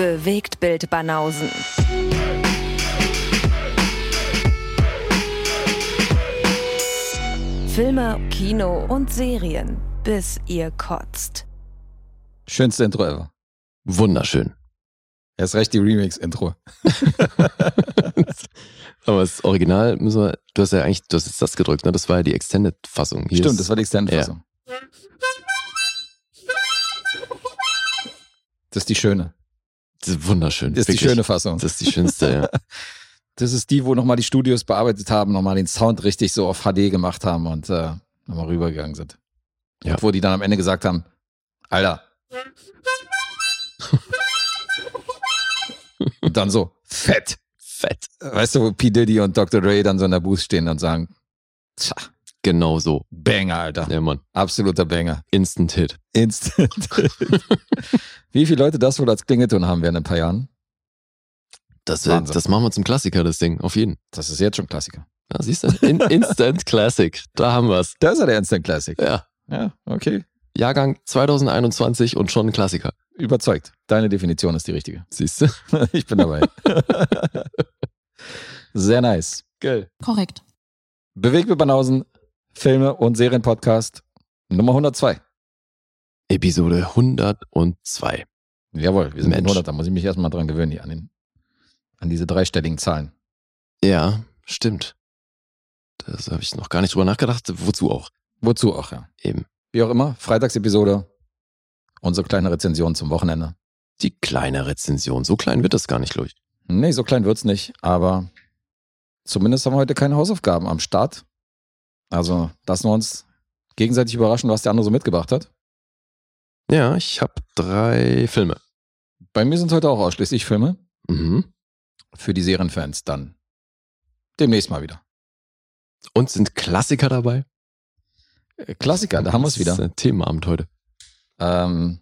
Bewegt Bild Banausen. Filme, Kino und Serien, bis ihr kotzt. Schönste Intro ever. Wunderschön. Erst recht die Remix-Intro. Aber das Original müssen wir, du hast ja eigentlich, du hast jetzt das gedrückt, ne? Das war ja die Extended-Fassung. Hier Stimmt, ist- das war die Extended-Fassung. Das ist die schöne. Das ist wunderschön. Das ist die wirklich. schöne Fassung. Das ist die schönste, ja. Das ist die, wo nochmal die Studios bearbeitet haben, nochmal den Sound richtig so auf HD gemacht haben und äh, nochmal rübergegangen sind. Ja. Und wo die dann am Ende gesagt haben, Alter. und dann so, fett. Fett. Weißt du, wo P. Diddy und Dr. Dre dann so in der Booth stehen und sagen, tja, Genau so. Banger, Alter. Ja, Mann. Absoluter Banger. Instant Hit. Instant. Wie viele Leute das wohl als Klingelton haben werden in ein paar Jahren? Das, äh, Wahnsinn. das machen wir zum Klassiker, das Ding. Auf jeden. Das ist jetzt schon Klassiker. Ja, siehst du? In, Instant Classic. Da haben wir's. Da ist er der Instant Classic. Ja. Ja, okay. Jahrgang 2021 und schon ein Klassiker. Überzeugt. Deine Definition ist die richtige. Siehst du? Ich bin dabei. Sehr nice. Geil. Korrekt. Bewegt mit Banausen, Filme und Serienpodcast Nummer 102. Episode 102. Jawohl, wir sind Mensch. in 100. Da muss ich mich erstmal dran gewöhnen hier an, den, an diese dreistelligen Zahlen. Ja, stimmt. Das habe ich noch gar nicht drüber nachgedacht. Wozu auch? Wozu auch, ja. Eben. Wie auch immer, Freitagsepisode. Unsere kleine Rezension zum Wochenende. Die kleine Rezension. So klein wird das gar nicht, glaube ich. Nee, so klein wird's nicht, aber zumindest haben wir heute keine Hausaufgaben am Start. Also lassen wir uns gegenseitig überraschen, was der andere so mitgebracht hat. Ja, ich habe drei Filme. Bei mir sind heute auch ausschließlich Filme. Mhm. Für die Serienfans dann demnächst mal wieder. Und sind Klassiker dabei? Äh, Klassiker, da haben wir es Das wieder. ist ein Themenabend heute. Ähm,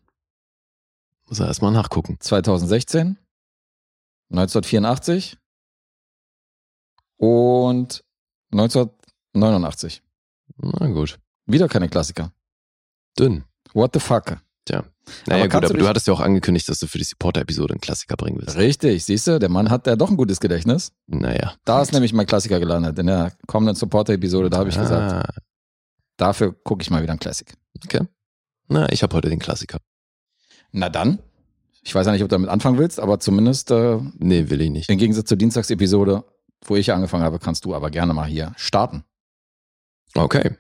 Muss er erstmal nachgucken. 2016, 1984 und 1989. Na gut. Wieder keine Klassiker. Dünn. What the fuck? Tja. Naja, gut, kannst aber du du hattest ja auch angekündigt, dass du für die Supporter-Episode einen Klassiker bringen willst. Richtig, siehst du, der Mann hat ja doch ein gutes Gedächtnis. Naja. Da ist nämlich mein Klassiker gelandet. In der kommenden Supporter-Episode, da habe ich gesagt, Ah, dafür gucke ich mal wieder ein Classic. okay. Na, ich habe heute den Klassiker. Na dann. Ich weiß ja nicht, ob du damit anfangen willst, aber zumindest äh, Nee, will ich nicht. im Gegensatz zur Dienstagsepisode, wo ich ja angefangen habe, kannst du aber gerne mal hier starten. Okay.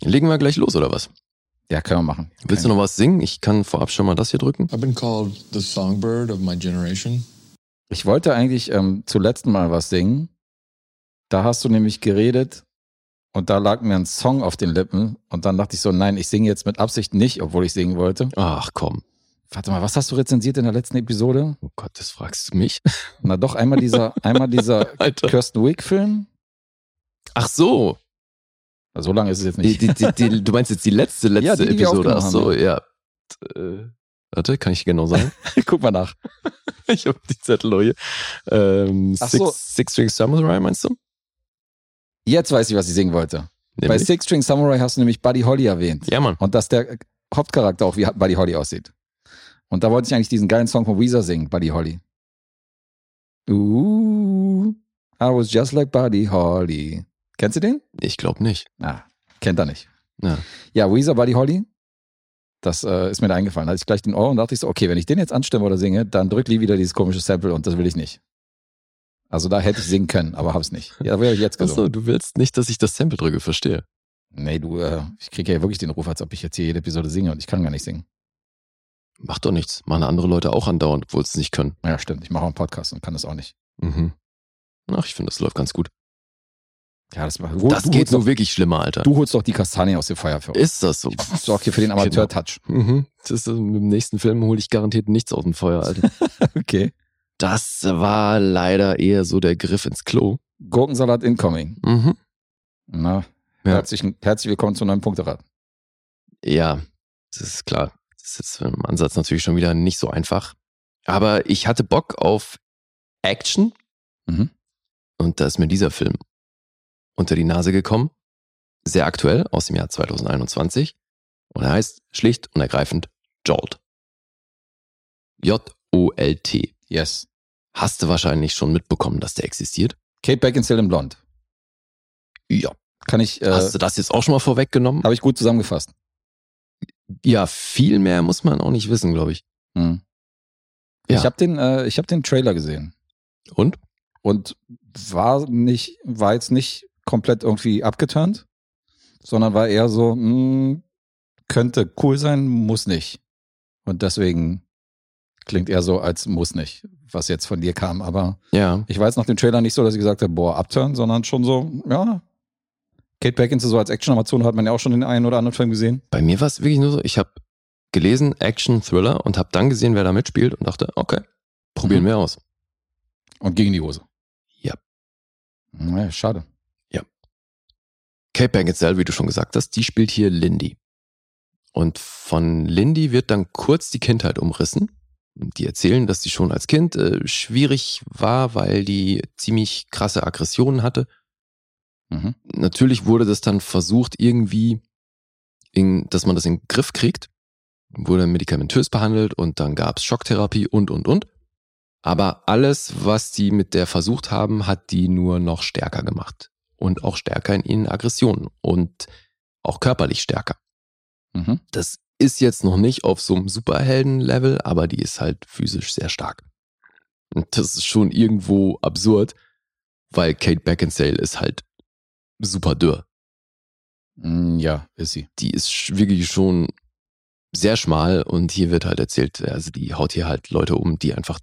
Legen wir gleich los, oder was? Ja, können wir machen. Willst du noch was singen? Ich kann vorab schon mal das hier drücken. I've been called the songbird of my generation. Ich wollte eigentlich ähm, zuletzt mal was singen. Da hast du nämlich geredet und da lag mir ein Song auf den Lippen und dann dachte ich so, nein, ich singe jetzt mit Absicht nicht, obwohl ich singen wollte. Ach komm. Warte mal, was hast du rezensiert in der letzten Episode? Oh Gott, das fragst du mich. Na doch, einmal dieser, einmal dieser. Kirsten Wick-Film. Ach so. So lange ist es jetzt nicht. die, die, die, du meinst jetzt die letzte, letzte Ja, die, Episode. Ach so, ja. Äh, warte, kann ich genau sagen? Guck mal nach. ich habe die Zettel hier. Ähm, Ach Six, so. Six String Samurai meinst du? Jetzt weiß ich, was ich singen wollte. Bei Nämlich? Six String Samurai hast du nämlich Buddy Holly erwähnt. Ja, Mann. Und dass der Hauptcharakter auch wie Buddy Holly aussieht. Und da wollte ich eigentlich diesen geilen Song von Weezer singen, Buddy Holly. Ooh, I was just like Buddy Holly. Kennst du den? Ich glaube nicht. Ah, kennt er nicht. Ja. Ja, Weezer, Buddy Holly. Das äh, ist mir da eingefallen. Da hatte ich gleich den Ohr und dachte ich so, okay, wenn ich den jetzt anstimme oder singe, dann drückt Lee wieder dieses komische Sample und das will ich nicht. Also da hätte ich singen können, aber hab's nicht. Ja, wäre ich jetzt Achso, gesungen. du willst nicht, dass ich das Sample drücke, verstehe. Nee, du, äh, ich kriege ja wirklich den Ruf, als ob ich jetzt hier jede Episode singe und ich kann gar nicht singen. Macht doch nichts. Machen andere Leute auch andauernd, obwohl sie es nicht können. Ja, stimmt. Ich mache auch einen Podcast und kann das auch nicht. Mhm. Ach, ich finde, das läuft ganz gut. Ja, das, das du, geht holst nur doch, wirklich schlimmer, Alter. du holst doch die Kastanie aus dem Feuer für uns. Ist das so? Ich sorge hier für den Amateur-Touch. Mhm. Das ist, mit dem nächsten Film hole ich garantiert nichts aus dem Feuer, Alter. Okay. Das war leider eher so der Griff ins Klo. Gurkensalat incoming. Mhm. Na, Ja. herzlich, herzlich willkommen zum neuen Punkterad. Ja, das ist klar. Das ist jetzt im Ansatz natürlich schon wieder nicht so einfach. Aber ich hatte Bock auf Action Mhm. und da ist mir dieser Film unter die Nase gekommen. Sehr aktuell, aus dem Jahr 2021. Und er heißt schlicht und ergreifend Jolt. O-L-T. Yes. Hast du wahrscheinlich schon mitbekommen, dass der existiert? Kate Beckinsale in Blond. Ja. Kann ich, äh, Hast du das jetzt auch schon mal vorweggenommen? habe ich gut zusammengefasst. Ja, viel mehr muss man auch nicht wissen, glaube ich. Hm. Ja. Ich habe den, äh, ich habe den Trailer gesehen Und? und war nicht, war jetzt nicht komplett irgendwie abgeturnt, sondern war eher so, hm, könnte cool sein, muss nicht. Und deswegen klingt eher so, als muss nicht, was jetzt von dir kam. Aber Ja. ich jetzt nach dem Trailer nicht so, dass ich gesagt habe, boah, abturn, sondern schon so, ja. Kate Beckinsale so als Action-Amazon hat man ja auch schon in den einen oder anderen Film gesehen. Bei mir war es wirklich nur so, ich habe gelesen, Action, Thriller und habe dann gesehen, wer da mitspielt und dachte, okay, probieren Mhm. wir aus. Und gegen die Hose. Ja. Naja, schade. Kate Beckinsale, wie du schon gesagt hast, die spielt hier Lindy. Und von Lindy wird dann kurz die Kindheit umrissen. Die erzählen, dass sie schon als Kind äh, schwierig war, weil die ziemlich krasse Aggressionen hatte. Mhm. Natürlich wurde das dann versucht, irgendwie, in, dass man das in den Griff kriegt. Wurde medikamentös behandelt und dann gab es Schocktherapie und, und, und. Aber alles, was die mit der versucht haben, hat die nur noch stärker gemacht. Und auch stärker in ihren Aggressionen und auch körperlich stärker. Mhm. Das ist jetzt noch nicht auf so einem Superhelden-Level, aber die ist halt physisch sehr stark. Und das ist schon irgendwo absurd, weil Kate Beckinsale ist halt super dürr. Mm, Ja, ist sie. Die ist wirklich schon sehr schmal und hier wird halt erzählt, also die haut hier halt Leute um, die einfach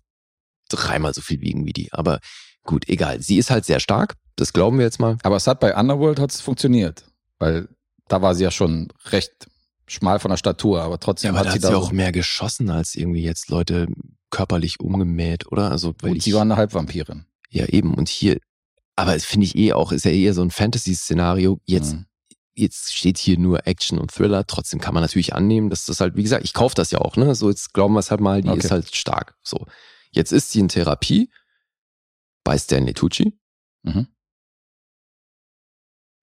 dreimal so viel wiegen wie die. Aber gut, egal. Sie ist halt sehr stark, das glauben wir jetzt mal. Aber es hat bei Underworld hat's funktioniert, weil da war sie ja schon recht schmal von der Statur, aber trotzdem hat sie da so, mehr geschossen als irgendwie jetzt Leute körperlich umgemäht, oder? Also, und ich, sie war eine Halbvampirin. ja eben und hier, aber es finde ich eh auch, ist ja eher so ein Fantasy-Szenario. Jetzt Mhm. jetzt steht hier nur Action und Thriller. Trotzdem kann man natürlich annehmen, dass das halt, wie gesagt, ich kaufe das ja auch, ne? So, jetzt glauben wir es halt mal, die Okay. ist halt stark. So. Jetzt ist sie in Therapie bei Stanley Tucci, Mhm.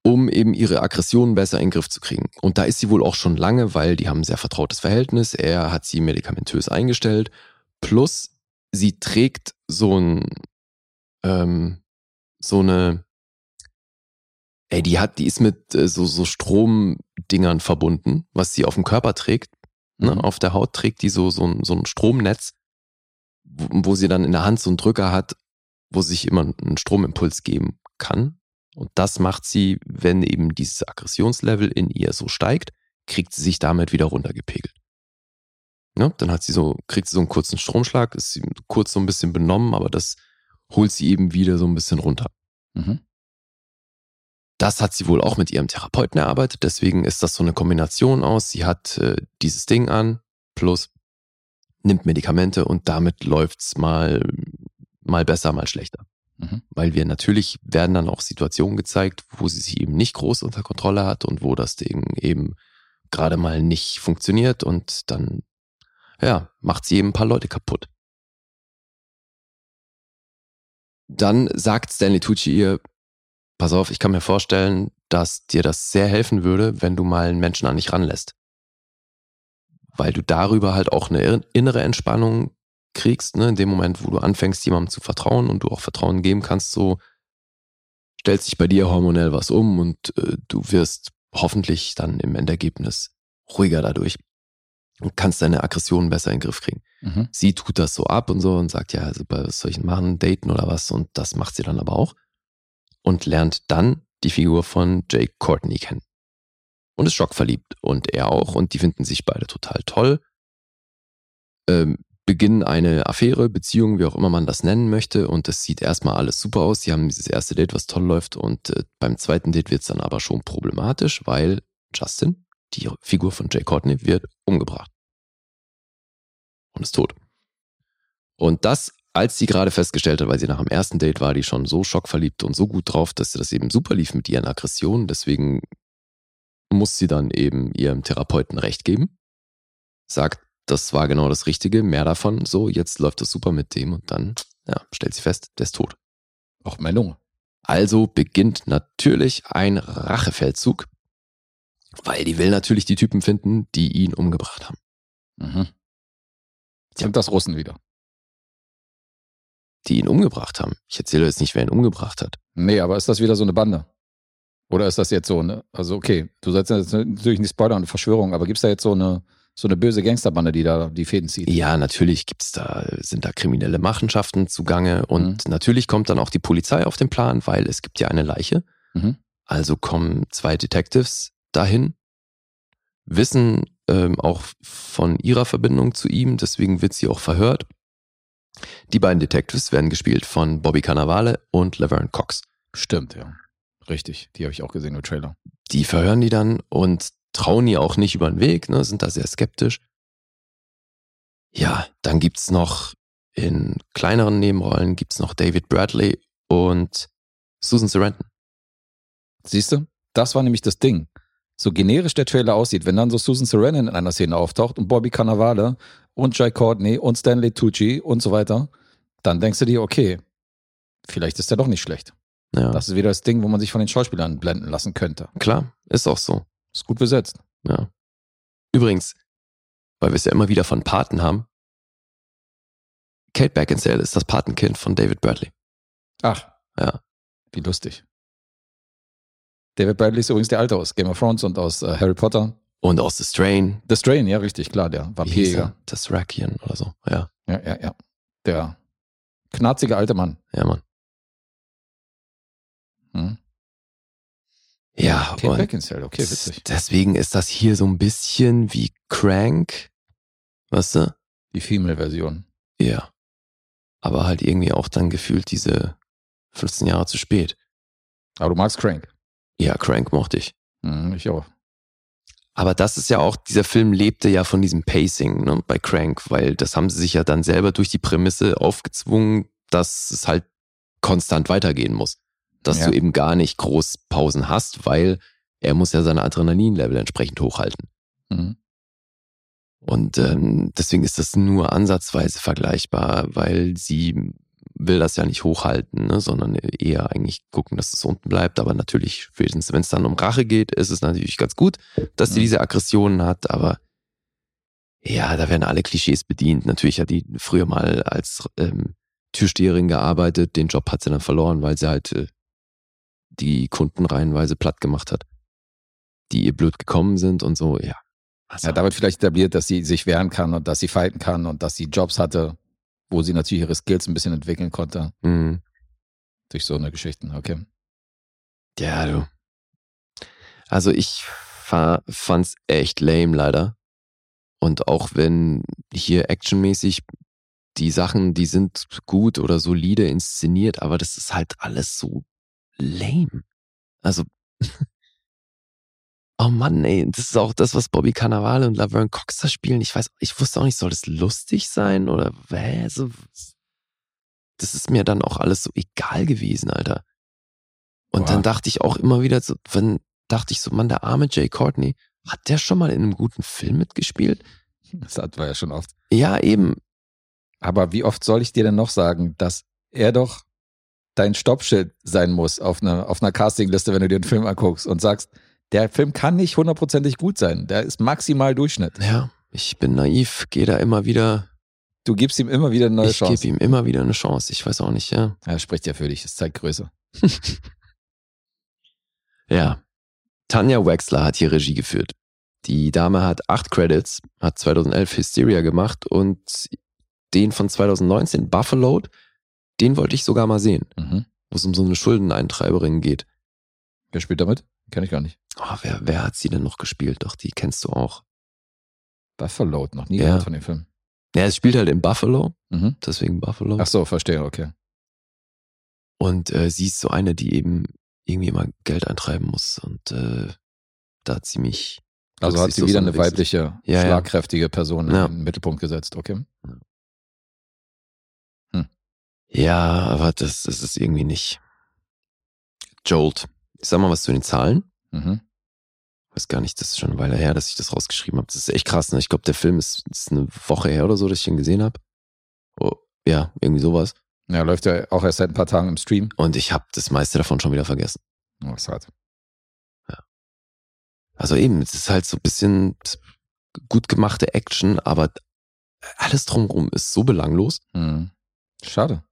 um eben ihre Aggressionen besser in den Griff zu kriegen. Und da ist sie wohl auch schon lange, weil die haben ein sehr vertrautes Verhältnis. Er hat sie medikamentös eingestellt. Plus, sie trägt so ein, ähm, so eine, ey, die hat, die ist mit äh, so, so Stromdingern verbunden, was sie auf dem Körper trägt. Ne? Mhm. Auf der Haut trägt die so, so, ein, so ein Stromnetz, wo, wo sie dann in der Hand so einen Drücker hat, wo sich immer ein Stromimpuls geben kann. Und das macht sie, wenn eben dieses Aggressionslevel in ihr so steigt, kriegt sie sich damit wieder runtergepegelt. Ne? Dann hat sie so, kriegt sie so einen kurzen Stromschlag, ist sie kurz so ein bisschen benommen, aber das holt sie eben wieder so ein bisschen runter. Mhm. Das hat sie wohl auch mit ihrem Therapeuten erarbeitet, deswegen ist das so eine Kombination aus. Sie hat äh, dieses Ding an, plus nimmt Medikamente und damit läuft's mal, mal besser, mal schlechter. Mhm. Weil wir natürlich werden dann auch Situationen gezeigt, wo sie sich eben nicht groß unter Kontrolle hat und wo das Ding eben gerade mal nicht funktioniert und dann, ja, macht sie eben ein paar Leute kaputt. Dann sagt Stanley Tucci ihr, pass auf, ich kann mir vorstellen, dass dir das sehr helfen würde, wenn du mal einen Menschen an dich ranlässt. Weil du darüber halt auch eine innere Entspannung kriegst, ne, in dem Moment, wo du anfängst, jemandem zu vertrauen und du auch Vertrauen geben kannst, so stellt sich bei dir hormonell was um und äh, du wirst hoffentlich dann im Endergebnis ruhiger dadurch und kannst deine Aggressionen besser in den Griff kriegen. Mhm. Sie tut das so ab und so und sagt, ja, also was soll ich denn machen, daten oder was? Und das macht sie dann aber auch. Und lernt dann die Figur von Jake Courtney kennen. Und ist schockverliebt. Und er auch. Und die finden sich beide total toll. Ähm, beginnen eine Affäre, Beziehung, wie auch immer man das nennen möchte. Und es sieht erstmal alles super aus. Sie haben dieses erste Date, was toll läuft. Und äh, beim zweiten Date wird es dann aber schon problematisch, weil Justin, die Figur von Jake Courtney, wird umgebracht. Und ist tot. Und das, als sie gerade festgestellt hat, weil sie nach dem ersten Date war, die schon so schockverliebt und so gut drauf, dass sie das eben super lief mit ihren Aggressionen. Deswegen muss sie dann eben ihrem Therapeuten recht geben. Sagt, das war genau das Richtige, mehr davon. So, jetzt läuft das super mit dem und dann, ja, stellt sie fest, der ist tot. Auch mein Lunge. Also beginnt natürlich ein Rachefeldzug, weil die will natürlich die Typen finden, die ihn umgebracht haben. Mhm. Sind das Russen wieder? die ihn umgebracht haben. Ich erzähle jetzt nicht, wer ihn umgebracht hat. Nee, aber ist das wieder so eine Bande? Oder ist das jetzt so eine, also okay, du sollst jetzt natürlich nicht spoilern, eine Verschwörung, aber gibt es da jetzt so eine, so eine böse Gangsterbande, die da die Fäden zieht? Ja, natürlich gibt's da, sind da kriminelle Machenschaften zugange und natürlich kommt dann auch die Polizei auf den Plan, weil es gibt ja eine Leiche. Mhm. Also kommen zwei Detectives dahin, wissen ähm, auch von ihrer Verbindung zu ihm, deswegen wird sie auch verhört. Die beiden Detectives werden gespielt von Bobby Cannavale und Laverne Cox. Stimmt, ja. Richtig, die habe ich auch gesehen im Trailer. Die verhören die dann und trauen ihr auch nicht über den Weg, ne, sind da sehr skeptisch. Ja, dann gibt's noch in kleineren Nebenrollen gibt's noch David Bradley und Susan Sarandon. Siehst du? Das war nämlich das Ding. So generisch der Trailer aussieht, wenn dann so Susan Sarandon in einer Szene auftaucht und Bobby Cannavale und Jai Courtney und Stanley Tucci und so weiter, dann denkst du dir, okay, vielleicht ist der doch nicht schlecht. Ja, Das ist wieder das Ding, wo man sich von den Schauspielern blenden lassen könnte. klar, ist auch so. Ist gut besetzt. Ja. Übrigens, weil wir es ja immer wieder von Paten haben, Kate Beckinsale ist das Patenkind von David Bradley. Ach. Ja. Wie lustig. David Bradley ist übrigens der Alte aus Game of Thrones und aus äh, Harry Potter. Und aus The Strain, The Strain, ja, richtig, klar, der hieß Vampirjäger. er? Das Rakian oder so. Ja, Ja, ja, ja. Der knarzige alte Mann. ja, Mann. Hm. Ja, Kate und Beckinsale, okay, witzig. deswegen ist das hier so ein bisschen wie Crank. Weißt du? Die Female-Version. Ja. Aber halt irgendwie auch dann gefühlt diese 15 Jahre zu spät. Aber du magst Crank. Ja, Crank mochte ich. Hm, ich auch. Aber das ist ja auch, dieser Film lebte ja von diesem Pacing ne, bei Crank, weil das haben sie sich ja dann selber durch die Prämisse aufgezwungen, dass es halt konstant weitergehen muss. Dass Ja. du eben gar nicht groß Pausen hast, weil er muss ja seine Adrenalinlevel entsprechend hochhalten. Mhm. Und ähm, deswegen ist das nur ansatzweise vergleichbar, weil sie will das ja nicht hochhalten, ne, sondern eher eigentlich gucken, dass es unten bleibt. Aber natürlich, spätestens wenn es dann um Rache geht, ist es natürlich ganz gut, dass sie Mhm. diese Aggressionen hat. Aber ja, da werden alle Klischees bedient. Natürlich hat die früher mal als ähm, Türsteherin gearbeitet. Den Job hat sie dann verloren, weil sie halt äh, die Kunden reihenweise platt gemacht hat, die ihr blöd gekommen sind und so. Ja, also, Ja, da wird vielleicht etabliert, dass sie sich wehren kann und dass sie fighten kann und dass sie Jobs hatte, wo sie natürlich ihre Skills ein bisschen entwickeln konnte. mh. Durch so eine Geschichten, okay. Ja, du. Also ich fa- fand's echt lame leider. Und auch wenn hier actionmäßig die Sachen, die sind gut oder solide inszeniert, aber das ist halt alles so lame. Also, oh Mann, ey, das ist auch das, was Bobby Cannavale und Laverne Cox da spielen. Ich weiß, ich wusste auch nicht, soll das lustig sein oder wä, so, das ist mir dann auch alles so egal gewesen, Alter. Und Boah. dann dachte ich auch immer wieder so, wenn, dachte ich so, Mann, der arme Jay Courtney, hat der schon mal in einem guten Film mitgespielt? Das hatten wir ja schon oft. Ja, eben. Aber wie oft soll ich dir denn noch sagen, dass er doch dein Stoppschild sein muss auf einer, auf einer Castingliste, wenn du dir einen Film anguckst und sagst, der Film kann nicht hundertprozentig gut sein. Der ist maximal Durchschnitt. Ja, ich bin naiv, gehe da immer wieder, Du gibst ihm immer wieder eine neue ich Chance. gebe ihm immer wieder eine Chance. Ich weiß auch nicht, ja. Er spricht ja für dich, das zeigt Größe. Ja. Tanja Wexler hat hier Regie geführt. Die Dame hat acht Credits, hat 2011 Hysteria gemacht und den von 2019, Buffalo, den wollte ich sogar mal sehen, Mhm. wo es um so eine Schuldeneintreiberin geht. Wer spielt damit? Kenn ich gar nicht. Oh, wer, wer hat sie denn noch gespielt? Doch, die kennst du auch. Buffalo, noch nie Ja. gehört von dem Film. Ja, es spielt halt in Buffalo, Mhm. deswegen Buffalo. Ach so, verstehe, okay. Und äh, sie ist so eine, die eben irgendwie immer Geld eintreiben muss und äh, da ziemlich. Also hat sie wieder eine weibliche, Ja, ja. schlagkräftige Person Ja. in den Mittelpunkt gesetzt, okay? Ja, aber das, das ist irgendwie nicht. Jolt. Ich sag mal was zu den Zahlen. Mhm. Weiß gar nicht, das ist schon eine Weile her, dass ich das rausgeschrieben habe. Das ist echt krass. Ne? Ich glaube, der Film ist, ist eine Woche her oder so, dass ich ihn gesehen habe. Oh, ja, irgendwie sowas. Ja, läuft ja auch erst seit ein paar Tagen im Stream. Und ich habe das meiste davon schon wieder vergessen. Oh, ist hart. Also eben, es ist halt so ein bisschen gut gemachte Action, aber alles drumherum ist so belanglos. Mhm. Schade.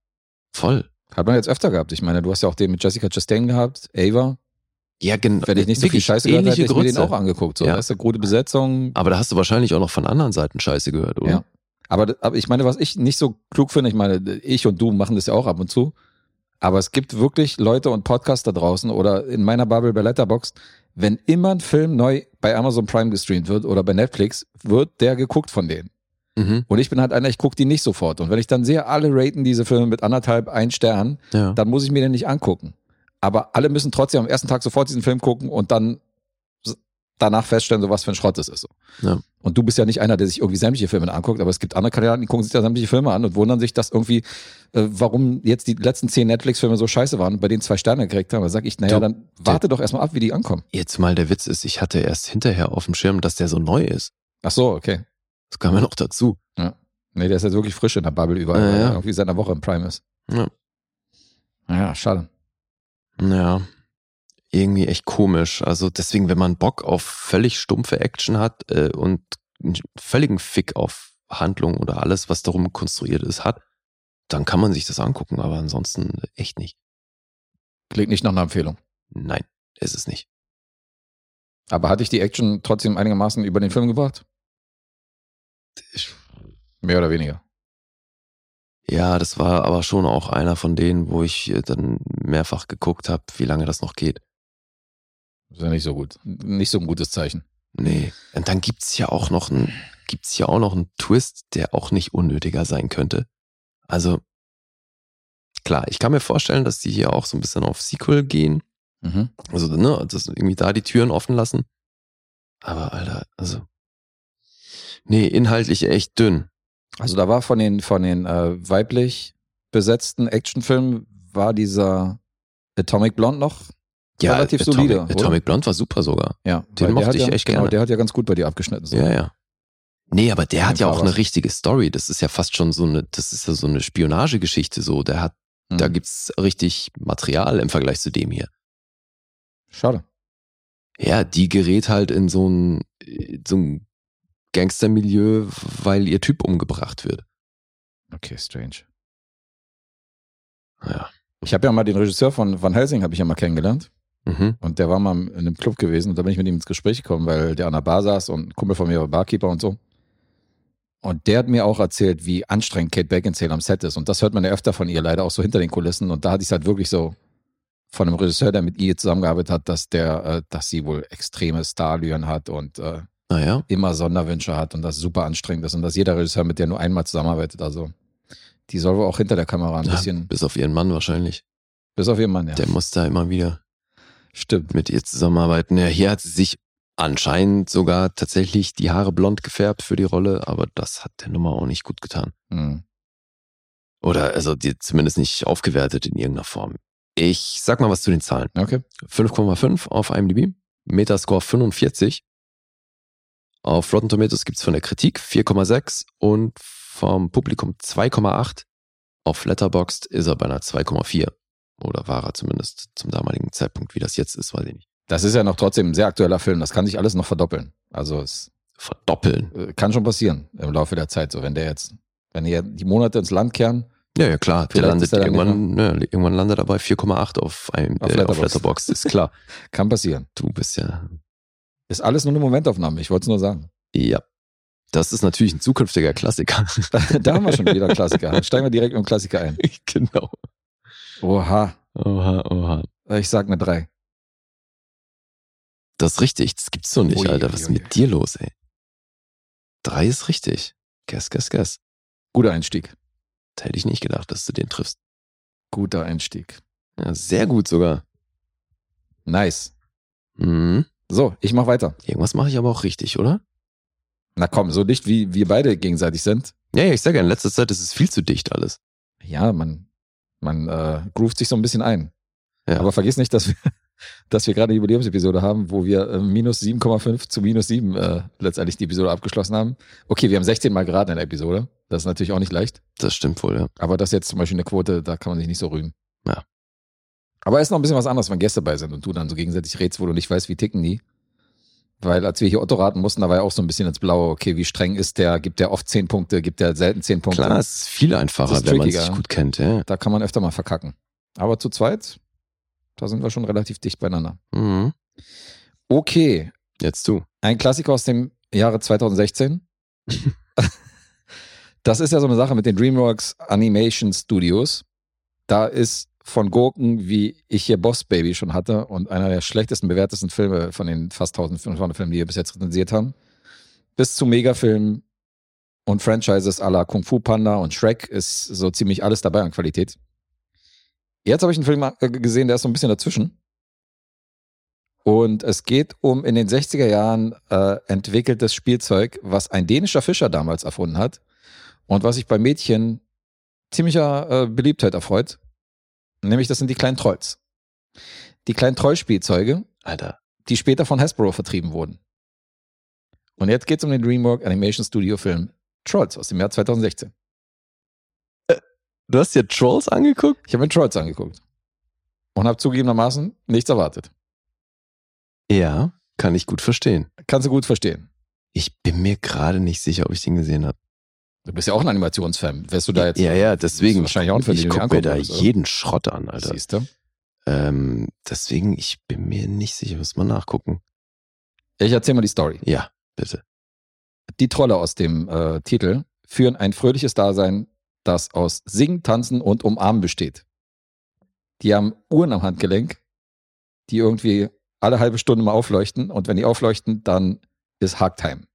Voll. Hat man jetzt öfter gehabt. Ich meine, du hast ja auch den mit Jessica Chastain gehabt, Ava. Ja, genau. Wenn ich nicht so viel Scheiße gehört hätte, hätte ich mir den auch angeguckt. So, Ja. weißt du, gute Besetzung. Aber da hast du wahrscheinlich auch noch von anderen Seiten Scheiße gehört, oder? Ja. Aber, aber ich meine, was ich nicht so klug finde, ich meine, ich und du machen das ja auch ab und zu. Aber es gibt wirklich Leute und Podcasts da draußen oder in meiner Bubble bei Letterboxd, wenn immer ein Film neu bei Amazon Prime gestreamt wird oder bei Netflix, wird der geguckt von denen. Mhm. Und ich bin halt einer, ich gucke die nicht sofort. Und wenn ich dann sehe, alle raten diese Filme mit anderthalb, ein Stern, ja. dann muss ich mir den nicht angucken. Aber alle müssen trotzdem am ersten Tag sofort diesen Film gucken und dann danach feststellen, so was für ein Schrott das ist. So. Ja. Und du bist ja nicht einer, der sich irgendwie sämtliche Filme anguckt, aber es gibt andere Kandidaten, die gucken sich da sämtliche Filme an und wundern sich, dass irgendwie, äh, warum jetzt die letzten zehn Netflix-Filme so scheiße waren bei denen zwei Sterne gekriegt haben. Da sag ich, naja, Du, dann warte doch erstmal ab, wie die ankommen. Jetzt mal der Witz ist, ich hatte erst hinterher auf dem Schirm, dass der so neu ist. Ach so, okay. Das kam ja noch dazu. Nee, der ist jetzt wirklich frisch in der Bubble überall, Ja, ja. irgendwie seit einer Woche im Prime ist. Ja. Naja, schade. Ja, irgendwie echt komisch. Also deswegen, wenn man Bock auf völlig stumpfe Action hat äh, und einen völligen Fick auf Handlung oder alles, was darum konstruiert ist, hat, dann kann man sich das angucken, aber ansonsten echt nicht. Klingt nicht nach einer Empfehlung. Nein, ist es nicht. Aber hatte ich die Action trotzdem einigermaßen über den Film gebracht? Mehr oder weniger. ja, das war aber schon auch einer von denen, wo ich äh, dann mehrfach geguckt habe, wie lange das noch geht. Ist ja nicht so gut. Nicht so ein gutes Zeichen. Nee. Und dann gibt's ja auch noch einen, gibt's ja auch noch einen Twist, der auch nicht unnötiger sein könnte. Also, klar, ich kann mir vorstellen, dass die hier auch so ein bisschen auf Sequel gehen. Mhm. Also, ne, dass irgendwie da die Türen offen lassen. Aber, Alter, also. Nee, inhaltlich echt dünn. Also da war von den, von den äh, weiblich besetzten Actionfilmen, war dieser Atomic Blonde noch relativ Atomic, solide. Atomic Blonde war super sogar. ja, den mochte ich ja, echt genau, gerne. Der hat ja ganz gut bei dir abgeschnitten. So. Ja, ja. Nee, aber der hat ja auch eine richtige Story. Das ist ja fast schon so eine, das ist ja so eine Spionagegeschichte so. Der hat, Mhm. da gibt's richtig Material im Vergleich zu dem hier. Schade. Ja, die gerät halt in so ein, äh, so ein Gangstermilieu, weil ihr Typ umgebracht wird. Okay, strange. Ja. Ich habe ja mal den Regisseur von Van Helsing habe ich ja mal kennengelernt Mhm. und der war mal in einem Club gewesen und da bin ich mit ihm ins Gespräch gekommen, weil der an der Bar saß und ein Kumpel von mir war Barkeeper und so. Und der hat mir auch erzählt, wie anstrengend Kate Beckinsale am Set ist. Und das hört man ja öfter von ihr leider auch so hinter den Kulissen. Und da hatte ich es halt wirklich so von einem Regisseur, der mit ihr zusammengearbeitet hat, dass der, äh, dass sie wohl extreme Starlüren hat und äh, Naja, immer Sonderwünsche hat und das super anstrengend ist und dass jeder Regisseur mit der nur einmal zusammenarbeitet. Also die soll wohl auch hinter der Kamera ein ja, bisschen, bis auf ihren Mann wahrscheinlich. bis auf ihren Mann, ja. Der muss da immer wieder Stimmt. mit ihr zusammenarbeiten. Ja, hier hat sie sich anscheinend sogar tatsächlich die Haare blond gefärbt für die Rolle, aber das hat der Nummer auch nicht gut getan. Hm. Oder also die zumindest nicht aufgewertet in irgendeiner Form. Ich sag mal was zu den Zahlen. Okay. 5,5 auf IMDb, Metascore 45. Auf Rotten Tomatoes gibt's von der Kritik 4,6 und vom Publikum 2,8. Auf Letterboxd ist er bei einer 2,4. Oder war er zumindest zum damaligen Zeitpunkt, wie das jetzt ist, weiß ich nicht. Das ist ja noch trotzdem ein sehr aktueller Film. Das kann sich alles noch verdoppeln. Also es Verdoppeln. äh, kann schon passieren im Laufe der Zeit. So, wenn der jetzt, wenn die die Monate ins Land kehren, Ja, ja, klar. Der landet er dann irgendwann, ne, irgendwann landet er bei 4,8 auf, einem, Auf äh, auf. Letterboxd. Ist klar. kann passieren. Du bist ja, Ist alles nur eine Momentaufnahme. Ich wollte es nur sagen. ja. Das ist natürlich ein zukünftiger Klassiker. da haben wir schon wieder einen Klassiker. Dann Steigen wir direkt mit dem Klassiker ein. genau. Oha. Oha, oha. Ich sag eine 3. Das ist richtig. Das gibt's so nicht, Ui, Alter. Was ist mit dir los, ey? Drei ist richtig. Guess, guess, guess. Guter Einstieg. Da hätte ich nicht gedacht, dass du den triffst. Guter Einstieg. Ja, sehr gut sogar. Nice. Mhm. So, ich mach weiter. Irgendwas mache ich aber auch richtig, oder? Na komm, so dicht wie wir beide gegenseitig sind. Ja, ja, ich sage ja, in letzter Zeit ist es viel zu dicht alles. Ja, man, man äh, groovt sich so ein bisschen ein. Ja. Aber vergiss nicht, dass wir, dass wir gerade eine Jubiläumsepisode haben, wo wir äh, minus 7,5 zu minus 7 äh, letztendlich die Episode abgeschlossen haben. Okay, wir haben 16 Mal geraten in der Episode. Das ist natürlich auch nicht leicht. Das stimmt wohl, ja. Aber das ist jetzt zum Beispiel eine Quote, da kann man sich nicht so rühmen. Ja. Aber ist noch ein bisschen was anderes, wenn Gäste bei sind und du dann so gegenseitig redst, wo du nicht weißt, wie ticken die. Weil als wir hier Otto raten mussten, da war ja auch so ein bisschen ins Blaue, okay, wie streng ist der, gibt der oft zehn Punkte, gibt der selten zehn Punkte. Klar, es ist viel einfacher, ist wenn man sich gut kennt. Ja. Da kann man öfter mal verkacken. Aber zu zweit, da sind wir schon relativ dicht beieinander. Mhm. Okay, Jetzt du. ein Klassiker aus dem Jahre 2016. das ist ja so eine Sache mit den DreamWorks Animation Studios. Da ist von Gurken, wie ich hier Boss Baby schon hatte und einer der schlechtesten bewertesten Filme von den fast 1500 Filmen, die wir bis jetzt rezensiert haben, bis zu Megafilmen und Franchises la Kung Fu Panda und Shrek ist so ziemlich alles dabei an Qualität. Jetzt habe ich einen Film äh, gesehen, der ist so ein bisschen dazwischen. Und es geht um in den 60er Jahren äh, entwickeltes Spielzeug, was ein dänischer Fischer damals erfunden hat und was sich bei Mädchen ziemlicher äh, Beliebtheit erfreut. Nämlich das sind die kleinen Trolls. Die kleinen Trollspielzeuge, Alter. die später von Hasbro vertrieben wurden. Und jetzt geht es um den DreamWorks Animation Studio Film Trolls aus dem Jahr 2016. Du hast dir Trolls angeguckt? Ich habe mir Trolls angeguckt und habe zugegebenermaßen nichts erwartet. Ja, kann ich gut verstehen. Kannst du gut verstehen. Ich bin mir gerade nicht sicher, ob ich den gesehen habe. Du bist ja auch ein Animationsfan. Wärst du da jetzt? ja, ja, deswegen. wahrscheinlich auch ein Film, ich gucke mir da oder? jeden Schrott an, Alter. Siehst du? Ähm, deswegen, ich bin mir nicht sicher, muss mal nachgucken. Ich erzähle mal die Story. Ja, bitte. Die Trolle aus dem äh, Titel führen ein fröhliches Dasein, das aus Singen, Tanzen und Umarmen besteht. Die haben Uhren am Handgelenk, die irgendwie alle halbe Stunde mal aufleuchten und wenn die aufleuchten, dann ist Hagtime.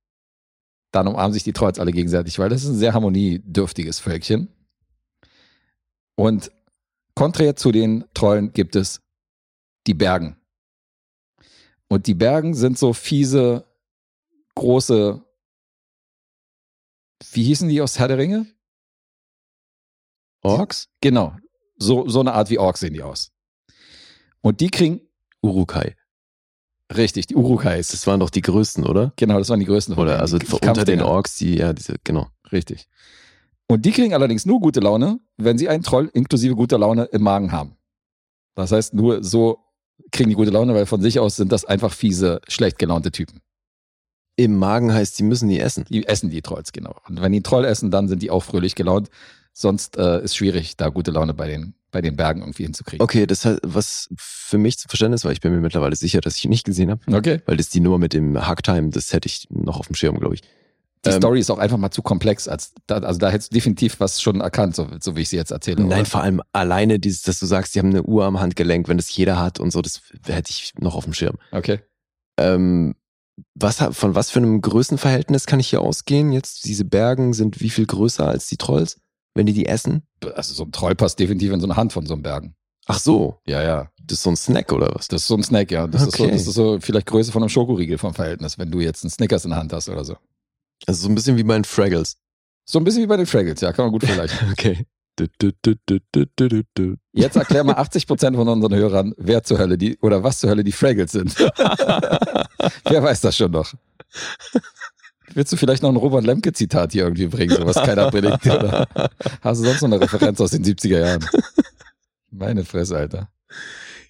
Dann umarmen sich die Trolls alle gegenseitig, weil das ist ein sehr harmoniedürftiges Völkchen. Und konträr zu den Trollen gibt es die Bergen. Und die Bergen sind so fiese, große, wie hießen die aus Herr der Ringe? Orks? Genau. So, so eine Art wie Orks sehen die aus. Und die kriegen, Urukai. Richtig, die Urukais. Das waren doch die größten, oder? Genau, das waren die größten. Oder also Die- die unter den. Orks, die, ja, diese, genau. Richtig. Und die kriegen allerdings nur gute Laune, wenn sie einen Troll inklusive guter Laune im Magen haben. Das heißt, nur so kriegen die gute Laune, weil von sich aus sind das einfach fiese, schlecht gelaunte Typen. Im Magen heißt, die müssen die essen. Die essen die Trolls, genau. Und wenn die einen Troll essen, dann sind die auch fröhlich gelaunt. Sonst äh, ist schwierig, da gute Laune bei den, bei den Bergen irgendwie hinzukriegen. Okay, das heißt, was für mich zu Verständnis war, ich bin mir mittlerweile sicher, dass ich ihn nicht gesehen habe, Okay. weil das die Nummer mit dem Hacktime, das hätte ich noch auf dem Schirm, glaube ich. Die Ähm, Story ist auch einfach mal zu komplex. Als da, also da hättest du definitiv was schon erkannt, so, so wie ich sie jetzt erzähle. Nein, oder? vor allem alleine dieses, dass du sagst, die haben eine Uhr am Handgelenk, wenn das jeder hat und so, das hätte ich noch auf dem Schirm. Okay. Ähm, was, von was für einem Größenverhältnis kann ich hier ausgehen? Jetzt diese Bergen sind wie viel größer als die Trolls, wenn die die essen? Also so ein Troll passt definitiv in so eine Hand von so einem Bergen. Ach so, Ja, ja. das ist so ein Snack oder was? Das ist so ein Snack, ja. Das, ist, so, Okay. das ist so vielleicht Größe von einem Schokoriegel vom Verhältnis, wenn du jetzt einen Snickers in der Hand hast oder so. Also so ein bisschen wie bei den Fraggles. So ein bisschen wie bei den Fraggles, ja, kann man gut vergleichen. Okay. Du, du, du. Jetzt erklär mal 80% von unseren Hörern, wer zur Hölle die, oder was zur Hölle die Fraggles sind. wer weiß das schon noch? Willst du vielleicht noch ein Robert Lemke-Zitat hier irgendwie bringen, so was keiner predigt? Oder hast du sonst noch eine Referenz aus den 70er Jahren? Meine Fresse, Alter.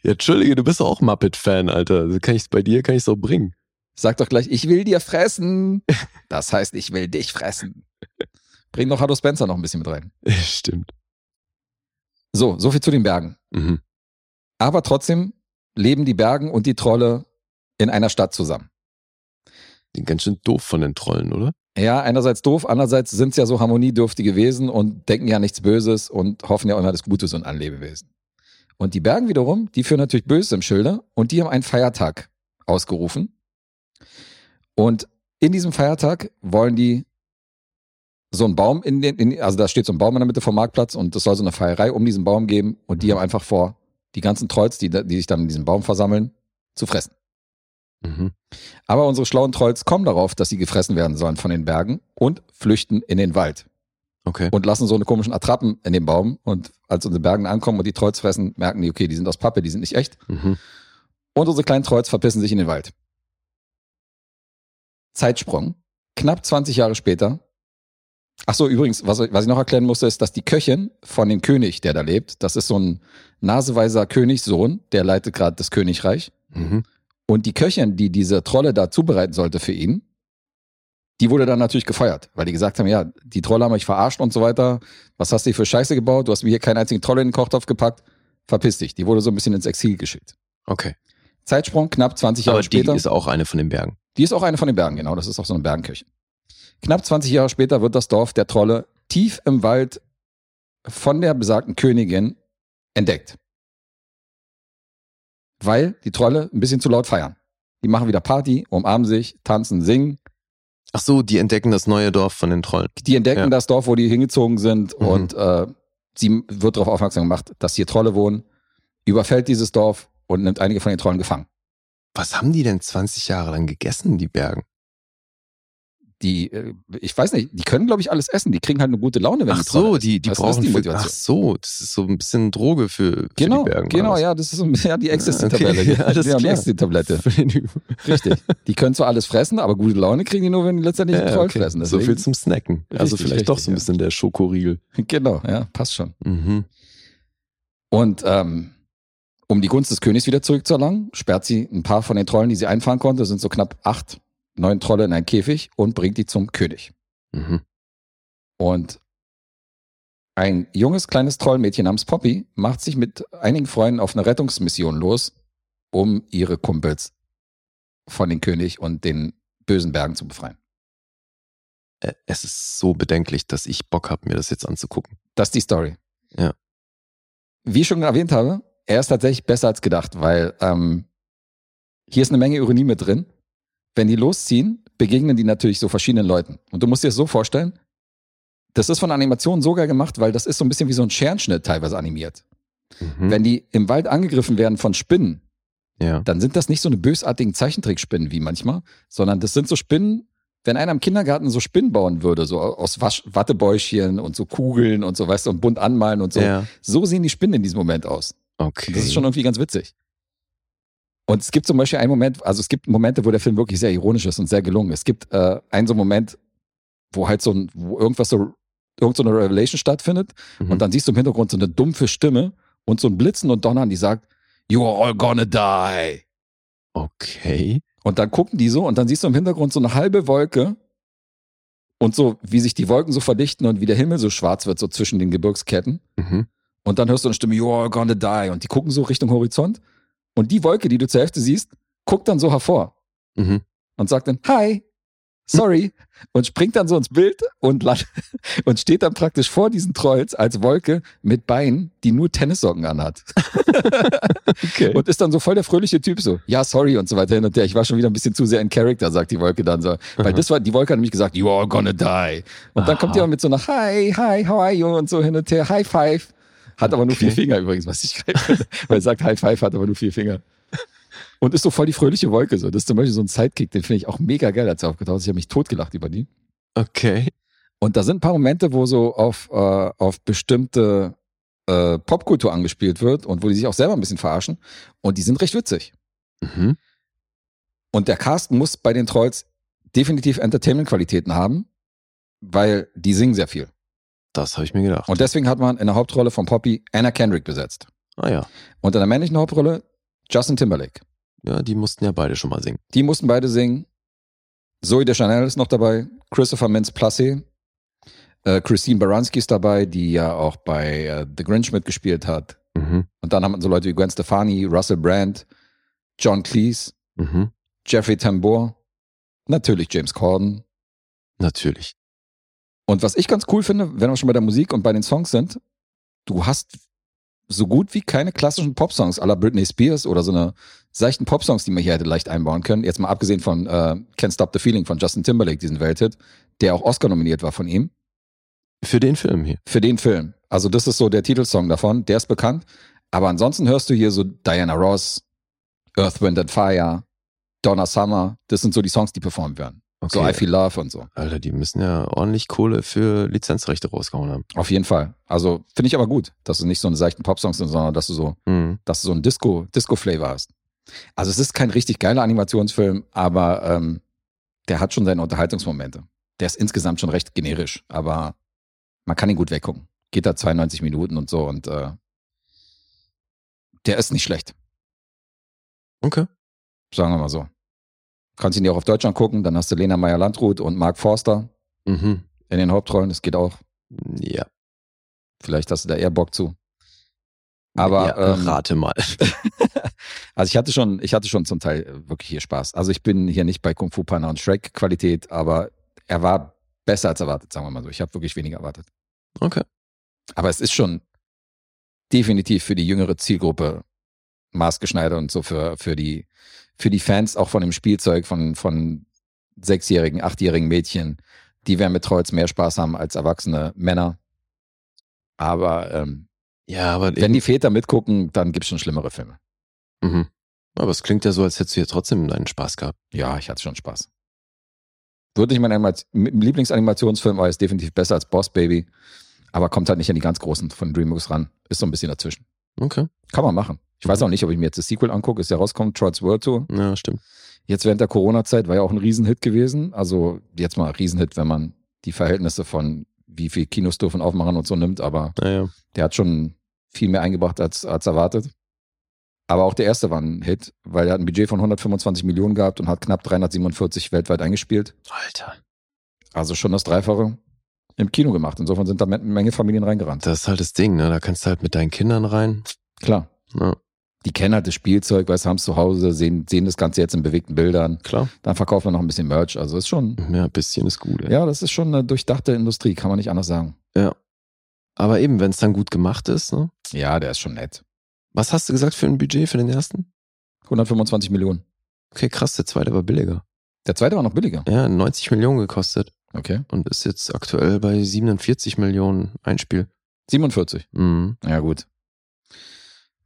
Ja, Entschuldige, du bist doch auch Muppet-Fan, Alter. Also kann ich, bei dir kann ich so bringen. Sag doch gleich, ich will dir fressen. Das heißt, ich will dich fressen. Bring noch Hallo Spencer noch ein bisschen mit rein. Stimmt. So, so viel zu den Bergen. Mhm. Aber trotzdem leben die Bergen und die Trolle in einer Stadt zusammen. Die ganz schön doof von den Trollen, oder? Ja, einerseits doof, andererseits sind es ja so harmoniedürftige Wesen und denken ja nichts Böses und hoffen ja immer das Gute so ein Lebewesen. Und die Bergen wiederum, die führen natürlich Böses im Schilde und die haben einen Feiertag ausgerufen. Und in diesem Feiertag wollen die so einen Baum in den, in, also da steht so ein Baum in der Mitte vom Marktplatz und es soll so eine Feierei um diesen Baum geben und die haben einfach vor, die ganzen Trolls, die, die sich dann in diesem Baum versammeln, zu fressen. Mhm. Aber unsere schlauen Trolls kommen darauf, dass sie gefressen werden sollen von den Bergen und flüchten in den Wald Okay. und lassen so eine komischen Attrappen in dem Baum. Und als unsere Bergen ankommen und die Trolls fressen, merken die, okay, die sind aus Pappe, die sind nicht echt. Mhm. Und unsere kleinen Trolls verpissen sich in den Wald. Zeitsprung. Knapp 20 Jahre später. Ach so, übrigens, was, was ich noch erklären musste, ist, dass die Köchin von dem König, der da lebt, das ist so ein naseweiser Königssohn, der leitet gerade das Königreich. Mhm. Und die Köchin, die diese Trolle da zubereiten sollte für ihn, die wurde dann natürlich gefeuert, weil die gesagt haben, ja, die Trolle haben euch verarscht und so weiter. Was hast du hier für Scheiße gebaut? Du hast mir hier keinen einzigen Troll in den Kochtopf gepackt. Verpiss dich. Die wurde so ein bisschen ins Exil geschickt. Okay. Zeitsprung, knapp 20 Jahre Aber die später. ist auch eine von den Bergen. Die ist auch eine von den Bergen, genau. Das ist auch so eine Bergenkirche. Knapp 20 Jahre später wird das Dorf der Trolle tief im Wald von der besagten Königin entdeckt. Weil die Trolle ein bisschen zu laut feiern. Die machen wieder Party, umarmen sich, tanzen, singen. Ach so, die entdecken das neue Dorf von den Trollen. Die entdecken Ja. das Dorf, wo die hingezogen sind Mhm. und äh, sie wird darauf aufmerksam gemacht, dass hier Trolle wohnen, überfällt dieses Dorf und nimmt einige von den Trollen gefangen. Was haben die denn 20 Jahre lang gegessen, die Bergen? Die, äh, ich weiß nicht, die können, glaube ich, alles essen. Die kriegen halt eine gute Laune, wenn Ach die so, die, die Das ist brauchen die für, Motivation. Ach so, das ist so ein bisschen Droge für, für Genau, die Bergen. genau, ja, das ist so ein- ja, die Ecstasy-Tabelle. Okay, ja, die klar. Ecstasy-Tablette. Für den- Richtig. Die können zwar alles fressen, aber gute Laune kriegen die nur, wenn die letztendlich Ja, Troll okay. fressen. So Deswegen- viel zum Snacken. also Richtig, vielleicht doch richtig, so ein ja. bisschen der Schokoriegel. Genau, ja, passt schon. Mhm. Und ähm, um die Gunst des Königs wieder zurückzuerlangen, sperrt sie ein paar von den Trollen, die sie einfahren konnte, das sind so knapp acht, neun Trolle in einen Käfig und bringt die zum König. Mhm. Und ein junges, kleines Trollmädchen namens Poppy macht sich mit einigen Freunden auf eine Rettungsmission los, um ihre Kumpels von den König und den bösen Bergen zu befreien. Es ist so bedenklich, dass ich Bock habe, mir das jetzt anzugucken. Das ist die Story. Ja. Wie ich schon erwähnt habe, er ist tatsächlich besser als gedacht, weil ähm, hier ist eine Menge Ironie mit drin. Wenn die losziehen, begegnen die natürlich so verschiedenen Leuten. Und du musst dir das so vorstellen, das ist von der Animation so geil gemacht, weil das ist so ein bisschen wie so ein Scherenschnitt teilweise animiert. Mhm. Wenn die im Wald angegriffen werden von Spinnen, ja. dann sind das nicht so eine bösartigen Zeichentrickspinnen wie manchmal, sondern das sind so Spinnen, wenn einer im Kindergarten so Spinnen bauen würde, so aus Wasch Wattebäuschen und so Kugeln und so, weißt du, und bunt anmalen und so. ja. So sehen die Spinnen in diesem Moment aus. Okay. Das ist schon irgendwie ganz witzig. Und es gibt zum Beispiel einen Moment, also es gibt Momente, wo der Film wirklich sehr ironisch ist und sehr gelungen. Es gibt äh, einen so Moment, wo halt so ein, wo irgendwas so, irgend so eine Revelation stattfindet Mhm. und dann siehst du im Hintergrund so eine dumpfe Stimme und so ein Blitzen und Donnern, die sagt, You are all gonna die. Okay. Und dann gucken die so und dann siehst du im Hintergrund so eine halbe Wolke und so, wie sich die Wolken so verdichten und wie der Himmel so schwarz wird, so zwischen den Gebirgsketten. Mhm. Und dann hörst du eine Stimme, you're all gonna die. Und die gucken so Richtung Horizont. Und die Wolke, die du zur Hälfte siehst, guckt dann so hervor Mhm. und sagt dann, hi, sorry. Und springt dann so ins Bild und, und steht dann praktisch vor diesen Trolls als Wolke mit Beinen, die nur Tennissocken anhat. Okay. Und ist dann so voll der fröhliche Typ so, ja, sorry und so weiter hin und her. Ich war schon wieder ein bisschen zu sehr in Character, sagt die Wolke dann so. Weil Aha. das war, die Wolke hat nämlich gesagt, you are gonna die. Und dann Aha. kommt die aber mit so nach, hi, hi, how are you? Und so hin und her, high five. Hat aber nur Okay. vier Finger übrigens, was ich finde. Weil er sagt High Five, hat aber nur vier Finger. Und ist so voll die fröhliche Wolke so. Das ist zum Beispiel so ein Sidekick, den finde ich auch mega geil, als er aufgetaucht ist. Ich habe mich totgelacht über die. Okay. Und da sind ein paar Momente, wo so auf, äh, auf bestimmte äh, Popkultur angespielt wird und wo die sich auch selber ein bisschen verarschen. Und die sind recht witzig. Mhm. Und der Cast muss bei den Trolls definitiv Entertainment-Qualitäten haben, weil die singen sehr viel. Das habe ich mir gedacht. Und deswegen hat man in der Hauptrolle von Poppy Anna Kendrick besetzt. ah ja. Und in der männlichen Hauptrolle Justin Timberlake. Ja, die mussten ja beide schon mal singen. Die mussten beide singen. Zoe de Chanel ist noch dabei, Christopher Mintz-Plasse, äh, Christine Baranski ist dabei, die ja auch bei äh, The Grinch mitgespielt hat. Mhm. Und dann haben wir so Leute wie Gwen Stefani, Russell Brand, John Cleese, Mhm. Jeffrey Tambor, natürlich James Corden. Natürlich. Und was ich ganz cool finde, wenn wir schon bei der Musik und bei den Songs sind, du hast so gut wie keine klassischen Popsongs aller Britney Spears oder so eine seichten Popsongs, die man hier hätte leicht einbauen können. Jetzt mal abgesehen von äh, Can't Stop the Feeling von Justin Timberlake, diesen Welthit, der auch Oscar nominiert war von ihm, Für den Film hier. für den Film. Also das ist so der Titelsong davon, der ist bekannt. Aber ansonsten hörst du hier so Diana Ross, Earth, Wind and Fire, Donna Summer, das sind so die Songs, die performt werden. So I Feel Love und so. Alter, die müssen ja ordentlich Kohle für Lizenzrechte rausgehauen haben. Auf jeden Fall. Also finde ich aber gut, dass du nicht so eine seichten Popsongs sind, sondern dass du so, Mhm. dass du so einen Disco, Disco-Flavor hast. Also es ist kein richtig geiler Animationsfilm, aber ähm, der hat schon seine Unterhaltungsmomente. Der ist insgesamt schon recht generisch, aber man kann ihn gut weggucken. Geht da 92 Minuten und so und äh, der ist nicht schlecht. Okay. Sagen wir mal so. Kannst ihn dir auch auf Deutschland gucken, dann hast du Lena Meyer-Landrut und Mark Forster Mhm. in den Hauptrollen, das geht auch. Ja. Vielleicht hast du da eher Bock zu. Aber ja, ähm, rate mal. also ich hatte schon, ich hatte schon zum Teil äh, wirklich hier Spaß. Also ich bin hier nicht bei Kung Fu Panda und Shrek Qualität, aber er war besser als erwartet, sagen wir mal so. Ich habe wirklich weniger erwartet. Okay. Aber es ist schon definitiv für die jüngere Zielgruppe maßgeschneidert und so für, für die, für die Fans auch von dem Spielzeug von, von sechsjährigen, achtjährigen Mädchen. Die werden mit Trolls mehr Spaß haben als erwachsene Männer. Aber ähm, Ja, aber wenn die Väter mitgucken, dann gibt's schon schlimmere Filme. Mhm. Aber es klingt ja so, als hättest du hier trotzdem deinen Spaß gehabt. Ja, ich hatte schon Spaß. Würde ich mein Lieblingsanimationsfilm, aber ist definitiv besser als Boss Baby. Aber kommt halt nicht an die ganz großen von DreamWorks ran. Ist so ein bisschen dazwischen. Okay. Kann man machen. Ich weiß auch nicht, ob ich mir jetzt das Sequel angucke, ist ja rauskommt, Trolls World Tour. Ja, stimmt. Jetzt während der Corona-Zeit war ja auch ein Riesenhit gewesen. Also jetzt mal Riesenhit, wenn man die Verhältnisse von wie viel Kinos dürfen aufmachen und so nimmt, aber Naja. der hat schon viel mehr eingebracht als, als erwartet. Aber auch der erste war ein Hit, weil er hat ein Budget von 125 Millionen gehabt und hat knapp 347 weltweit eingespielt. Alter. Also schon das Dreifache im Kino gemacht. Insofern sind da eine Menge Familien reingerannt. Das ist halt das Ding, ne? Da kannst du halt mit deinen Kindern rein. Klar. Ja, Die kennen halt das Spielzeug, weißt, haben es zu Hause, sehen, sehen das Ganze jetzt in bewegten Bildern. klar. Dann verkauft man noch ein bisschen Merch. Also ist schon, Ja, ein bisschen ist gut. ey. ja, das ist schon eine durchdachte Industrie, kann man nicht anders sagen. Aber eben, wenn es dann gut gemacht ist, ne? Ja, der ist schon nett. Was hast du gesagt für ein Budget für den ersten? 125 Millionen. Okay, krass, der zweite war billiger. Der zweite war noch billiger. Ja, 90 Millionen gekostet Okay. und ist jetzt aktuell bei 47 Millionen Einspiel. 47. Mhm. Ja, gut.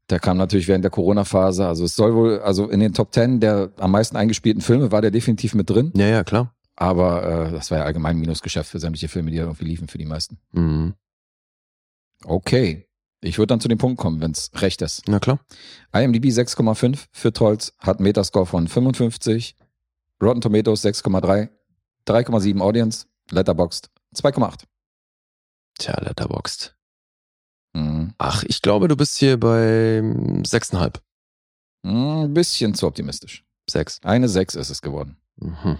Der kam natürlich während der Corona-Phase. Also es soll wohl, also in den Top 10 der am meisten eingespielten Filme war der definitiv mit drin. Ja, ja, klar. Aber äh, das war ja allgemein ein Minusgeschäft für sämtliche Filme, die irgendwie liefen für die meisten. Mhm. Okay. Ich würde dann zu dem Punkt kommen, wenn es recht ist. Na klar. IMDb 6,5 für Trolls, hat Metascore von 55, Rotten Tomatoes 6,3, 3,7 Audience, Letterboxd 2,8. Tja, Letterboxd. Mhm. Ach, ich glaube, du bist hier bei 6,5. Mhm, Ein bisschen zu optimistisch. 6. Eine 6 ist es geworden. Mhm.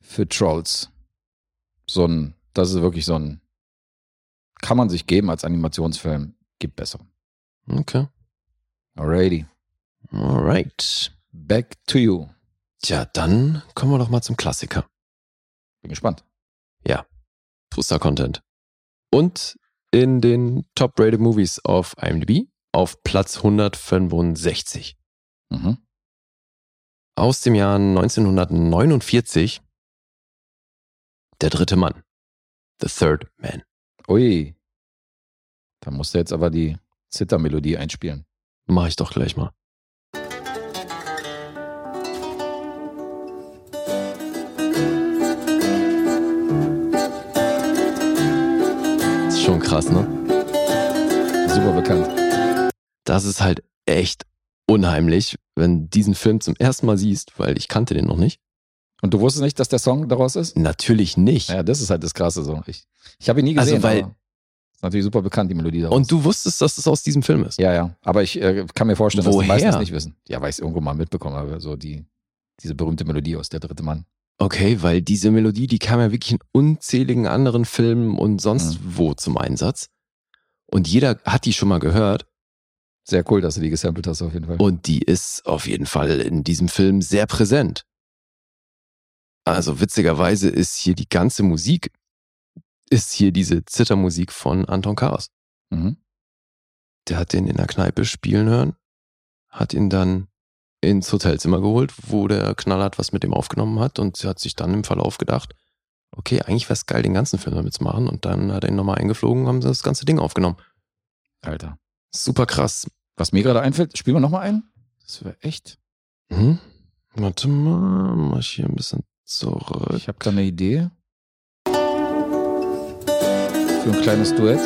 Für Trolls. So ein, das ist wirklich so ein, kann man sich geben als Animationsfilm, gibt besser. Okay. Alrighty. Alright. Back to you. Tja, dann kommen wir doch mal zum Klassiker. Bin gespannt. Booster Content. Und in den Top-Rated Movies auf IMDb auf Platz 165. Mhm. Aus dem Jahr 1949. Der dritte Mann. The Third Man. Ui. Da musst du jetzt aber die Zittermelodie einspielen. Mach ich doch gleich mal. Krass, ne? Super bekannt. Das ist halt echt unheimlich, wenn du diesen Film zum ersten Mal siehst, weil ich kannte den noch nicht. Und du wusstest nicht, dass der Song daraus ist? Natürlich nicht. Ja, das ist halt das Krasse so. Ich, ich habe ihn nie Also, gesehen, weil- aber ist natürlich super bekannt, die Melodie daraus. Und du wusstest, dass es aus diesem Film ist. Ja, ja. Aber ich äh, kann mir vorstellen, dass die Woher? meisten es nicht wissen. Ja, weil ich es irgendwo mal mitbekommen habe. So die, diese berühmte Melodie aus Der dritte Mann. Okay, weil diese Melodie, die kam ja wirklich in unzähligen anderen Filmen und sonst wo zum Einsatz. Und jeder hat die schon mal gehört. Sehr cool, dass du die gesampelt hast, auf jeden Fall. Und die ist auf jeden Fall in diesem Film sehr präsent. Also witzigerweise ist hier die ganze Musik, ist hier diese Zittermusik von Anton Karas. Mhm. Der hat den in der Kneipe spielen hören, hat ihn dann ins Hotelzimmer geholt, wo der Knallert was mit dem aufgenommen hat und hat sich dann im Verlauf gedacht, okay, eigentlich wäre es geil, den ganzen Film damit zu machen. Und dann hat er ihn nochmal eingeflogen und haben sie das ganze Ding aufgenommen. Alter. Super krass. Was mir gerade einfällt, spielen wir nochmal ein? Das wäre echt. Mhm. Warte mal, mach ich hier ein bisschen zurück. Ich habe da eine Idee. Für ein kleines Duett.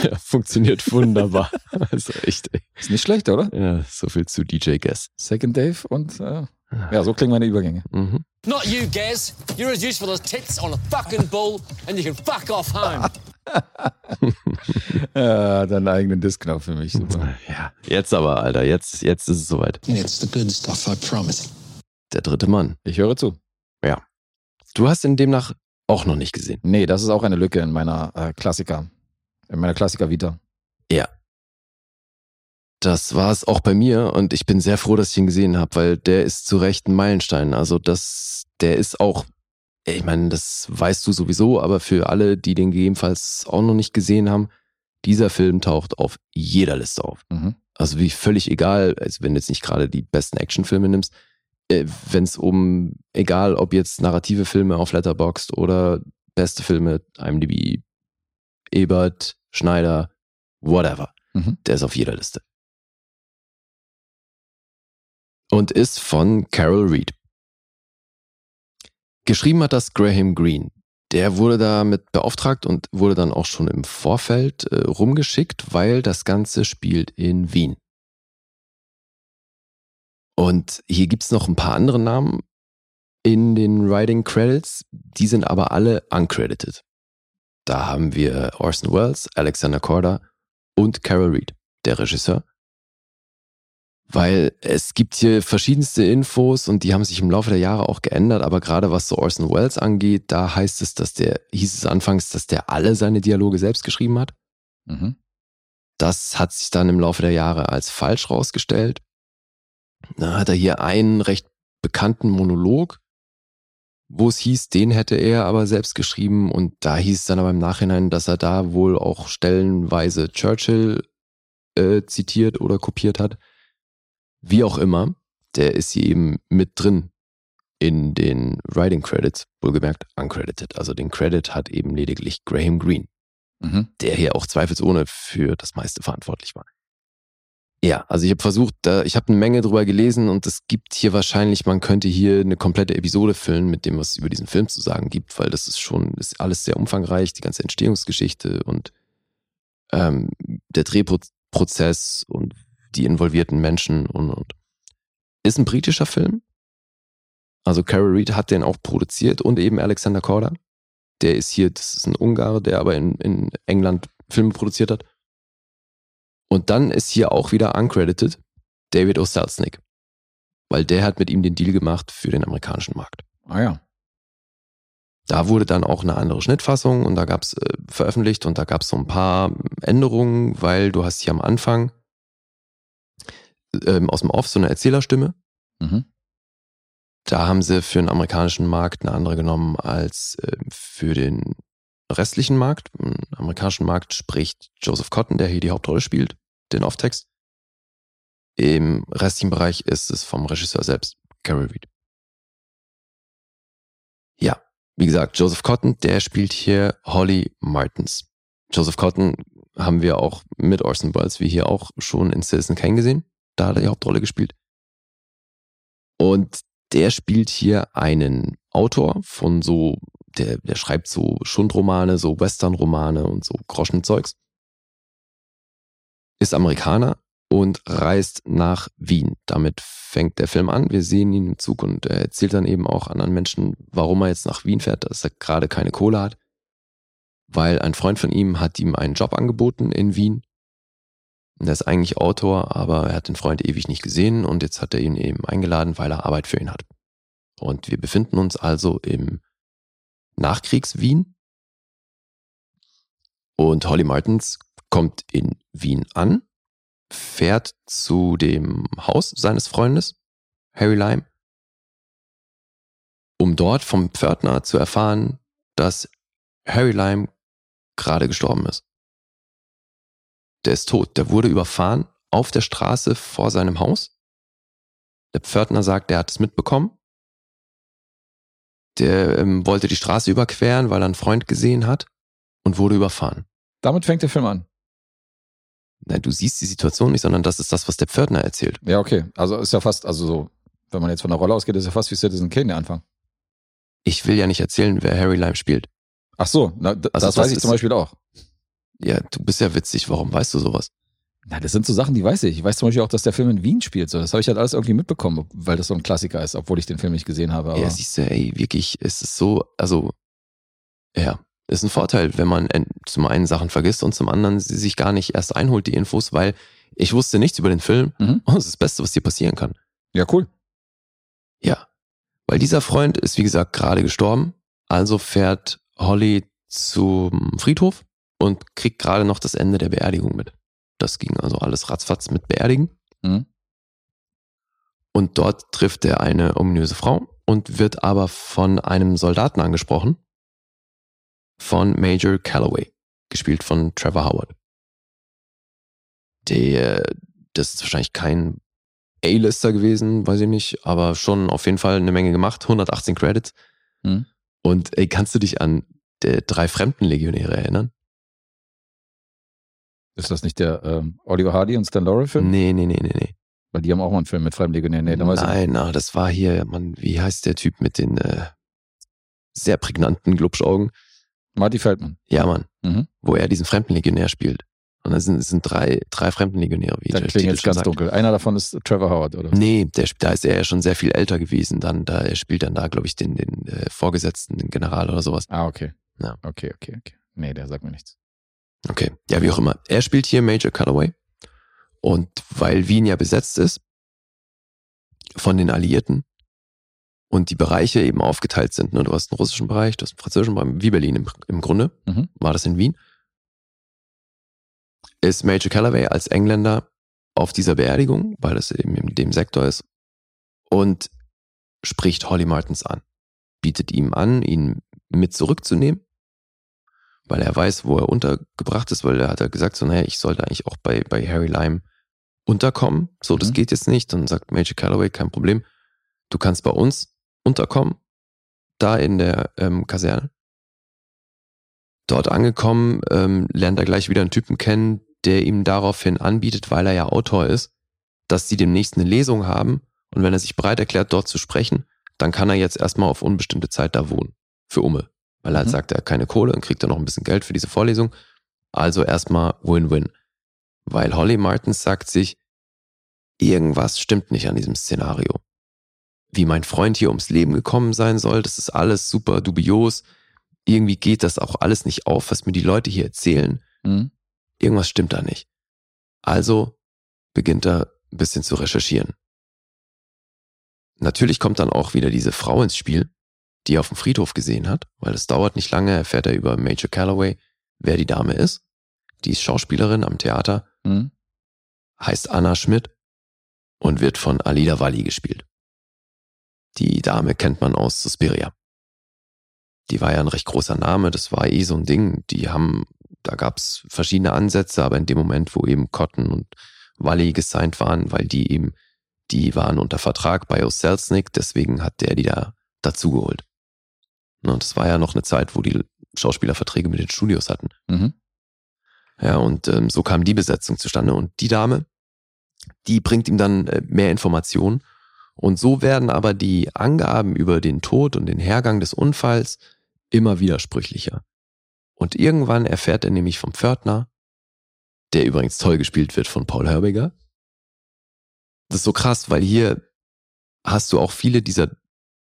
Ja, funktioniert wunderbar. Also echt, ey. Ist nicht schlecht, oder? Ja, so viel zu DJ Guess. Second Dave und äh, ja, so klingen meine Übergänge. Mhm. Not you, Gaz. You're as useful as tits on a fucking bull, and you can fuck off home. ja, deinen eigenen Diskknopf für mich. Super. Ja, jetzt aber, Alter, jetzt, jetzt ist es soweit. It's the good stuff, I promise. Der dritte Mann. Ich höre zu. Du hast ihn demnach auch noch nicht gesehen. Nee, das ist auch eine Lücke in meiner äh, Klassiker, in meiner Klassiker-Vita. Ja. Das war es auch bei mir und ich bin sehr froh, dass ich ihn gesehen habe, weil der ist zu Recht ein Meilenstein. Also das, der ist auch, ich meine, das weißt du sowieso, aber für alle, die den gegebenenfalls auch noch nicht gesehen haben, dieser Film taucht auf jeder Liste auf. Mhm. Also wie völlig egal, also wenn du jetzt nicht gerade die besten Actionfilme nimmst, äh, wenn es um, egal ob jetzt narrative Filme auf Letterboxd oder beste Filme, IMDb, Ebert, Schneider, whatever, Mhm. der ist auf jeder Liste. Und ist von Carol Reed. Geschrieben hat das Graham Greene. Der wurde damit beauftragt und wurde dann auch schon im Vorfeld äh, rumgeschickt, weil das Ganze spielt in Wien. Und hier gibt's noch ein paar andere Namen in den Writing Credits, die sind aber alle uncredited. Da haben wir Orson Welles, Alexander Korda und Carol Reed, der Regisseur. Weil es gibt hier verschiedenste Infos und die haben sich im Laufe der Jahre auch geändert, aber gerade was so Orson Welles angeht, da heißt es, dass der, hieß es anfangs, dass der alle seine Dialoge selbst geschrieben hat. Mhm. Das hat sich dann im Laufe der Jahre als falsch rausgestellt. Da hat er hier einen recht bekannten Monolog, wo es hieß, den hätte er aber selbst geschrieben und da hieß es dann aber im Nachhinein, dass er da wohl auch stellenweise Churchill äh, zitiert oder kopiert hat. Wie auch immer, der ist hier eben mit drin in den Writing Credits, wohlgemerkt uncredited. Also den Credit hat eben lediglich Graham Greene Mhm. der hier auch zweifelsohne für das meiste verantwortlich war. Ja, also ich habe versucht, ich habe eine Menge drüber gelesen und es gibt hier wahrscheinlich, man könnte hier eine komplette Episode füllen mit dem, was es über diesen Film zu sagen gibt, weil das ist schon, ist alles sehr umfangreich, die ganze Entstehungsgeschichte und ähm, der Drehprozess und die involvierten Menschen und, und. Ist ein britischer Film. Also Carol Reed hat den auch produziert und eben Alexander Korda. Der ist hier, das ist ein Ungar, der aber in, in England Filme produziert hat. Und dann ist hier auch wieder uncredited David O. Selznick. Weil der hat mit ihm den Deal gemacht für den amerikanischen Markt. Ah ja. Da wurde dann auch eine andere Schnittfassung und da gab's äh, veröffentlicht und da gab's so ein paar Änderungen, weil du hast hier am Anfang ähm, aus dem Off so eine Erzählerstimme. Mhm. Da haben sie für den amerikanischen Markt eine andere genommen als ähm, für den restlichen Markt. Im amerikanischen Markt spricht Joseph Cotton, der hier die Hauptrolle spielt, den Off-Text. Im restlichen Bereich ist es vom Regisseur selbst, Carol Reed. Ja, wie gesagt, Joseph Cotton, der spielt hier Holly Martins. Joseph Cotton haben wir auch mit Orson Welles, wie hier auch schon in Citizen Kane gesehen. Da hat er die Hauptrolle gespielt. Und der spielt hier einen Autor von so, der, der schreibt so Schundromane, so Westernromane und so Groschenzeugs. Ist Amerikaner und reist nach Wien. Damit fängt der Film an. Wir sehen ihn im Zug und er erzählt dann eben auch anderen Menschen, warum er jetzt nach Wien fährt, dass er gerade keine Kohle hat. Weil ein Freund von ihm hat ihm einen Job angeboten in Wien. Und er ist eigentlich Autor, aber er hat den Freund ewig nicht gesehen und jetzt hat er ihn eben eingeladen, weil er Arbeit für ihn hat. Und wir befinden uns also im Nachkriegs-Wien. Und Holly Martins kommt in Wien an, fährt zu dem Haus seines Freundes, Harry Lime, um dort vom Pförtner zu erfahren, dass Harry Lime gerade gestorben ist. Der ist tot. Der wurde überfahren auf der Straße vor seinem Haus. Der Pförtner sagt, er hat es mitbekommen. Der ähm, wollte die Straße überqueren, weil er einen Freund gesehen hat und wurde überfahren. Damit fängt der Film an. Nein, du siehst die Situation nicht, sondern das ist das, was der Pförtner erzählt. Ja, okay. Also ist ja fast, also so, wenn man jetzt von der Rolle ausgeht, ist ja fast wie Citizen Kane der Anfang. Ich will ja nicht erzählen, wer Harry Lime spielt. Ach so, na, Also das, das weiß ich ist- zum Beispiel auch. Ja, du bist ja witzig. Warum weißt du sowas? Na, das sind so Sachen, die weiß ich. Ich weiß zum Beispiel auch, dass der Film in Wien spielt. So, das habe ich halt alles irgendwie mitbekommen, weil das so ein Klassiker ist, obwohl ich den Film nicht gesehen habe. Aber Ja, siehst du, ey, wirklich, es ist so, also, ja. Ist ein Vorteil, wenn man zum einen Sachen vergisst und zum anderen sie sich gar nicht erst einholt, die Infos, weil ich wusste nichts über den Film Mhm. und das ist das Beste, was dir passieren kann. Ja, cool. Ja. Weil dieser Freund ist, wie gesagt, gerade gestorben. Also fährt Holly zum Friedhof und kriegt gerade noch das Ende der Beerdigung mit. Das ging also alles ratzfatz mit Beerdigen. Mhm. Und dort trifft er eine ominöse Frau und wird aber von einem Soldaten angesprochen. Von Major Calloway, gespielt von Trevor Howard. Der, das ist wahrscheinlich kein A-Lister gewesen, weiß ich nicht, aber schon auf jeden Fall eine Menge gemacht, 118 Credits. Mhm. Und ey, kannst du dich an der drei Fremdenlegionäre erinnern? Ist das nicht der ähm, Oliver Hardy und Stan Laurel-Film? Nee, nee, nee, nee, nee. Weil die haben auch mal einen Film mit. Nee, weiß ich nicht. Nein, na, das war hier, Mann, wie heißt der Typ mit den äh, sehr prägnanten Glubschaugen? Marty Feldman. Ja, Mann, Mhm. wo er diesen Fremdenlegionär spielt. Und da sind, es sind drei, drei Fremdenlegionäre, wie Da der klingt jetzt ganz sagt. dunkel. Einer davon ist Trevor Howard, oder? Nee, der, da ist er ja schon sehr viel älter gewesen. Dann, da er spielt dann da, glaube ich, den, den äh, Vorgesetzten, den General oder sowas. Ah, okay. Ja. Okay, okay, okay. Nee, der sagt mir nichts. Okay, ja, wie auch immer. Er spielt hier Major Calloway. Und weil Wien ja besetzt ist von den Alliierten und die Bereiche eben aufgeteilt sind, ne? du hast einen russischen Bereich, du hast einen französischen Bereich, wie Berlin im, im Grunde, Mhm. war das in Wien, ist Major Calloway als Engländer auf dieser Beerdigung, weil es eben in dem Sektor ist, und spricht Holly Martins an, bietet ihm an, ihn mit zurückzunehmen weil er weiß, wo er untergebracht ist, weil er hat ja gesagt, so, naja, ich sollte eigentlich auch bei, bei Harry Lime unterkommen. So, das Mhm. geht jetzt nicht. Dann sagt Major Calloway, kein Problem. Du kannst bei uns unterkommen, da in der ähm, Kaserne. Dort angekommen, ähm, lernt er gleich wieder einen Typen kennen, der ihm daraufhin anbietet, weil er ja Autor ist, dass sie demnächst eine Lesung haben und wenn er sich bereit erklärt, dort zu sprechen, dann kann er jetzt erstmal auf unbestimmte Zeit da wohnen. Für Umme. Weil er halt Mhm. sagt, er hat keine Kohle und kriegt dann noch ein bisschen Geld für diese Vorlesung. Also erstmal Win-Win. Weil Holly Martins sagt sich, irgendwas stimmt nicht an diesem Szenario. Wie mein Freund hier ums Leben gekommen sein soll, das ist alles super dubios. Irgendwie geht das auch alles nicht auf, was mir die Leute hier erzählen. Mhm. Irgendwas stimmt da nicht. Also beginnt er ein bisschen zu recherchieren. Natürlich kommt dann auch wieder diese Frau ins Spiel, die er auf dem Friedhof gesehen hat, weil es dauert nicht lange, erfährt er über Major Calloway, wer die Dame ist. Die ist Schauspielerin am Theater, Mhm. heißt Anna Schmidt und wird von Alida Valli gespielt. Die Dame kennt man aus Suspiria. Die war ja ein recht großer Name, das war eh so ein Ding. Die haben, da gab's verschiedene Ansätze, aber in dem Moment, wo eben Cotton und Valli gesigned waren, weil die eben, die waren unter Vertrag bei O'Selznick, deswegen hat der die da dazugeholt. Und das war ja noch eine Zeit, wo die Schauspielerverträge mit den Studios hatten. Mhm. Ja, und ähm, so kam die Besetzung zustande. Und die Dame, die bringt ihm dann äh, mehr Informationen. Und so werden aber die Angaben über den Tod und den Hergang des Unfalls immer widersprüchlicher. Und irgendwann erfährt er nämlich vom Pförtner, der übrigens toll gespielt wird von Paul Herbiger. Das ist so krass, weil hier hast du auch viele dieser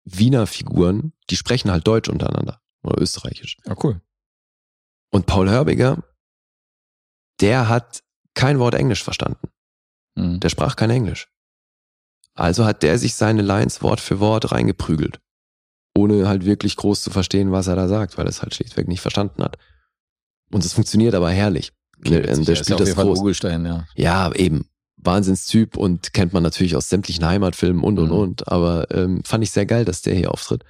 Wiener Figuren, die sprechen halt Deutsch untereinander oder Österreichisch. Ja, cool. Und Paul Herbiger, der hat kein Wort Englisch verstanden. Mhm. Der sprach kein Englisch. Also hat der sich seine Lines Wort für Wort reingeprügelt. Ohne halt wirklich groß zu verstehen, was er da sagt, weil er es halt schlichtweg nicht verstanden hat. Und es funktioniert aber herrlich. Der, Witzig, der ist ja spielt das groß. Ugelstein, ja. Ja, eben. Wahnsinnstyp und kennt man natürlich aus sämtlichen Heimatfilmen und und Mhm. und. Aber ähm, fand ich sehr geil, dass der hier auftritt.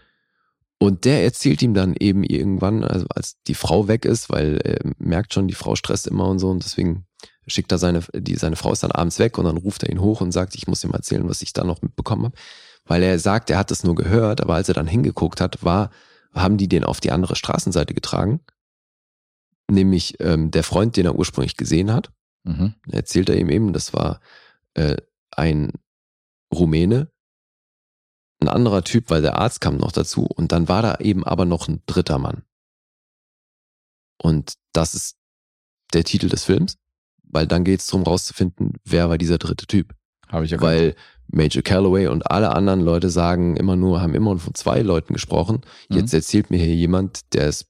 Und der erzählt ihm dann eben irgendwann, also als die Frau weg ist, weil er merkt schon, die Frau stresst immer und so und deswegen schickt er seine, die, seine Frau ist dann abends weg und dann ruft er ihn hoch und sagt, ich muss ihm erzählen, was ich da noch mitbekommen habe. Weil er sagt, er hat das nur gehört, aber als er dann hingeguckt hat, war, haben die den auf die andere Straßenseite getragen. Nämlich ähm, der Freund, den er ursprünglich gesehen hat Mhm. erzählt er ihm eben, das war äh, ein Rumäne, ein anderer Typ, weil der Arzt kam noch dazu und dann war da eben aber noch ein dritter Mann. Und das ist der Titel des Films, weil dann geht es darum rauszufinden, wer war dieser dritte Typ. Habe ich ja Weil Major Calloway und alle anderen Leute sagen immer nur, haben immer von zwei Leuten gesprochen. Mhm. Jetzt erzählt mir hier jemand, der ist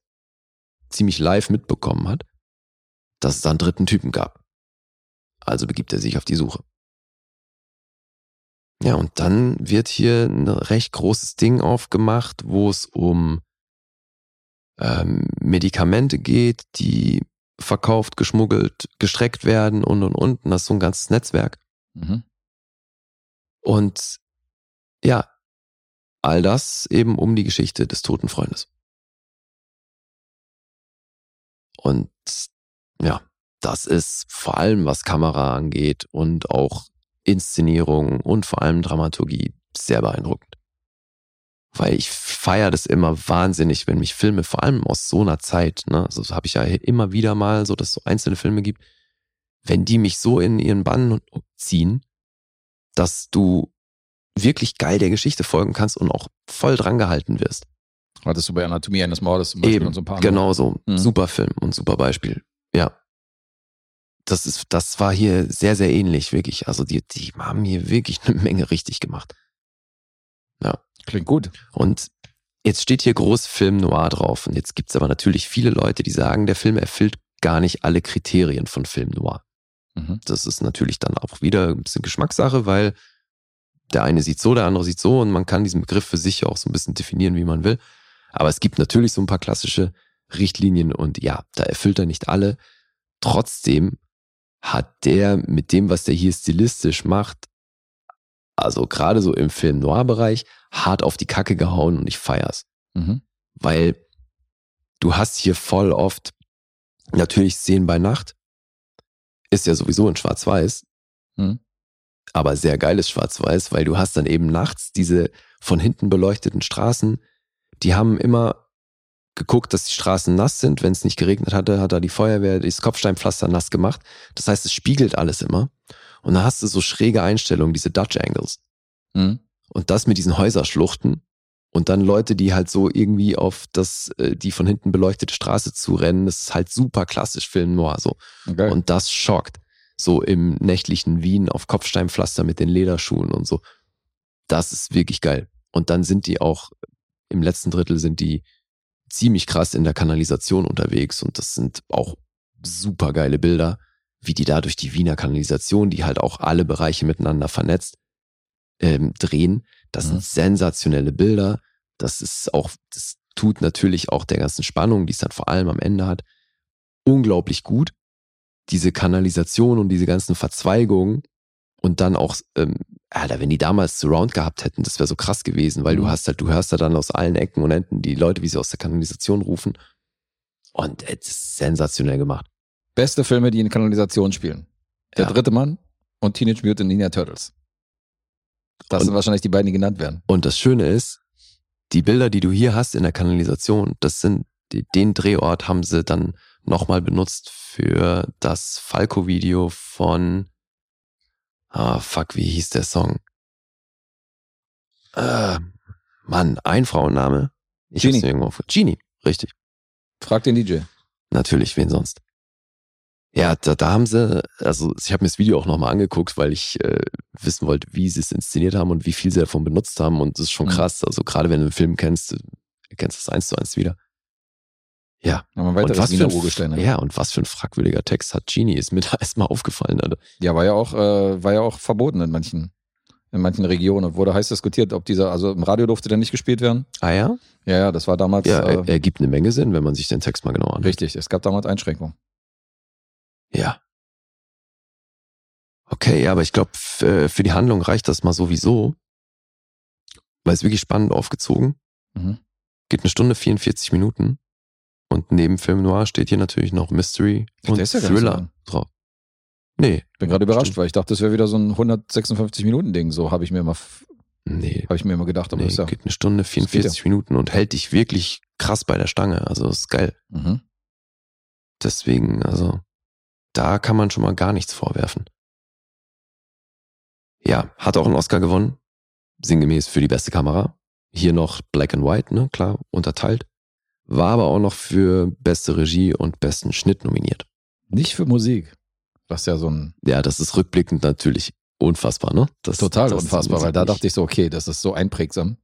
ziemlich live mitbekommen hat, dass es da einen dritten Typen gab. Also begibt er sich auf die Suche. Ja, und dann wird hier ein recht großes Ding aufgemacht, wo es um ähm, Medikamente geht, die verkauft, geschmuggelt, gestreckt werden und und und. Und das ist so ein ganzes Netzwerk. Mhm. Und ja, all das eben um die Geschichte des toten Freundes. Und ja, das ist vor allem, was Kamera angeht und auch Inszenierung und vor allem Dramaturgie sehr beeindruckend. Weil ich feiere das immer wahnsinnig, wenn mich Filme, vor allem aus so einer Zeit, ne, also das habe ich ja immer wieder mal, so dass es so einzelne Filme gibt, wenn die mich so in ihren Bann ziehen, dass du wirklich geil der Geschichte folgen kannst und auch voll dran gehalten wirst. Hattest du bei Anatomie eines Mordes zum Beispiel Eben, und so ein paar andere. genau so. Mhm. Super Film und super Beispiel. Ja. Das ist, das war hier sehr, sehr ähnlich, wirklich. Also die, die haben hier wirklich eine Menge richtig gemacht. Klingt gut. Und jetzt steht hier groß Film Noir drauf. Und jetzt gibt's aber natürlich viele Leute, die sagen, der Film erfüllt gar nicht alle Kriterien von Film Noir. Mhm. Das ist natürlich dann auch wieder ein bisschen Geschmackssache, weil der eine sieht so, der andere sieht so und man kann diesen Begriff für sich auch so ein bisschen definieren, wie man will. Aber es gibt natürlich so ein paar klassische Richtlinien und ja, da erfüllt er nicht alle. Trotzdem hat der mit dem, was der hier stilistisch macht, also gerade so im Film Noir-Bereich, hart auf die Kacke gehauen und ich feier's Mhm. weil du hast hier voll oft natürlich Szenen bei Nacht, ist ja sowieso in Schwarz-Weiß, Mhm. aber sehr geiles Schwarz-Weiß, weil du hast dann eben nachts diese von hinten beleuchteten Straßen, die haben immer geguckt, dass die Straßen nass sind. Wenn es nicht geregnet hatte, hat da die Feuerwehr das Kopfsteinpflaster nass gemacht. Das heißt, es spiegelt alles immer. Und da hast du so schräge Einstellungen, diese Dutch Angles. Mhm. Und das mit diesen Häuserschluchten und dann Leute, die halt so irgendwie auf das, äh, die von hinten beleuchtete Straße zu rennen, das ist halt super klassisch Film Noir so. Okay. Und das schockt. So im nächtlichen Wien auf Kopfsteinpflaster mit den Lederschuhen und so. Das ist wirklich geil. Und dann sind die auch, im letzten Drittel sind die ziemlich krass in der Kanalisation unterwegs und das sind auch super geile Bilder, wie die da durch die Wiener Kanalisation, die halt auch alle Bereiche miteinander vernetzt, ähm, drehen. Das Mhm. sind sensationelle Bilder. Das ist auch, das tut natürlich auch der ganzen Spannung, die es dann vor allem am Ende hat, unglaublich gut. Diese Kanalisation und diese ganzen Verzweigungen und dann auch, ähm, Alter, wenn die damals Surround gehabt hätten, das wäre so krass gewesen, weil du Mhm. hast halt, du hörst da dann aus allen Ecken und Enden die Leute, wie sie aus der Kanalisation rufen. Und es ist sensationell gemacht. Beste Filme, die in Kanalisation spielen. Der Ja. dritte Mann und Teenage Mutant Ninja Turtles. Das Und- sind wahrscheinlich die beiden, die genannt werden. Und das Schöne ist, die Bilder, die du hier hast in der Kanalisation, das sind, den Drehort haben sie dann nochmal benutzt für das Falco-Video von, ah, fuck, wie hieß der Song? Äh, Mann, ein Frauenname. Ich Genie. hab's irgendwo. Genie, richtig. Frag den DJ. Natürlich, wen sonst? Ja, da, da haben sie, also ich habe mir das Video auch nochmal angeguckt, weil ich äh, wissen wollte, wie sie es inszeniert haben und wie viel sie davon benutzt haben. Und das ist schon Mhm. krass. Also gerade wenn du einen Film kennst, du kennst das eins zu eins wieder. Ja. Wir ein Und was, für ein, ne? ja, und was für ein fragwürdiger Text hat Genie, ist mir da erstmal aufgefallen. Alter. Ja, war ja auch, äh, war ja auch verboten in manchen, in manchen Regionen. Wurde heiß diskutiert, ob dieser, also im Radio durfte der nicht gespielt werden. Ah ja? Ja, ja, das war damals Ja, äh, er, ergibt eine Menge Sinn, wenn man sich den Text mal genau anschaut. richtig. Es gab damals Einschränkungen. Ja. Okay, ja, aber ich glaube, für die Handlung reicht das mal sowieso. Weil es wirklich spannend aufgezogen. Mhm. Geht eine Stunde 44 Minuten. Und neben Film Noir steht hier natürlich noch Mystery Der und ist ja Thriller drauf. Nee, Bin gerade überrascht, Stimmt. weil ich dachte, das wäre wieder so ein 156 Minuten Ding. So habe ich mir immer, nee. habe ich mir immer gedacht. Aber nee ist ja, geht eine Stunde 44 Minuten und hält dich wirklich krass bei der Stange. Also ist geil. mhm. Deswegen, also, da kann man schon mal gar nichts vorwerfen. Ja, hat auch einen Oscar gewonnen. Sinngemäß für die beste Kamera. Hier noch Black and White, ne, klar, unterteilt. War aber auch noch für beste Regie und besten Schnitt nominiert. nicht für Musik. Was ja so ein Ja, das ist rückblickend natürlich unfassbar, ne? Das, total das unfassbar, weil da dachte ich so, okay, das ist so einprägsam.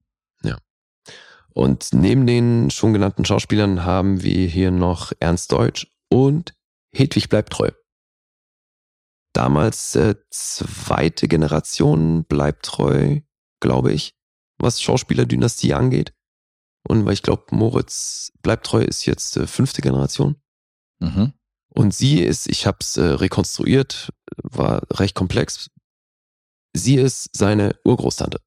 Und neben den schon genannten Schauspielern haben wir hier noch Ernst Deutsch und Hedwig bleibt treu. Damals äh, zweite Generation bleibt treu, glaube ich, was Schauspielerdynastie angeht. Und weil ich glaube, Moritz bleibt treu ist jetzt äh, fünfte Generation. Mhm. Und sie ist, ich habe es äh, rekonstruiert, war recht komplex. Sie ist seine Urgroßtante.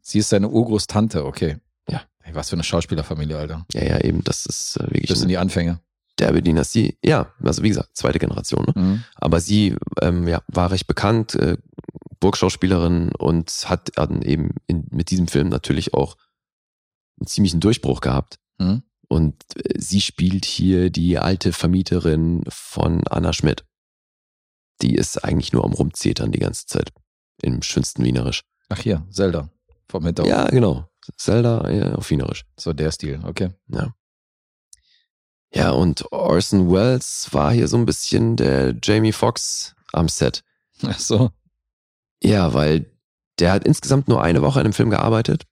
Sie ist seine Urgroßtante, okay. Ja. Hey, was für eine Schauspielerfamilie, Alter. Ja, ja, eben, das ist äh, wirklich Das sind die Anfänge. Derbe Dynastie. Ja, also wie gesagt, zweite Generation. Ne? Mhm. Aber sie ähm, ja, war recht bekannt, äh, Burgschauspielerin und hat dann eben in, mit diesem Film natürlich auch einen ziemlichen Durchbruch gehabt. Mhm. Und äh, sie spielt hier die alte Vermieterin von Anna Schmidt. Die ist eigentlich nur am Rumzetern die ganze Zeit. Im schönsten Wienerisch. Ach hier, Zelda. Vom Hintergrund. Ja, genau. Zelda ja, auf Wienerisch. So der Stil, okay. Ja. Ja, und Orson Welles war hier so ein bisschen der Jamie Foxx am Set. Ach so. Ja, weil der hat insgesamt nur eine Woche an dem Film gearbeitet,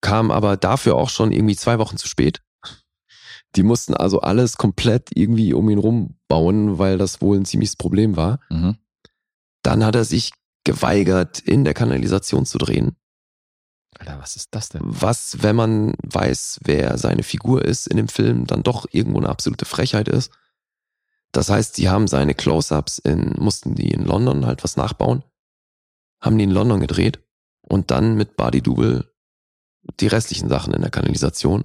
kam aber dafür auch schon irgendwie zwei Wochen zu spät. Die mussten also alles komplett irgendwie um ihn rumbauen, weil das wohl ein ziemliches Problem war. Mhm. Dann hat er sich geweigert, in der Kanalisation zu drehen. Alter, was ist das denn? Was, wenn man weiß, wer seine Figur ist in dem Film, dann doch irgendwo eine absolute Frechheit ist. Das heißt, die haben seine Close-ups in, mussten die in London halt was nachbauen, haben die in London gedreht und dann mit Body Double die restlichen Sachen in der Kanalisation.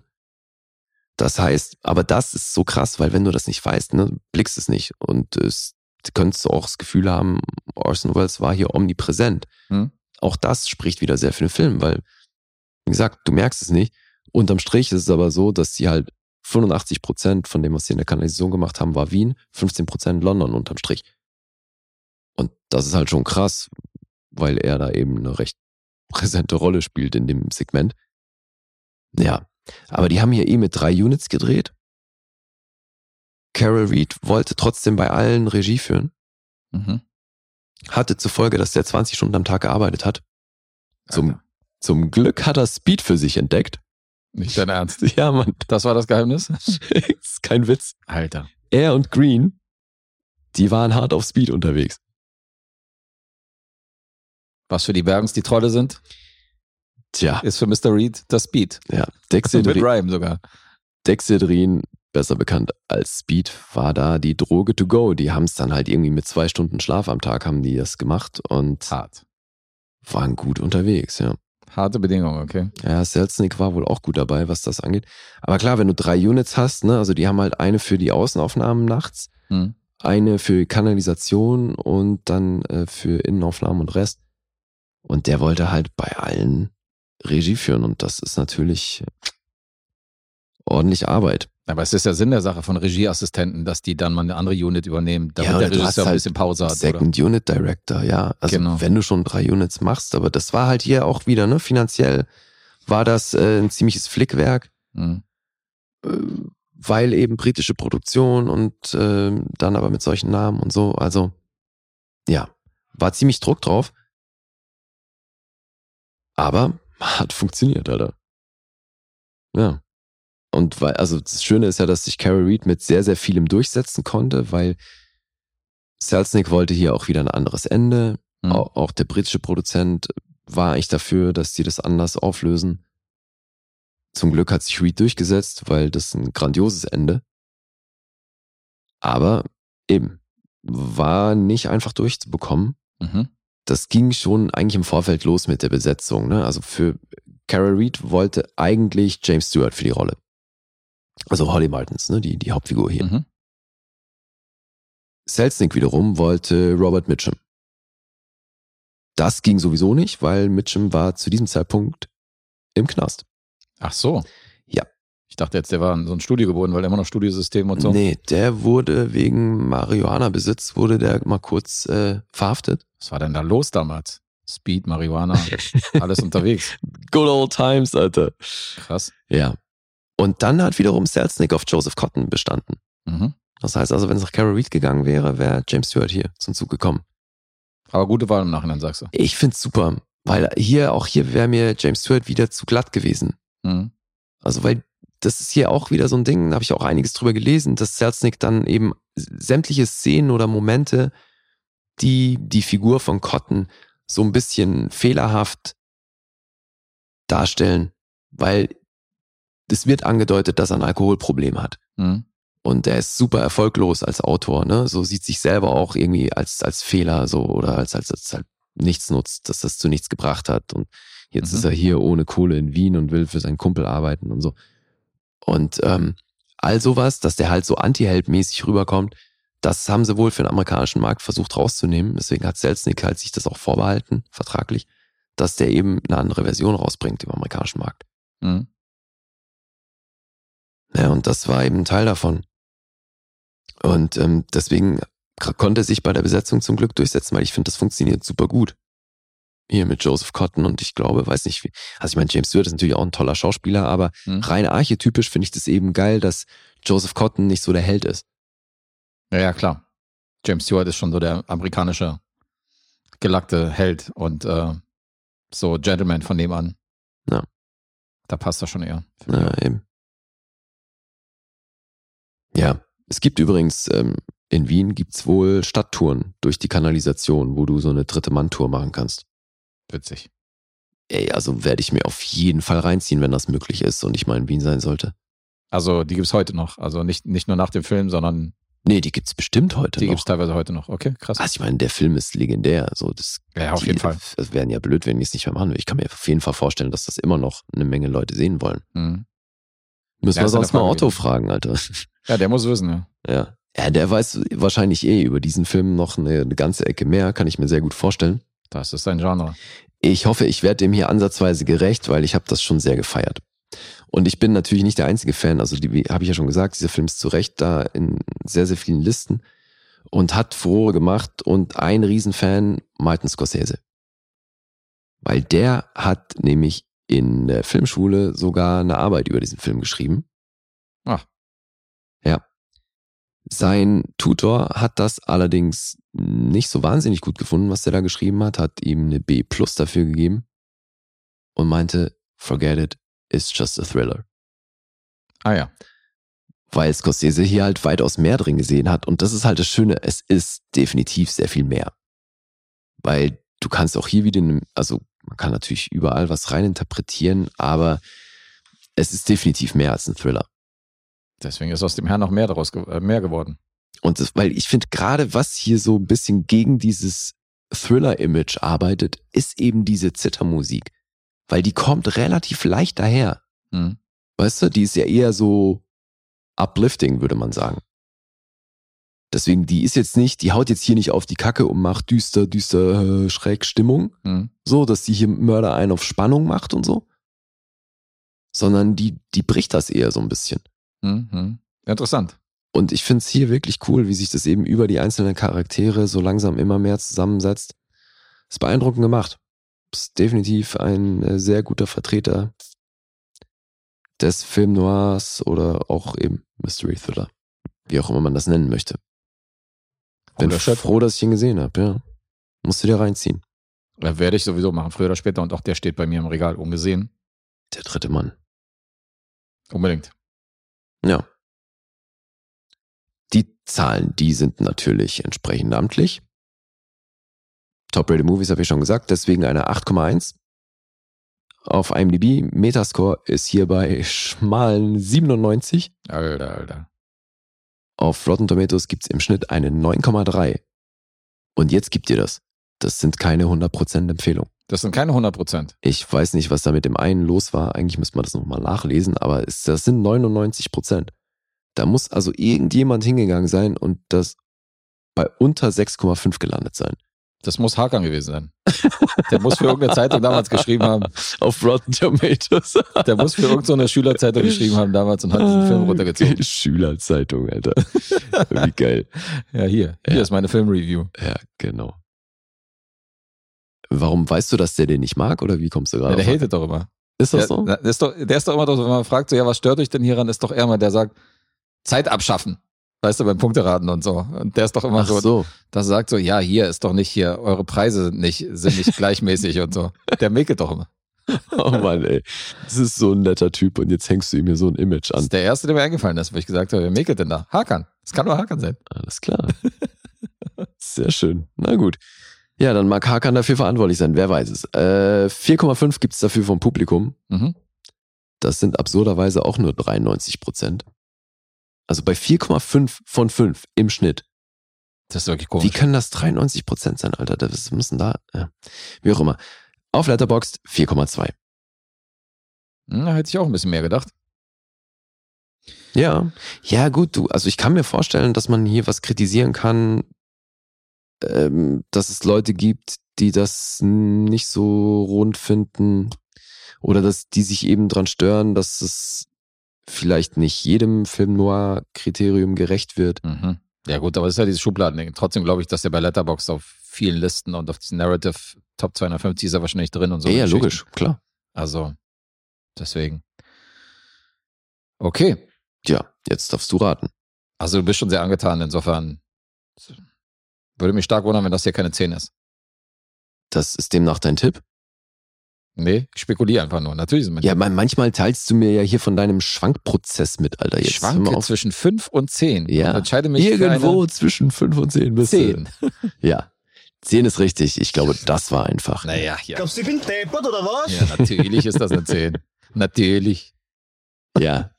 Das heißt, aber das ist so krass, weil wenn du das nicht weißt, ne, blickst es nicht und es du könntest auch das Gefühl haben, Orson Welles war hier omnipräsent. Hm. Auch das spricht wieder sehr für den Film, weil, wie gesagt, du merkst es nicht. Unterm Strich ist es aber so, dass sie halt 85 Prozent von dem, was sie in der Kanalisation gemacht haben, war Wien, 15 Prozent London unterm Strich. Und das ist halt schon krass, weil er da eben eine recht präsente Rolle spielt in dem Segment. Ja, aber die haben hier eh mit drei Units gedreht. Carol Reed wollte trotzdem bei allen Regie führen, Mhm. hatte zur Folge, dass der 20 Stunden am Tag gearbeitet hat. Zum, Alter, zum Glück hat er Speed für sich entdeckt. Nicht dein Ernst. Ja, Mann, Das war das Geheimnis? ist kein Witz. Alter. Er und Green, die waren hart auf Speed unterwegs. Was für die Bergens die Trolle sind, Tja, ist für Mr. Reed das Speed. ja, Mit Dexedrin, Rhyme sogar. Dexedrin, besser bekannt als Speed, war da die Droge to go. Die haben es dann halt irgendwie mit zwei Stunden Schlaf am Tag haben die das gemacht und Hart. waren gut unterwegs, ja. Harte Bedingungen, okay. Ja, Selznick war wohl auch gut dabei, was das angeht. Aber klar, wenn du drei Units hast, ne, also die haben halt eine für die Außenaufnahmen nachts, Hm. eine für Kanalisation und dann äh, für Innenaufnahmen und Rest. Und der wollte halt bei allen Regie führen und das ist natürlich ordentlich Arbeit. Aber es ist ja Sinn der Sache von Regieassistenten, dass die dann mal eine andere Unit übernehmen, damit Ja, der oder Regisseur ein halt bisschen Pause hat. Oder? Second Unit Director, ja. Also Genau. wenn du schon drei Units machst, aber das war halt hier auch wieder, ne, finanziell war das äh, ein ziemliches Flickwerk. Hm. äh, weil eben britische Produktion und äh, dann aber mit solchen Namen und so. Also ja, war ziemlich Druck drauf. Aber hat funktioniert, Alter. Ja. Und weil, also das Schöne ist ja, dass sich Carol Reed mit sehr, sehr vielem durchsetzen konnte, weil Selznick wollte hier auch wieder ein anderes Ende. Hm. Au- Auch der britische Produzent war eigentlich dafür, dass sie das anders auflösen. Zum Glück hat sich Reed durchgesetzt, weil das ein grandioses Ende. Aber eben, war nicht einfach durchzubekommen. Mhm. Das ging schon eigentlich im Vorfeld los mit der Besetzung. Ne? Also für Carol Reed wollte eigentlich James Stewart für die Rolle. Also Holly Martins, ne? die, die Hauptfigur hier. Mhm. Selznick wiederum wollte Robert Mitchum. Das ging sowieso nicht, weil Mitchum war zu diesem Zeitpunkt im Knast. Ach so. Ja. Ich dachte jetzt, der war in so ein Studio geboren, weil er immer noch Studiosystem und so. Nee, der wurde wegen Marihuana-Besitz, wurde der mal kurz äh, verhaftet. Was war denn da los damals? Speed, Marihuana, alles unterwegs. Good old times, Alter. Krass. Ja. Und dann hat wiederum Selznick auf Joseph Cotton bestanden. Mhm. Das heißt also, wenn es nach Carol Reed gegangen wäre, wäre James Stewart hier zum Zug gekommen. Aber gute Wahl im Nachhinein, sagst du. Ich find's super, weil hier, auch hier wäre mir James Stewart wieder zu glatt gewesen. Mhm. Also, weil das ist hier auch wieder so ein Ding, da habe ich auch einiges drüber gelesen, dass Selznick dann eben sämtliche Szenen oder Momente, die die Figur von Cotton so ein bisschen fehlerhaft darstellen, weil es wird angedeutet, dass er ein Alkoholproblem hat. Mhm. Und er ist super erfolglos als Autor, ne? So sieht sich selber auch irgendwie als, als Fehler so oder als, als, als halt nichts nutzt, dass das zu nichts gebracht hat. Und jetzt Mhm. ist er hier ohne Kohle in Wien und will für seinen Kumpel arbeiten und so. Und ähm, all sowas, dass der halt so anti-Held-mäßig rüberkommt, das haben sie wohl für den amerikanischen Markt versucht rauszunehmen. Deswegen hat Selznick halt sich das auch vorbehalten, vertraglich, dass der eben eine andere Version rausbringt im amerikanischen Markt. Mhm. Ja, und das war eben Teil davon. Und ähm, deswegen konnte er sich bei der Besetzung zum Glück durchsetzen, weil ich finde, das funktioniert super gut. Hier mit Joseph Cotton und ich glaube, weiß nicht, wie, also ich meine, James Stewart ist natürlich auch ein toller Schauspieler, aber Mhm. rein archetypisch finde ich das eben geil, dass Joseph Cotton nicht so der Held ist. Ja, ja, klar. James Stewart ist schon so der amerikanische gelackte Held und äh, so Gentleman von nebenan. Ja. Da passt er schon eher. Ja, eben. Ja, es gibt übrigens, ähm, in Wien gibt's wohl Stadttouren durch die Kanalisation, wo du so eine dritte Mann-Tour machen kannst. Witzig. Ey, also werde ich mir auf jeden Fall reinziehen, wenn das möglich ist und ich mal in Wien sein sollte. Also die gibt's heute noch. Also nicht, nicht nur nach dem Film, sondern Nee, die gibt's bestimmt heute die noch. gibt's teilweise heute noch. Okay, krass. also ich meine, der Film ist legendär. So, das, Ja, auf die, jeden Fall. Es wären ja blöd, wenn die es nicht mehr machen. Ich kann mir auf jeden Fall vorstellen, dass das immer noch eine Menge Leute sehen wollen. Mhm. Müssen wir sonst mal Otto gewesen. fragen, Alter. Ja, der muss wissen, ja. Ja. Ja, der weiß wahrscheinlich eh über diesen Film noch eine, eine ganze Ecke mehr, kann ich mir sehr gut vorstellen. Das ist sein Genre. Ich hoffe, ich werde dem hier ansatzweise gerecht, weil ich habe das schon sehr gefeiert. Und ich bin natürlich nicht der einzige Fan, also die habe ich ja schon gesagt, dieser Film ist zu Recht da in sehr, sehr vielen Listen und hat Furore gemacht und ein Riesenfan, Martin Scorsese. Weil der hat nämlich in der Filmschule sogar eine Arbeit über diesen Film geschrieben. Ach. Ja. Sein Tutor hat das allerdings nicht so wahnsinnig gut gefunden, was er da geschrieben hat, hat ihm eine B plus dafür gegeben und meinte, forget it, it's just a thriller. Ah ja. Weil Scorsese hier halt weitaus mehr drin gesehen hat und das ist halt das Schöne, es ist definitiv sehr viel mehr. Weil du kannst auch hier wieder, also man kann natürlich überall was reininterpretieren, aber es ist definitiv mehr als ein Thriller. Deswegen ist aus dem Herrn noch mehr daraus äh, mehr geworden. Und das, weil ich finde, gerade was hier so ein bisschen gegen dieses Thriller-Image arbeitet, ist eben diese Zittermusik. Weil die kommt relativ leicht daher. Mhm. Weißt du, die ist ja eher so uplifting, würde man sagen. Deswegen, die ist jetzt nicht, die haut jetzt hier nicht auf die Kacke und macht düster, düster, äh, schräg Stimmung. Mhm. So, dass die hier Mörder einen auf Spannung macht und so. Sondern die, die bricht das eher so ein bisschen. Mhm. Mhm. Interessant. Und ich finde es hier wirklich cool, wie sich das eben über die einzelnen Charaktere so langsam immer mehr zusammensetzt. Ist beeindruckend gemacht. Ist definitiv ein äh, sehr guter Vertreter des Film Noirs oder auch eben Mystery Thriller. Wie auch immer man das nennen möchte. Bin froh, dass ich ihn gesehen habe, ja. Musst du dir reinziehen. Ja, werde ich sowieso machen, früher oder später. Und auch der steht bei mir im Regal ungesehen. Der dritte Mann. Unbedingt. Ja. Die Zahlen, die sind natürlich entsprechend amtlich. Top-Rated Movies habe ich schon gesagt, deswegen eine 8,1. Auf IMDb, Metascore ist hier bei schmalen 97. Alter, Alter. Auf Rotten Tomatoes gibt's im Schnitt eine 9,3. Und jetzt gibt ihr das. Das sind keine 100% Empfehlung. Das sind keine 100 Prozent. Ich weiß nicht, was da mit dem einen los war. Eigentlich müsste man das nochmal nachlesen, aber das sind 99 Prozent. Da muss also irgendjemand hingegangen sein und das bei unter 6,5 gelandet sein. Das muss Hakan gewesen sein. Der muss für irgendeine Zeitung damals geschrieben haben. Auf Rotten Tomatoes. Der muss für irgendeine Schülerzeitung geschrieben haben damals und hat diesen Film runtergezogen. Schülerzeitung, Alter. Wie geil. Ja, hier. Hier Ja. ist meine Filmreview. Ja, genau. Warum weißt du, dass der den nicht mag oder wie kommst du gerade? Ja, der hatet doch immer. Ist das Der, so? der, ist doch, der ist doch immer, so, wenn man fragt, so, ja, was stört euch denn hieran, ist doch eher mal, der sagt, Zeit abschaffen. Weißt du, beim Punkteraten und so. Und der ist doch immer Ach so, so. das sagt so, ja, hier ist doch nicht hier, eure Preise nicht, sind nicht gleichmäßig und so. Der mäkelt doch immer. Oh Mann, ey. Das ist so ein netter Typ und jetzt hängst du ihm hier so ein Image Das an. ist der erste, der mir eingefallen ist, wo ich gesagt habe, wer mäkelt denn da? Hakan. Es kann nur Hakan sein. Alles klar. Sehr schön. Na gut. Ja, dann mag Hakan dafür verantwortlich sein, wer weiß es. Äh, 4,5 gibt's dafür vom Publikum. Mhm. Das sind absurderweise auch nur 93 Prozent. Also bei 4,5 von 5 im Schnitt. Das ist wirklich Wie komisch. können das 93 Prozent sein, Alter? Das müssen da, ja. wie auch immer. Auf Letterboxd 4,2. Hm, da hätte ich auch ein bisschen mehr gedacht. Ja, ja gut, du, also ich kann mir vorstellen, dass man hier was kritisieren kann, ähm, dass es Leute gibt, die das nicht so rund finden oder dass die sich eben dran stören, dass es vielleicht nicht jedem Film Noir Kriterium gerecht wird. Mhm. Ja gut, aber das ist ja dieses Schubladending. Trotzdem glaube ich, dass der bei Letterboxd auf vielen Listen und auf diesen Narrative Top 250 ist er wahrscheinlich drin und so. ja, ja, logisch, klar. Also, deswegen. Okay. Ja, jetzt darfst du raten. Also du bist schon sehr angetan, insofern würde mich stark wundern, wenn das hier keine 10 ist. Das ist demnach dein Tipp. Nee, ich spekuliere einfach nur. Natürlich sind Ja, man, manchmal teilst du mir ja hier von deinem Schwankprozess mit, Alter. ich Jetzt hör schwanke zwischen 5 und 10. Ja. Und entscheide mich Irgendwo für zwischen 5 und 10 bist du. eine 10. Ja. 10 ist richtig. Ich glaube, das war einfach. Naja, ja. Glaubst du, ich bin deppert oder was? Ja, natürlich ist das eine 10. Natürlich. Ja.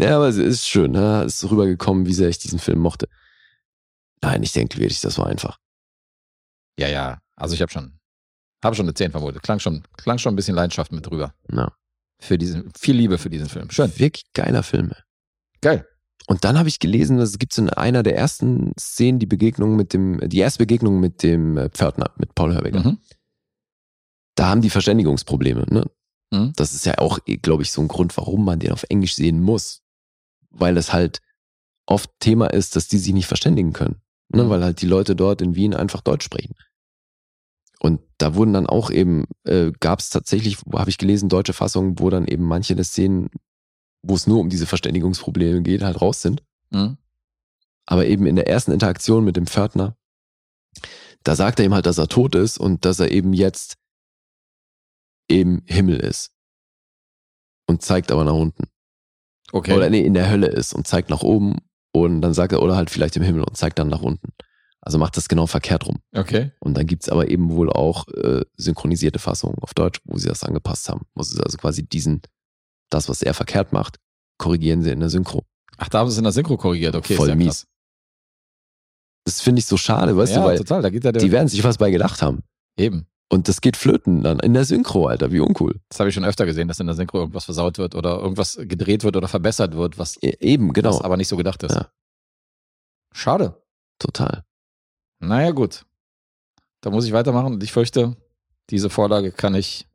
Ja, aber es ist schön. Ne? Es ist rübergekommen, wie sehr ich diesen Film mochte. Nein, ich denke wirklich, das war einfach. Ja, ja. Also ich habe schon, habe schon eine 10 vermutet. Klang schon, klang schon ein bisschen Leidenschaft mit drüber. Ja. Für diesen, viel Liebe für diesen Film. Schön. Wirklich geiler Film. Geil. Und dann habe ich gelesen, dass es gibt in einer der ersten Szenen die Begegnung mit dem, die erste Begegnung mit dem äh, Pförtner, mit Paul Hörweger. Mhm. Da haben die Verständigungsprobleme. Ne? Mhm. Das ist ja auch, glaube ich, so ein Grund, warum man den auf Englisch sehen muss. Weil es halt oft Thema ist, dass die sich nicht verständigen können. Ne? Mhm. Weil halt die Leute dort in Wien einfach Deutsch sprechen. Und da wurden dann auch eben, äh, gab es tatsächlich, habe ich gelesen, deutsche Fassungen, wo dann eben manche der Szenen, wo es nur um diese Verständigungsprobleme geht, halt raus sind. Mhm. Aber eben in der ersten Interaktion mit dem Pförtner, da sagt er ihm halt, dass er tot ist und dass er eben jetzt im Himmel ist. Und zeigt aber nach unten. Okay. Oder nee, in der Hölle ist und zeigt nach oben und dann sagt er, oder halt vielleicht im Himmel und zeigt dann nach unten. Also macht das genau verkehrt rum. Okay. Und dann gibt's aber eben wohl auch äh, synchronisierte Fassungen auf Deutsch, wo sie das angepasst haben. Muss es also quasi diesen, das, was er verkehrt macht, korrigieren sie in der Synchro. Ach, da haben sie es in der Synchro korrigiert. Okay, Voll ja mies. Das finde ich so schade, weißt ja, du, weil total. Da geht ja der, die werden sich was bei gedacht haben. eben. Und das geht flöten dann in der Synchro, Alter, wie uncool. Das habe ich schon öfter gesehen, dass in der Synchro irgendwas versaut wird oder irgendwas gedreht wird oder verbessert wird, was, E eben, genau. was aber nicht so gedacht ist. Ja. Schade. Total. Naja, gut. Da muss ich weitermachen und ich fürchte, diese Vorlage kann ich,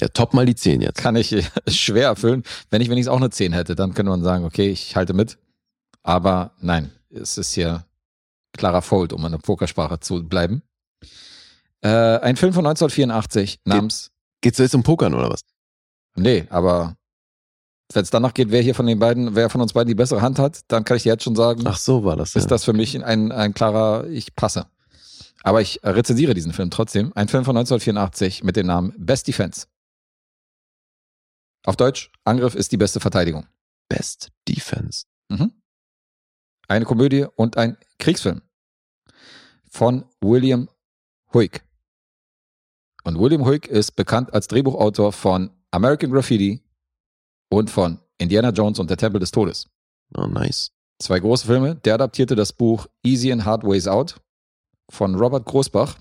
Ja, top mal die 10 jetzt. kann ich schwer erfüllen. Wenn ich wenigstens auch eine 10 hätte, dann könnte man sagen, okay, ich halte mit. Aber nein, es ist hier klarer Fold, um in der Pokersprache zu bleiben. Äh, ein Film von 1984 namens, Geht's jetzt um Pokern oder was? nee, aber wenn es danach geht, wer hier von den beiden, wer von uns beiden die bessere Hand hat, dann kann ich dir jetzt schon sagen, Ach so war das. Ja. ist das für mich ein, ein klarer, ich passe. Aber ich rezensiere diesen Film trotzdem. Ein Film von 1984 mit dem Namen Best Defense. Auf Deutsch, Angriff ist die beste Verteidigung. Best Defense. Mhm. Eine Komödie und ein Kriegsfilm von William Huick. Und William Huick ist bekannt als Drehbuchautor von American Graffiti und von Indiana Jones und der Tempel des Todes. Oh, nice. Zwei große Filme. Der adaptierte das Buch Easy and Hard Ways Out von Robert Großbach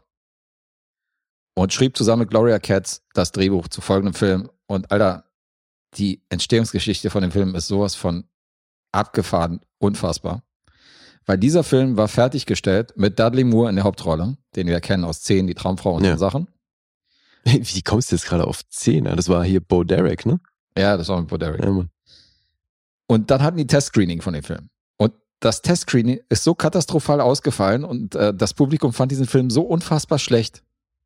und schrieb zusammen mit Gloria Katz das Drehbuch zu folgendem Film. Und Alter, die Entstehungsgeschichte von dem Film ist sowas von abgefahren, unfassbar. Weil dieser Film war fertiggestellt mit Dudley Moore in der Hauptrolle, den wir kennen aus 10, die Traumfrau und Ja. so Sachen. Wie kommst du jetzt gerade auf 10? Das war hier Bo Derek, ne? Ja, das war mit Bo Derek. Ja. Und dann hatten die Testscreening von dem Film. Und das Testscreening ist so katastrophal ausgefallen und äh, das Publikum fand diesen Film so unfassbar schlecht,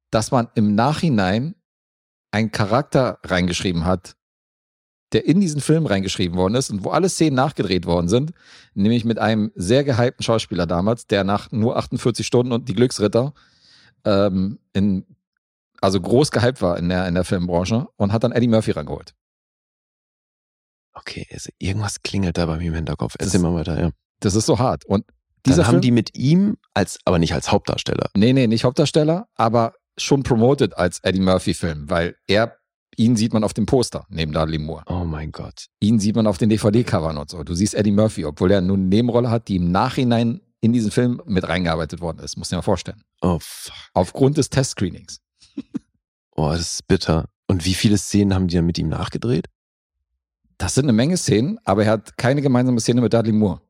dass man im Nachhinein einen Charakter reingeschrieben hat, der in diesen Film reingeschrieben worden ist und wo alle Szenen nachgedreht worden sind, nämlich mit einem sehr gehypten Schauspieler damals, der nach nur 48 Stunden und die Glücksritter ähm, in also groß gehypt war in der, in der Filmbranche und hat dann Eddie Murphy rangeholt. Okay, also irgendwas klingelt da bei mir im Hinterkopf. Das- mal weiter, ja. Das ist so hart. Und Dann dieser haben Film, die mit ihm als, aber nicht als Hauptdarsteller. nee, nee, nicht Hauptdarsteller, aber schon promoted als Eddie Murphy-Film, weil er, ihn sieht man auf dem Poster neben Dudley Moore. Oh mein Gott. Ihn sieht man auf den DVD-Covern und so. Du siehst Eddie Murphy, obwohl er nur eine Nebenrolle hat, die im Nachhinein in diesen Film mit reingearbeitet worden ist. Muss dir mal vorstellen. Oh fuck. Aufgrund des Testscreenings. Oh, das ist bitter. Und wie viele Szenen haben die dann mit ihm nachgedreht? Das sind eine Menge Szenen, aber er hat keine gemeinsame Szene mit Dudley Moore.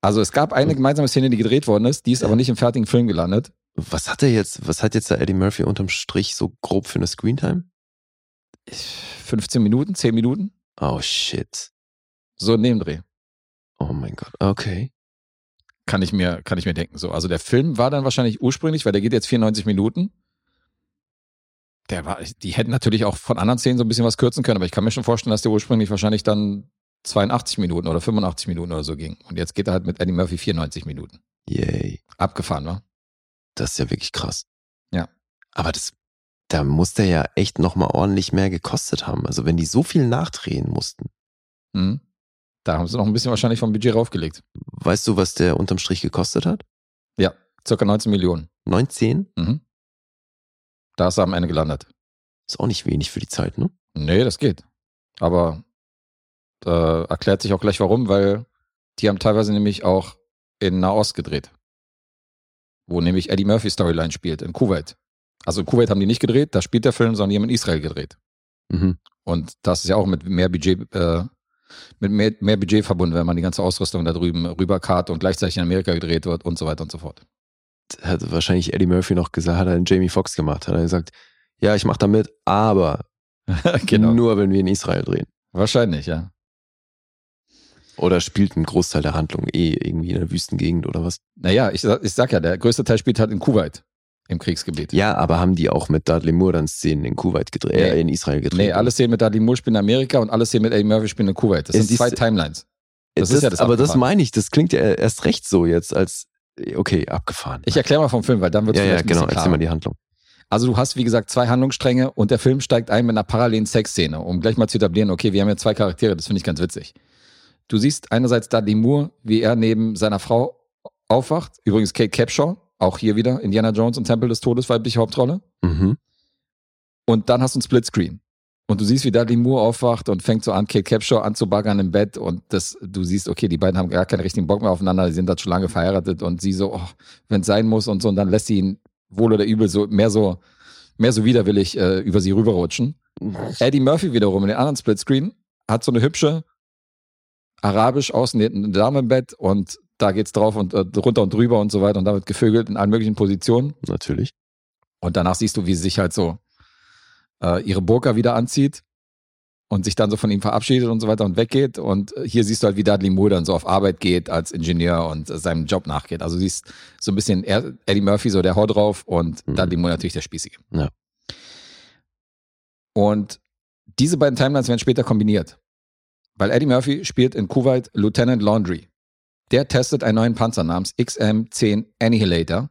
Also es gab eine gemeinsame Szene, die gedreht worden ist, die ist aber nicht im fertigen Film gelandet. Was hat er jetzt, was hat jetzt der Eddie Murphy unterm Strich so grob für eine Screentime? 15 Minuten, 10 Minuten, Oh shit. so ein Nebendreh. Oh mein Gott. Okay. Kann ich mir, kann ich mir denken. So, also der Film war dann wahrscheinlich ursprünglich, weil der geht jetzt 94 Minuten. Der war, die hätten natürlich auch von anderen Szenen so ein bisschen was kürzen können, aber ich kann mir schon vorstellen, dass der ursprünglich wahrscheinlich dann 82 Minuten oder 85 Minuten oder so ging. Und jetzt geht er halt mit Eddie Murphy 94 Minuten. Yay. Abgefahren, wa? Das ist ja wirklich krass. Ja. Aber das, da muss der ja echt nochmal ordentlich mehr gekostet haben. Also wenn die so viel nachdrehen mussten. Mhm. Da haben sie noch ein bisschen wahrscheinlich vom Budget raufgelegt. Weißt du, was der unterm Strich gekostet hat? Circa 19 Millionen. 19? Mhm. Da ist er am Ende gelandet. Ist auch nicht wenig für die Zeit, ne? Nee, das geht. Aber äh, erklärt sich auch gleich warum, weil die haben teilweise nämlich auch in Nahost gedreht. Wo nämlich Eddie Murphy Storyline spielt, in Kuwait. Also in Kuwait haben die nicht gedreht, da spielt der Film, sondern die haben in Israel gedreht. Mhm. Und das ist ja auch mit mehr Budget, äh, mit mehr, mehr Budget verbunden, wenn man die ganze Ausrüstung da drüben rüberkart und gleichzeitig in Amerika gedreht wird und so weiter und so fort. Hat wahrscheinlich Eddie Murphy noch gesagt, hat er einen Jamie Foxx gemacht. Hat er gesagt, ja, ich mach da mit, aber genau. nur wenn wir in Israel drehen. Wahrscheinlich, ja. Oder spielt ein Großteil der Handlung eh irgendwie in der Wüstengegend oder was? Naja, ich, sag- ich sag ja, der größte Teil spielt halt in Kuwait, im Kriegsgebiet. Ja, aber haben die auch mit Dudley Moore dann Szenen in Kuwait gedreht, äh, Nee. in Israel gedreht? Nee, alle Szenen mit Dudley Moore spielen in Amerika und alle Szenen mit Eddie Murphy spielen in Kuwait. Das Es sind zwei Timelines. das das ist ja das aber das meine ich, das klingt ja erst recht so jetzt als, okay, abgefahren. Ich erkläre mal vom Film, weil dann wird es ja, ja, vielleicht ein genau, bisschen erzähl mal die Handlung. Also du hast, wie gesagt, zwei Handlungsstränge und der Film steigt ein mit einer parallelen Sexszene, um gleich mal zu etablieren, okay, wir haben ja zwei Charaktere, das finde ich ganz witzig. Du siehst einerseits Dudley Moore, wie er neben seiner Frau aufwacht. Übrigens Kate Capshaw, auch hier wieder Indiana Jones und Tempel des Todes, weibliche Hauptrolle. Mhm. Und dann hast du einen Splitscreen. Und du siehst, wie Dudley Moore aufwacht und fängt so an, Kate Capshaw anzubaggern im Bett. Und das, du siehst, okay, die beiden haben gar keinen richtigen Bock mehr aufeinander. Die sind da schon lange verheiratet. Und sie so, oh, wenn es sein muss und so. Und dann lässt sie ihn wohl oder übel so mehr so, mehr so widerwillig äh, über sie rüberrutschen. Eddie Murphy wiederum in den anderen Splitscreen hat so eine hübsche, arabisch aussehende Dame im Bett. Und da geht's drauf und äh, drunter und drüber und so weiter. Und da wird gevögelt in allen möglichen Positionen. Natürlich. Und danach siehst du, wie sie sich halt so äh, ihre Burka wieder anzieht und sich dann so von ihm verabschiedet und so weiter und weggeht. Und äh, hier siehst du halt, wie Dudley Moore dann so auf Arbeit geht als Ingenieur und äh, seinem Job nachgeht. Also du siehst so ein bisschen Eddie Murphy, so der Hau drauf und Mhm. Dudley Moore natürlich der Spießige. Ja. Und diese beiden Timelines werden später kombiniert. Weil Eddie Murphy spielt in Kuwait Lieutenant Laundry. Der testet einen neuen Panzer namens XM-10 Annihilator,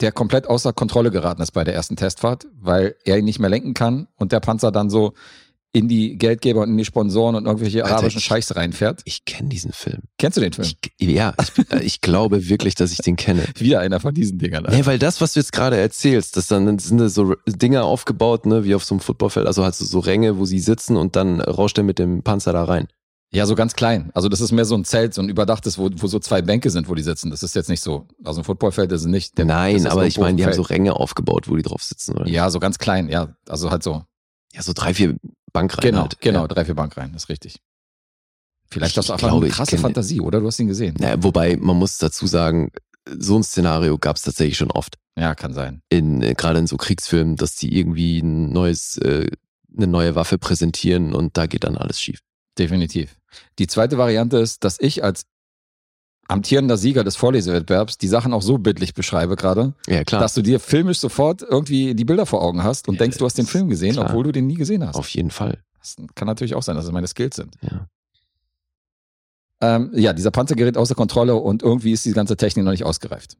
der komplett außer Kontrolle geraten ist bei der ersten Testfahrt, weil er ihn nicht mehr lenken kann und der Panzer dann so in die Geldgeber und in die Sponsoren und irgendwelche Alter, arabischen ich- Scheichs reinfährt. Ich kenne diesen Film. Kennst du den Film? Ich, ja, ich, äh, ich glaube wirklich, dass ich den kenne. Wieder einer von diesen Dingern. Alter. Nee, weil das, was du jetzt gerade erzählst, das dann sind da so Dinger aufgebaut, ne, wie auf so einem Footballfeld, also halt so, so Ränge, wo sie sitzen und dann rauscht er mit dem Panzer da rein. Ja, so ganz klein. Also das ist mehr so ein Zelt, so ein überdachtes, wo, wo so zwei Bänke sind, wo die sitzen. Das ist jetzt nicht so. Also ein Footballfeld ist nicht. Der- Nein, ist aber ich meine, die haben so. Ränge aufgebaut, wo die drauf sitzen, oder? Ja, so ganz klein, ja. Also halt so. Ja, so drei, vier Bankreihen Genau, halt. genau, Ja. drei, vier Bank rein, das ist richtig. Vielleicht Ich hast du einfach glaube, eine krasse Fantasie, oder? Du hast ihn gesehen. Naja, wobei, man muss dazu sagen, so ein Szenario gab es tatsächlich schon oft. Ja, kann sein. In, äh, gerade in so Kriegsfilmen, dass die irgendwie ein neues, äh, eine neue Waffe präsentieren und da geht dann alles schief. Definitiv. Die zweite Variante ist, dass ich als amtierender Sieger des Vorlesewettbewerbs die Sachen auch so bildlich beschreibe gerade, Ja, klar. dass du dir filmisch sofort irgendwie die Bilder vor Augen hast und Ja, denkst, du hast den Film gesehen, klar. obwohl du den nie gesehen hast. auf jeden Fall. Das kann natürlich auch sein, dass es meine Skills sind. Ja. Ähm, ja, dieser Panzer gerät außer Kontrolle und irgendwie ist die ganze Technik noch nicht ausgereift.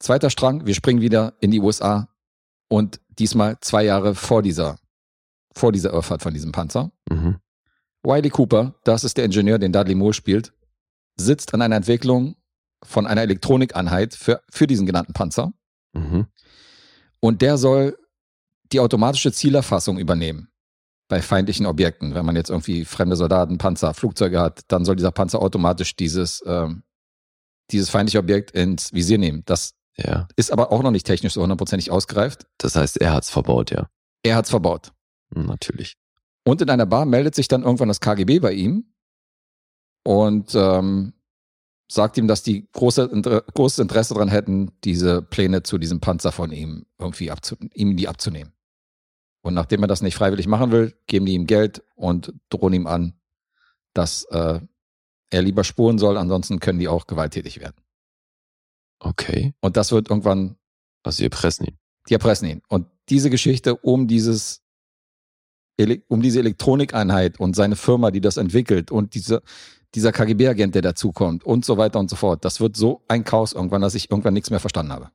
Zweiter Strang, wir springen wieder in die USA und diesmal zwei Jahre vor dieser, vor dieser Irrfahrt von diesem Panzer. Mhm. Wiley Cooper, das ist der Ingenieur, den Dudley Moore spielt, sitzt an einer Entwicklung von einer Elektronikeinheit für, für diesen genannten Panzer. Mhm. Und der soll die automatische Zielerfassung übernehmen bei feindlichen Objekten. Wenn man jetzt irgendwie fremde Soldaten, Panzer, Flugzeuge hat, dann soll dieser Panzer automatisch dieses, ähm, dieses feindliche Objekt ins Visier nehmen. Das Ja. ist aber auch noch nicht technisch so hundertprozentig ausgereift. Das heißt, er hat's verbaut, ja. Er hat's verbaut. Hm, Natürlich. Und in einer Bar meldet sich dann irgendwann das KGB bei ihm und ähm, sagt ihm, dass die große, Inter großes Interesse daran hätten, diese Pläne zu diesem Panzer von ihm irgendwie abzu ihm die abzunehmen. Und nachdem er das nicht freiwillig machen will, geben die ihm Geld und drohen ihm an, dass äh, er lieber spuren soll, ansonsten können die auch gewalttätig werden. Okay. Und das wird irgendwann Also wir pressen ihn. die erpressen ihn. Und diese Geschichte um dieses, um diese Elektronikeinheit und seine Firma, die das entwickelt und diese, dieser KGB-Agent, der dazukommt und so weiter und so fort. Das wird so ein Chaos irgendwann, dass ich irgendwann nichts mehr verstanden habe.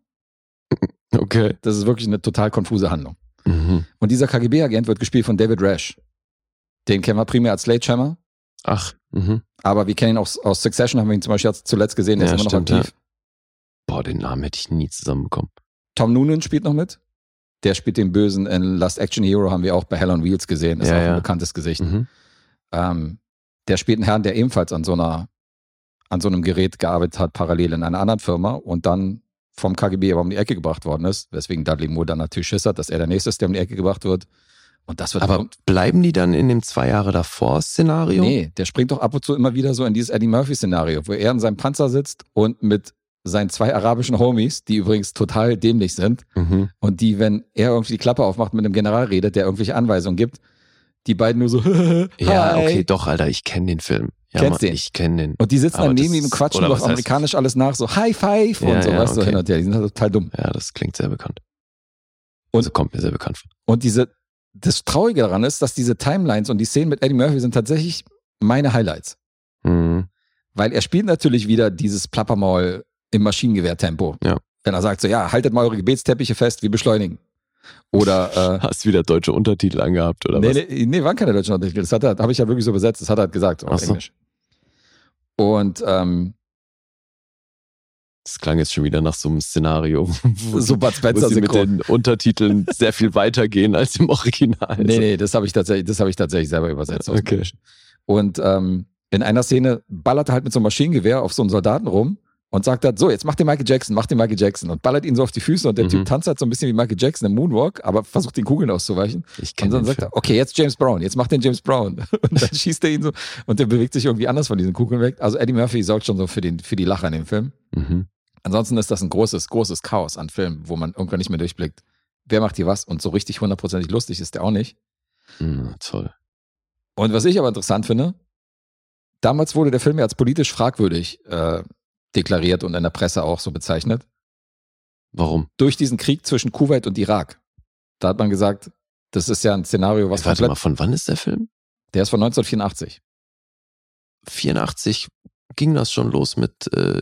Okay. Das ist wirklich eine total konfuse Handlung. Mhm. Und dieser KGB-Agent wird gespielt von David Rash. Den kennen wir primär als Sledgehammer, Ach. Mhm. aber wir kennen ihn auch aus Succession, haben wir ihn zum Beispiel jetzt zuletzt gesehen, der Ja, ist immer noch stimmt, aktiv. Boah, den Namen hätte ich nie zusammenbekommen. Tom Noonan spielt noch mit. Der spielt den Bösen in Last Action Hero, haben wir auch bei Hell on Wheels gesehen. Ist Ja, auch ein ja. bekanntes Gesicht. Mhm. Ähm, der spielt einen Herrn, der ebenfalls an so einer, an so einem Gerät gearbeitet hat, parallel in einer anderen Firma und dann vom KGB aber um die Ecke gebracht worden ist, weswegen Dudley Moore dann natürlich Schiss hat, dass er der Nächste ist, der um die Ecke gebracht wird. Und das wird Aber bleiben die dann in dem zwei Jahre davor Szenario? Nee, der springt doch ab und zu immer wieder so in dieses Eddie Murphy-Szenario, wo er in seinem Panzer sitzt und mit seinen zwei arabischen Homies, die übrigens total dämlich sind, Mhm. und die, wenn er irgendwie die Klappe aufmacht, mit einem General redet, der irgendwelche Anweisungen gibt, die beiden nur so, Ja, Hi. okay, doch, Alter, ich kenne den Film. Ja, Kennst Mann, den? Ich kenne den. Und die sitzen dann neben ihm und quatschen auf heißt- amerikanisch alles nach, so High Five und Ja, so, ja, weißt du, okay. hin und her. Die sind halt total dumm. Ja, das klingt sehr bekannt. Und- also kommt mir sehr bekannt vor. Und diese, das Traurige daran ist, dass diese Timelines und die Szenen mit Eddie Murphy sind tatsächlich meine Highlights. Mhm. Weil er spielt natürlich wieder dieses Plappermaul im Maschinengewehrtempo. Ja. Wenn er sagt so, ja, haltet mal eure Gebetsteppiche fest, wir beschleunigen. Oder, äh, Hast wieder deutsche Untertitel angehabt, oder nee, was? nee, nee, waren keine deutschen Untertitel. Das hat er, habe ich ja wirklich so übersetzt. Das hat er halt gesagt auf so. Englisch. Und ähm, Das klang jetzt schon wieder nach so einem Szenario, wo, so Bud wo Spencer sie mit den Untertiteln sehr viel weitergehen als im Original. Nee, nee, das habe ich tatsächlich, das habe ich tatsächlich selber übersetzt. Okay. Und ähm, in einer Szene ballert er halt mit so einem Maschinengewehr auf so einen Soldaten rum und sagt halt, so, jetzt mach den Michael Jackson, mach den Michael Jackson und ballert ihn so auf die Füße und der Mhm. Typ tanzt halt so ein bisschen wie Michael Jackson im Moonwalk, aber versucht den Kugeln auszuweichen. Ich Und kenne dann sagt Film. er, okay, jetzt James Brown, jetzt mach den James Brown. Und dann schießt er ihn so und der bewegt sich irgendwie anders von diesen Kugeln weg. Also Eddie Murphy sorgt schon so für, den, für die Lacher in dem Film. Mhm. Ansonsten ist das ein großes, großes Chaos an Filmen, wo man irgendwann nicht mehr durchblickt. Wer macht hier was? Und so richtig hundertprozentig lustig ist der auch nicht. Mhm, toll. Und was ich aber interessant finde, damals wurde der Film ja als politisch fragwürdig äh, deklariert und in der Presse auch so bezeichnet. Warum? Durch diesen Krieg zwischen Kuwait und Irak. Da hat man gesagt, das ist ja ein Szenario, was Warte komplett, mal, von wann ist der Film? der ist von 1984. 84 ging das schon los mit äh,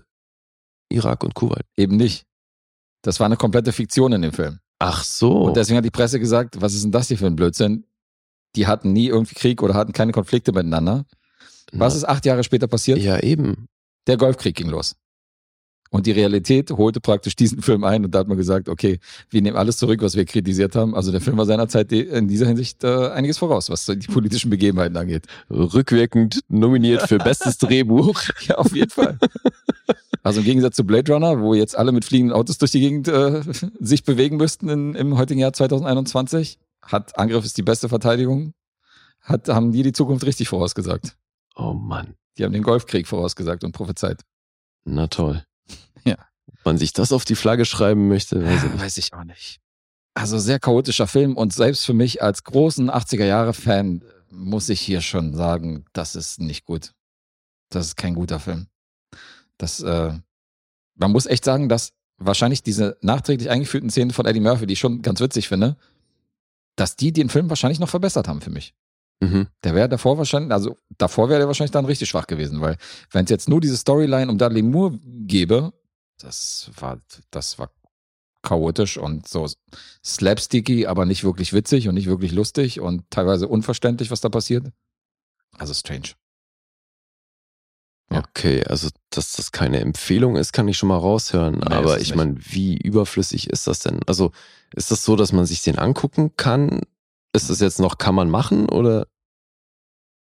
Irak und Kuwait. Eben nicht. Das war eine komplette Fiktion in dem Film. Ach so. Und deswegen hat die Presse gesagt, was ist denn das hier für ein Blödsinn? Die hatten nie irgendwie Krieg oder hatten keine Konflikte miteinander. Was Na, ist acht Jahre später passiert? Ja, eben. Der Golfkrieg ging los. Und die Realität holte praktisch diesen Film ein und da hat man gesagt, okay, wir nehmen alles zurück, was wir kritisiert haben. Also der Film war seinerzeit in dieser Hinsicht äh, einiges voraus, was die politischen Begebenheiten angeht. Rückwirkend nominiert für bestes Drehbuch. Ja, auf jeden Fall. Also im Gegensatz zu Blade Runner, wo jetzt alle mit fliegenden Autos durch die Gegend äh, sich bewegen müssten in, im heutigen Jahr 2021, hat Angriff ist die beste Verteidigung, hat, haben die die Zukunft richtig vorausgesagt. Oh Mann. Die haben den Golfkrieg vorausgesagt und prophezeit. Na toll. Ja. Ob man sich das auf die Flagge schreiben möchte, weiß ich nicht. Weiß ich auch nicht. Also sehr chaotischer Film und selbst für mich als großen 80er-Jahre-Fan muss ich hier schon sagen, das ist nicht gut. Das ist kein guter Film. Das, äh, man muss echt sagen, dass wahrscheinlich diese nachträglich eingeführten Szenen von Eddie Murphy, die ich schon ganz witzig finde, dass die den Film wahrscheinlich noch verbessert haben für mich. Mhm. Der wäre davor wahrscheinlich, also davor wäre der wahrscheinlich dann richtig schwach gewesen, weil wenn es jetzt nur diese Storyline um Dudley Moore gäbe, das war, das war chaotisch und so slapsticky, aber nicht wirklich witzig und nicht wirklich lustig und teilweise unverständlich, was da passiert. Also strange. Ja. Okay, also dass das keine Empfehlung ist, kann ich schon mal raushören. Nee, Aber ich meine, wie überflüssig ist das denn? Also ist das so, dass man sich den angucken kann? Ist das jetzt noch, kann man machen oder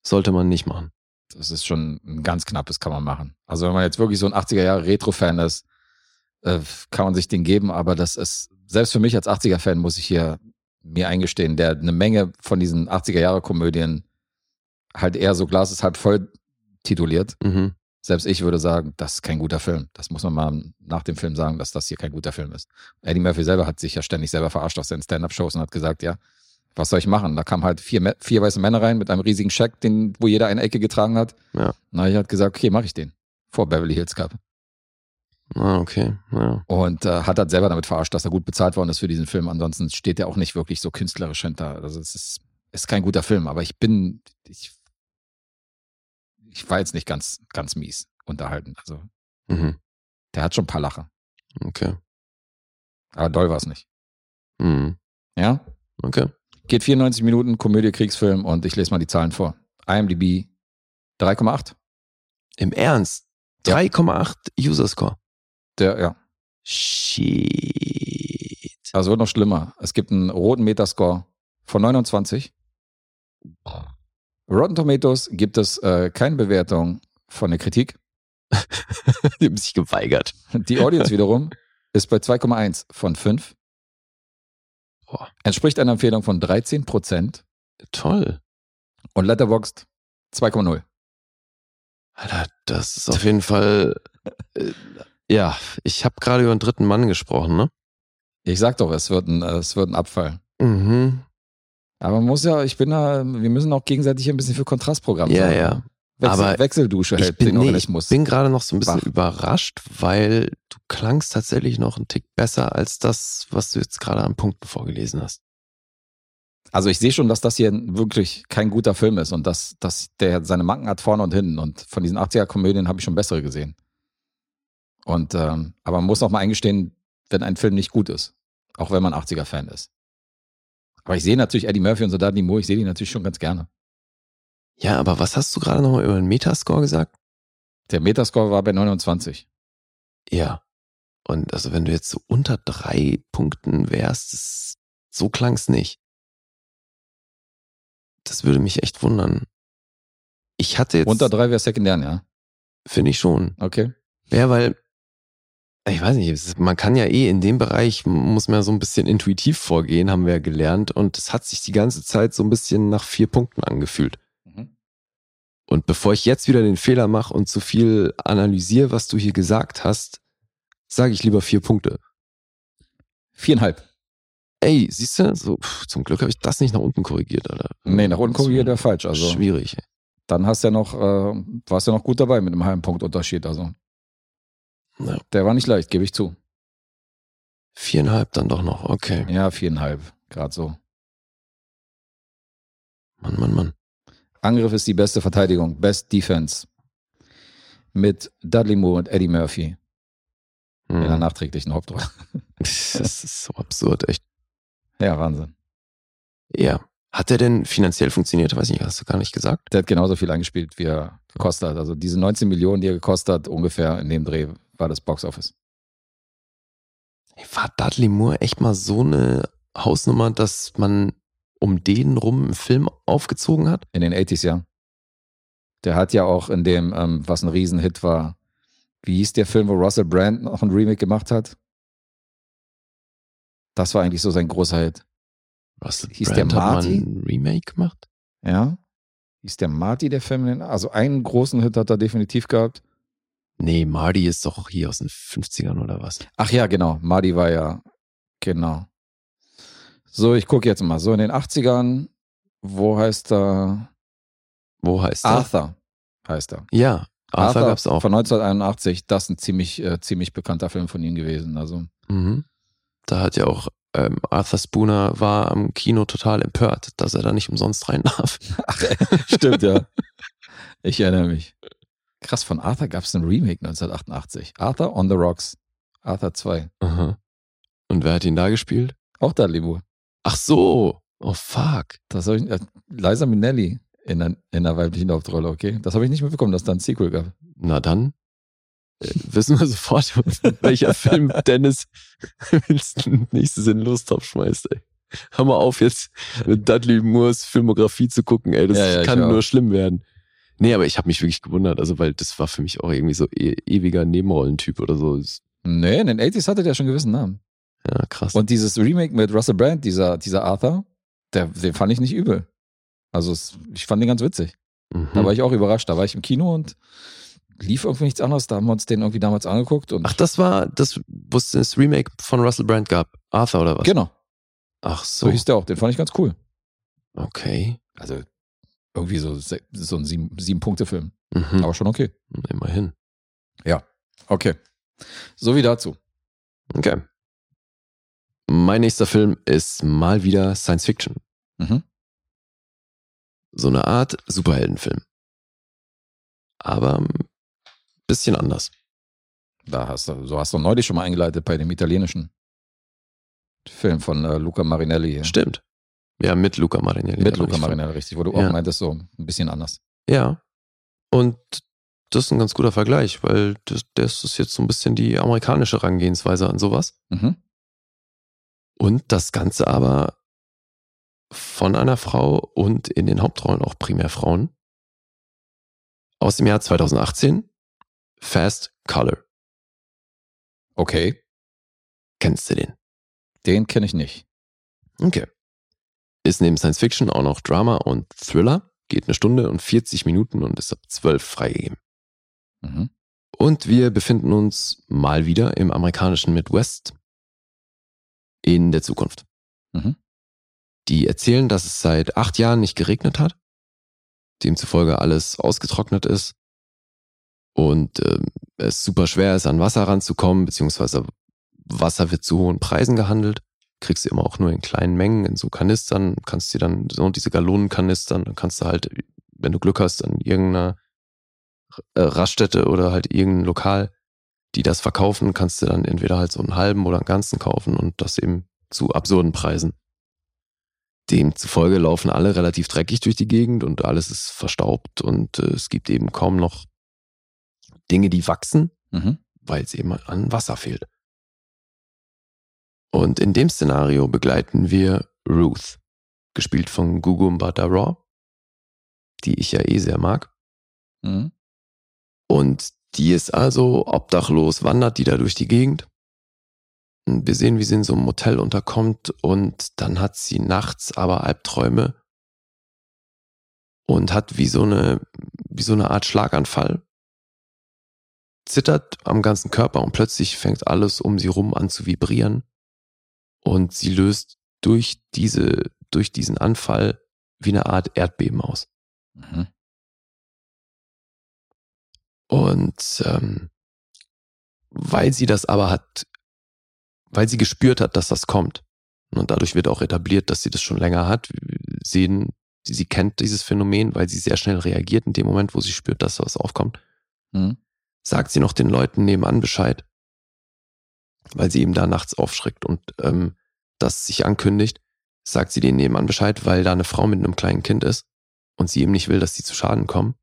sollte man nicht machen? Das ist schon ein ganz knappes, kann man machen. Also wenn man jetzt wirklich so ein 80er Jahre Retro-Fan ist, äh, kann man sich den geben, aber das ist, selbst für mich als 80er-Fan muss ich hier mir eingestehen, der eine Menge von diesen 80er Jahre Komödien halt eher so Glas ist halb voll tituliert. Mhm. Selbst ich würde sagen, das ist kein guter Film. Das muss man mal nach dem Film sagen, dass das hier kein guter Film ist. Eddie Murphy selber hat sich ja ständig selber verarscht auf seinen Stand-Up-Shows und hat gesagt, ja, was soll ich machen? Da kamen halt vier, vier weiße Männer rein mit einem riesigen Scheck, den, wo jeder eine Ecke getragen hat. Ja. Na, ich hat gesagt, okay, mache ich den. Vor Beverly Hills Cup. Ah, okay. Ja. Und äh, hat halt selber damit verarscht, dass er gut bezahlt worden ist für diesen Film. Ansonsten steht er auch nicht wirklich so künstlerisch hinter. Also es ist, ist kein guter Film, aber ich bin, ich, ich war jetzt nicht ganz, ganz mies unterhalten. Also Mhm. der hat schon ein paar Lacher. Okay. Aber doll war es nicht. Mhm. Ja? Okay. Geht 94 Minuten, Komödie, Kriegsfilm und ich lese mal die Zahlen vor. IMDb 3,8. Im Ernst? Ja. 3,8 User Score. Der, ja. Shit. Also wird noch schlimmer. Es gibt einen roten Metascore von 29. Rotten Tomatoes gibt es äh, keine Bewertung von der Kritik. Die haben sich geweigert. Die Audience wiederum ist bei 2,1 von 5. Boah. Entspricht einer Empfehlung von 13 Prozent. Toll. Und Letterboxd 2,0. Alter, das ist auf jeden Fall. Äh, ja, ich habe gerade über einen dritten Mann gesprochen, ne? Ich sag doch, es wird ein, es wird ein Abfall. Mhm. Aber man muss ja, ich bin da, wir müssen auch gegenseitig ein bisschen für Kontrastprogramm Ja, ja. Wechsel, Aber Wechseldusche Ich hält bin, den nee, ich Organismus. bin gerade noch so ein bisschen wach. überrascht, weil du klangst tatsächlich noch einen Tick besser als das, was du jetzt gerade an Punkten vorgelesen hast. Also ich sehe schon, dass das hier wirklich kein guter Film ist und dass, dass der seine Macken hat vorne und hinten. Und von diesen 80er-Komödien habe ich schon bessere gesehen. Und ähm, aber man muss auch mal eingestehen, wenn ein Film nicht gut ist. Auch wenn man 80er-Fan ist. Aber ich sehe natürlich Eddie Murphy und so Dudley Moore, ich sehe die natürlich schon ganz gerne. Ja, aber was hast du gerade nochmal über den Metascore gesagt? Der Metascore war bei 29. Ja. Und also wenn du jetzt so unter drei Punkten wärst, das, so klang's nicht. Das würde mich echt wundern. Ich hatte jetzt, Unter drei wäre sekundär, ja. finde ich schon. Okay. Ja, weil, ich weiß nicht, man kann ja eh in dem Bereich, muss man ja so ein bisschen intuitiv vorgehen, haben wir ja gelernt. Und es hat sich die ganze Zeit so ein bisschen nach vier Punkten angefühlt. Und bevor ich jetzt wieder den Fehler mache und zu viel analysiere, was du hier gesagt hast, sage ich lieber vier Punkte. Viereinhalb. Ey, siehst du, so, pff, zum Glück habe ich das nicht nach unten korrigiert, Alter. Nee, nach unten korrigiert wäre falsch. Also Schwierig. ey. dann hast du ja noch, äh, warst du ja noch gut dabei mit einem halben Punkt Unterschied. Also Ja. der war nicht leicht, gebe ich zu. Viereinhalb dann doch noch, okay. Ja, viereinhalb, gerade so. Mann, Mann, Mann. Angriff ist die beste Verteidigung, Best Defense. Mit Dudley Moore und Eddie Murphy in der Mhm. nachträglichen Hauptrolle. Das ist so absurd, echt. Ja, Wahnsinn. Ja. Hat der denn finanziell funktioniert? Weiß ich nicht, hast du gar nicht gesagt? Der hat genauso viel eingespielt, wie er gekostet hat. Also diese 19 Millionen, die er gekostet hat, ungefähr in dem Dreh war das Boxoffice. Ey, War Dudley Moore echt mal so eine Hausnummer, dass man um den rum einen Film aufgezogen hat? In den 80s, ja. Der hat ja auch in dem, ähm, was ein Riesenhit war, wie hieß der Film, wo Russell Brand noch ein Remake gemacht hat? Das war eigentlich so sein großer Hit. Russell Hieß Brand der hat Marty? ein Remake gemacht? Ja. Hieß der Marty der Film? Also einen großen Hit hat er definitiv gehabt. Nee, Marty ist doch hier aus den 50ern oder was? Ach ja, genau. Marty war ja, genau. So, ich gucke jetzt mal. So in den 80ern, wo heißt er? Wo heißt er? Arthur heißt er. Ja, Arthur, gab's auch. Von 1981. Das ist ein ziemlich, äh, ziemlich bekannter Film von ihm gewesen. Also, Mhm. Da hat ja auch ähm, Arthur Spooner war am Kino total empört, dass er da nicht umsonst rein darf. ach, äh, stimmt, ja. Ich erinnere mich. Krass, von Arthur gab es ein Remake 1988. Arthur on the Rocks. Arthur 2. Aha. Und wer hat ihn da gespielt? Auch Dudley Moore. Ach so. Oh fuck. Das habe ich, äh, Liza Minnelli in der, in der weiblichen Hauptrolle, okay? Das habe ich nicht mitbekommen, dass es da ein Sequel gab. Na dann äh, wissen wir sofort, welcher Film Dennis nächstes in Lostopf schmeißt, ey. Hör mal auf, jetzt mit Dudley Moores Filmografie zu gucken, ey. Das Ja, ja, kann auch. nur schlimm werden. Nee, aber ich habe mich wirklich gewundert, also weil das war für mich auch irgendwie so e ewiger Nebenrollentyp oder so. Nee, in den 80s hatte der schon einen gewissen Namen. Ja, krass. Und dieses Remake mit Russell Brand, dieser, dieser Arthur, der, den fand ich nicht übel. Also es, ich fand den ganz witzig. Mhm. Da war ich auch überrascht. Da war ich im Kino und lief irgendwie nichts anderes. Da haben wir uns den irgendwie damals angeguckt und Ach, das war das, wo es das Remake von Russell Brand gab. Arthur oder was? genau, Ach so so. hieß der auch. Den fand ich ganz cool. Okay. Also irgendwie so, so ein sieben, sieben. Mhm. Aber schon okay. Immerhin. Okay. So wie dazu. Okay. Mein nächster Film ist mal wieder Science Fiction. Mhm. So eine Art Superheldenfilm. Aber ein bisschen anders. Da hast du, so hast du neulich schon mal eingeleitet bei dem italienischen Film von äh, Luca Marinelli. hier. Stimmt. Ja, mit Luca Marinelli. Mit Luca Marinelli, richtig, wo du Ja. auch meintest, so ein bisschen anders. Ja. Und das ist ein ganz guter Vergleich, weil das, das ist jetzt so ein bisschen die amerikanische Herangehensweise an sowas. Mhm. Und das Ganze aber von einer Frau und in den Hauptrollen auch primär Frauen. Aus dem Jahr 2018. Fast Color. Okay, Kennst du den? den kenne ich nicht. Okay. Ist neben Science Fiction auch noch Drama und Thriller. Geht eine Stunde und 40 Minuten und ist ab 12 freigegeben. Mhm. Und wir befinden uns mal wieder im amerikanischen Midwest in der Zukunft. Mhm. Die erzählen, dass es seit acht Jahren nicht geregnet hat, demzufolge alles ausgetrocknet ist und ähm, es super schwer ist, an Wasser ranzukommen, beziehungsweise Wasser wird zu hohen Preisen gehandelt. Kriegst du immer auch nur in kleinen Mengen, in so Kanistern, kannst dir dann so diese Gallonenkanistern, dann kannst du halt, wenn du Glück hast, an irgendeiner äh, Raststätte oder halt irgendein Lokal, die das verkaufen, kannst du dann entweder halt so einen halben oder einen ganzen kaufen und das eben zu absurden Preisen. Demzufolge laufen alle relativ dreckig durch die Gegend und alles ist verstaubt und äh, es gibt eben kaum noch Dinge, die wachsen, Mhm. weil es eben an Wasser fehlt. Und in dem Szenario begleiten wir Ruth, gespielt von Gugu Mbata die ich ja eh sehr mag. Mhm. Und die ist also obdachlos, wandert die da durch die Gegend. Wir sehen, wie sie in so einem Motel unterkommt und dann hat sie nachts aber Albträume und hat wie so eine, wie so eine Art Schlaganfall. Zittert am ganzen Körper und plötzlich fängt alles um sie rum an zu vibrieren und sie löst durch diese, durch diesen Anfall wie eine Art Erdbeben aus. Mhm. Und ähm, weil sie das aber hat, weil sie gespürt hat, dass das kommt, und dadurch wird auch etabliert, dass sie das schon länger hat, wir sehen, sie, sie kennt dieses Phänomen, weil sie sehr schnell reagiert in dem Moment, wo sie spürt, dass was aufkommt, Mhm. sagt sie noch den Leuten nebenan Bescheid, weil sie eben da nachts aufschreckt und ähm, das sich ankündigt, sagt sie denen nebenan Bescheid, weil da eine Frau mit einem kleinen Kind ist und sie eben nicht will, dass sie zu Schaden kommen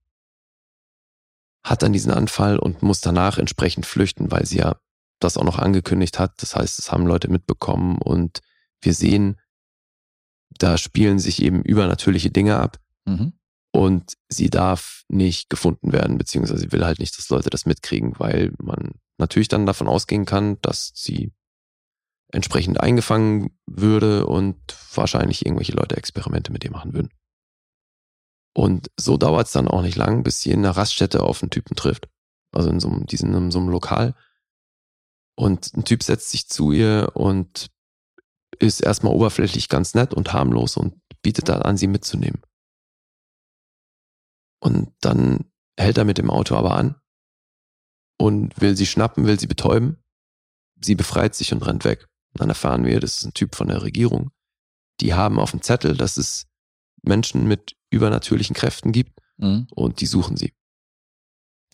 hat dann diesen Anfall und muss danach entsprechend flüchten, weil sie ja das auch noch angekündigt hat. Das heißt, es haben Leute mitbekommen und wir sehen, da spielen sich eben übernatürliche Dinge ab Mhm. und sie darf nicht gefunden werden, beziehungsweise sie will halt nicht, dass Leute das mitkriegen, weil man natürlich dann davon ausgehen kann, dass sie entsprechend eingefangen würde und wahrscheinlich irgendwelche Leute Experimente mit ihr machen würden. Und so dauert es dann auch nicht lang, bis sie in einer Raststätte auf einen Typen trifft. Also in so einem, diesen, in so einem Lokal. Und ein Typ setzt sich zu ihr und ist erstmal oberflächlich ganz nett und harmlos und bietet dann an, sie mitzunehmen. Und dann hält er mit dem Auto aber an und will sie schnappen, will sie betäuben. Sie befreit sich und rennt weg. Dann erfahren wir, das ist ein Typ von der Regierung. Die haben auf dem Zettel, dass es Menschen mit übernatürlichen Kräften gibt Mhm. und die suchen sie.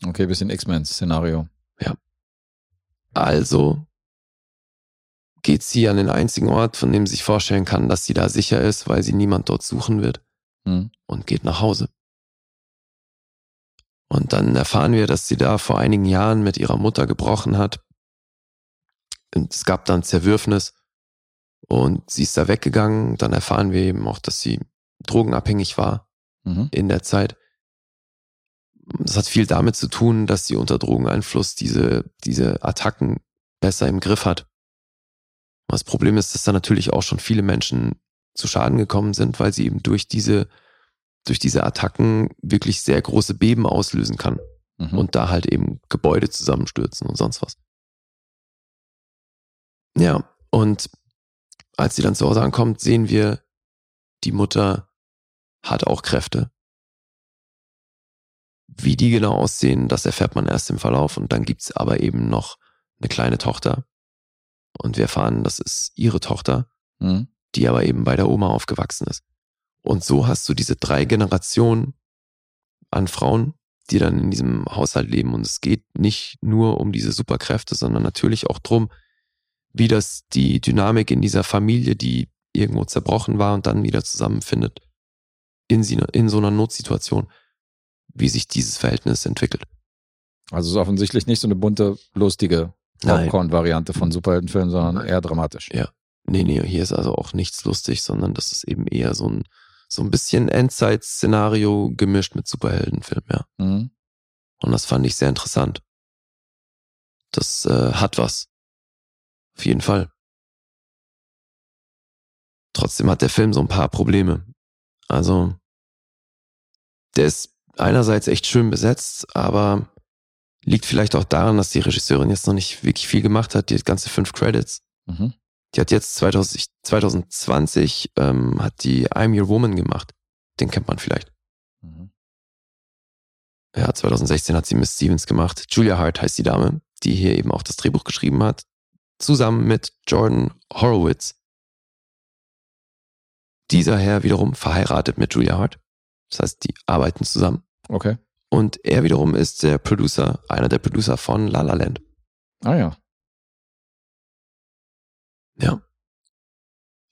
Okay, bisschen X-Men-Szenario. Also geht sie an den einzigen Ort, von dem sie sich vorstellen kann, dass sie da sicher ist, weil sie niemand dort suchen wird Mhm. und geht nach Hause. Und dann erfahren wir, dass sie da vor einigen Jahren mit ihrer Mutter gebrochen hat. Und es gab dann Zerwürfnis und sie ist da weggegangen. Dann erfahren wir eben auch, dass sie drogenabhängig war Mhm. in der Zeit. Das hat viel damit zu tun, dass sie unter Drogeneinfluss diese, diese Attacken besser im Griff hat. Das Problem ist, dass da natürlich auch schon viele Menschen zu Schaden gekommen sind, weil sie eben durch diese, durch diese Attacken wirklich sehr große Beben auslösen kann Mhm. und da halt eben Gebäude zusammenstürzen und sonst was. Ja, und als sie dann zu Hause ankommt, sehen wir, die Mutter hat auch Kräfte. Wie die genau aussehen, das erfährt man erst im Verlauf und dann gibt's aber eben noch eine kleine Tochter. Und wir erfahren, das ist ihre Tochter, Mhm. die aber eben bei der Oma aufgewachsen ist. Und so hast du diese drei Generationen an Frauen, die dann in diesem Haushalt leben. Und es geht nicht nur um diese Superkräfte, sondern natürlich auch drum, wie das die Dynamik in dieser Familie, die irgendwo zerbrochen war und dann wieder zusammenfindet, in, sie, in so einer Notsituation, wie sich dieses Verhältnis entwickelt. Also es ist offensichtlich nicht so eine bunte, lustige. Popcorn-Variante von Superheldenfilmen, sondern eher dramatisch. Ja. Nee, nee, hier ist also auch nichts lustig, sondern das ist eben eher so ein, so ein bisschen Endzeit-Szenario gemischt mit Superheldenfilm, ja. Mhm. Und das fand ich sehr interessant. Das äh, hat was. Auf jeden Fall. Trotzdem hat der Film so ein paar Probleme. Also, der ist einerseits echt schön besetzt, aber liegt vielleicht auch daran, dass die Regisseurin jetzt noch nicht wirklich viel gemacht hat. Die ganze fünf Credits. Mhm. Die hat jetzt 2000, 2020 ähm, hat die I'm Your Woman gemacht. Den kennt man vielleicht. Mhm. Ja, 2016 hat sie Miss Stevens gemacht. Julia Hart heißt die Dame, die hier eben auch das Drehbuch geschrieben hat, zusammen mit Jordan Horowitz. Dieser Herr wiederum verheiratet mit Julia Hart. Das heißt, die arbeiten zusammen. Okay. Und er wiederum ist der Producer, einer der Producer von La La Land. Ah ja. Ja.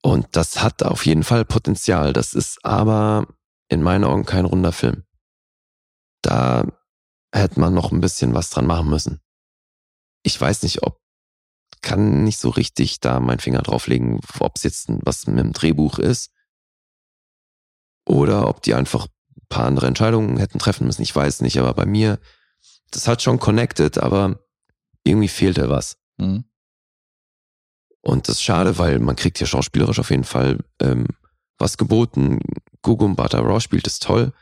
Und das hat auf jeden Fall Potenzial. Das ist aber in meinen Augen kein runder Film. Da hätte man noch ein bisschen was dran machen müssen. Ich weiß nicht, ob, kann nicht so richtig da meinen Finger drauflegen, ob es jetzt was mit dem Drehbuch ist oder ob die einfach ein paar andere Entscheidungen hätten treffen müssen. Ich weiß nicht, aber bei mir, das hat schon connected, aber irgendwie fehlte was. Mhm. Und das ist schade, weil man kriegt hier schauspielerisch auf jeden Fall ähm, was geboten. Gugum Bhattacharya spielt es toll.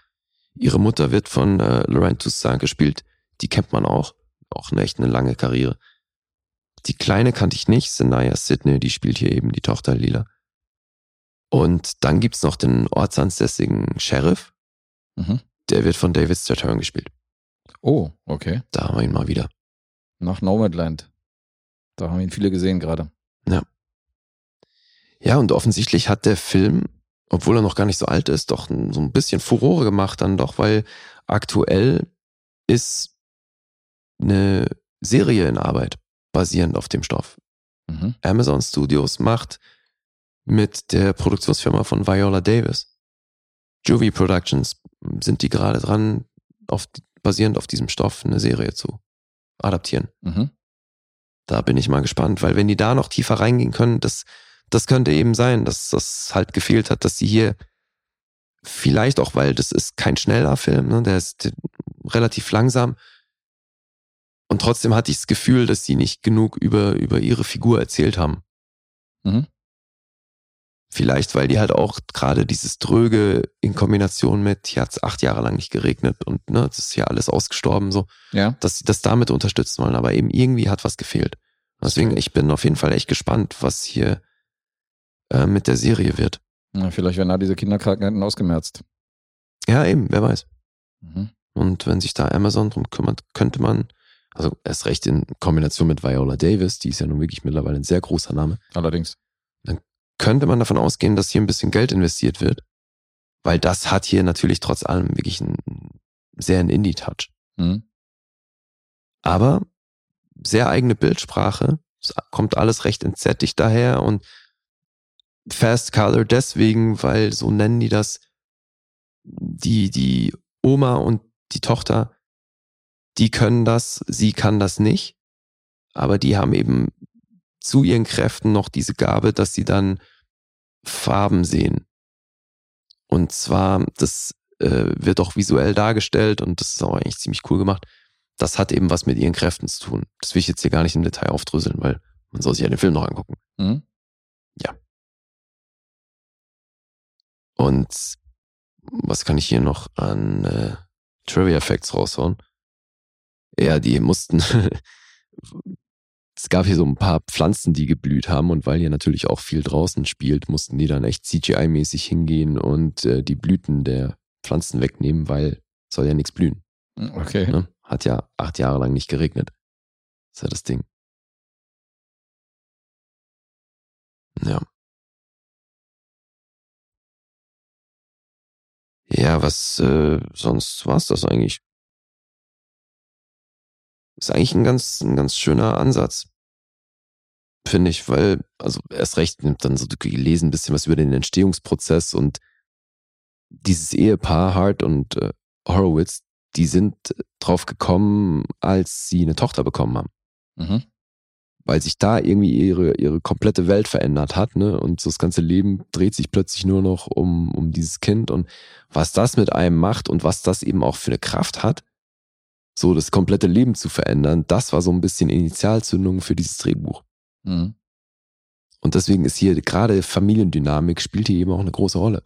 Ihre Mutter wird von äh, Lorraine Toussaint gespielt. Die kennt man auch. Auch eine echt eine lange Karriere. Die Kleine kannte ich nicht. Sanaya Sidney, die spielt hier eben die Tochter Lila. Und dann gibt's noch den ortsansässigen Sheriff. Mhm. Der wird von David Strathairn gespielt. Oh, okay. Da haben wir ihn mal wieder. Nach Nomadland. Da haben ihn viele gesehen gerade. Ja, und offensichtlich hat der Film, obwohl er noch gar nicht so alt ist, doch so ein bisschen Furore gemacht dann doch, weil aktuell ist eine Serie in Arbeit, basierend auf dem Stoff. Mhm. Amazon Studios macht mit der Produktionsfirma von Viola Davis, Juvie Productions, sind die gerade dran, auf, basierend auf diesem Stoff eine Serie zu adaptieren. Mhm. Da bin ich mal gespannt, weil wenn die da noch tiefer reingehen können, das, das könnte eben sein, dass das halt gefehlt hat, dass sie hier vielleicht auch, weil das ist kein schneller Film, ne, der ist relativ langsam. Und trotzdem hatte ich das Gefühl, dass sie nicht genug über, über ihre Figur erzählt haben. Mhm. Vielleicht, weil die halt auch gerade dieses Dröge in Kombination mit, hier hat's acht Jahre lang nicht geregnet und ne, das ist ja alles ausgestorben, so, Ja. dass sie das damit unterstützen wollen, aber eben irgendwie hat was gefehlt. Deswegen, ich bin auf jeden Fall echt gespannt, was hier äh, mit der Serie wird. ja. Vielleicht werden da diese Kinderkrankheiten ausgemerzt. Ja, eben, wer weiß. Mhm. Und wenn sich da Amazon drum kümmert, könnte man, also erst recht in Kombination mit Viola Davis, die ist ja nun wirklich mittlerweile ein sehr großer Name, Allerdings. Könnte man davon ausgehen, dass hier ein bisschen Geld investiert wird, weil das hat hier natürlich trotz allem wirklich einen sehr einen Indie-Touch. Mhm. Aber sehr eigene Bildsprache, Es kommt alles recht entsättigt daher und Fast Color deswegen, weil so nennen die das, die, die Oma und die Tochter, die können das, sie kann das nicht, aber die haben eben zu ihren Kräften noch diese Gabe, dass sie dann Farben sehen. Und zwar, das äh, wird auch visuell dargestellt und das ist auch eigentlich ziemlich cool gemacht. Das hat eben was mit ihren Kräften zu tun. Das will ich jetzt hier gar nicht im Detail aufdröseln, weil man soll sich ja den Film noch angucken. Mhm. Ja. Und was kann ich hier noch an äh, Trivia Facts raushauen? Ja, die mussten. es gab hier so ein paar Pflanzen, die geblüht haben und weil ihr natürlich auch viel draußen spielt, mussten die dann echt CGI-mäßig hingehen und äh, die Blüten der Pflanzen wegnehmen, weil soll ja nichts blühen. Okay. Ne? Hat ja acht Jahre lang nicht geregnet. Das ist ja das Ding. Ja. Ja, was äh, sonst war's das eigentlich? Ist eigentlich ein ganz, ein ganz schöner Ansatz. Finde ich, weil, also erst recht nimmt dann so gelesen ein bisschen was über den Entstehungsprozess und dieses Ehepaar Hart und äh, Horowitz, die sind drauf gekommen, als sie eine Tochter bekommen haben. Mhm. Weil sich da irgendwie ihre, ihre komplette Welt verändert hat, ne? Und so das ganze Leben dreht sich plötzlich nur noch um, um dieses Kind und was das mit einem macht und was das eben auch für eine Kraft hat, so das komplette Leben zu verändern, das war so ein bisschen Initialzündung für dieses Drehbuch. Mhm. Und deswegen ist hier gerade Familiendynamik spielt hier eben auch eine große Rolle.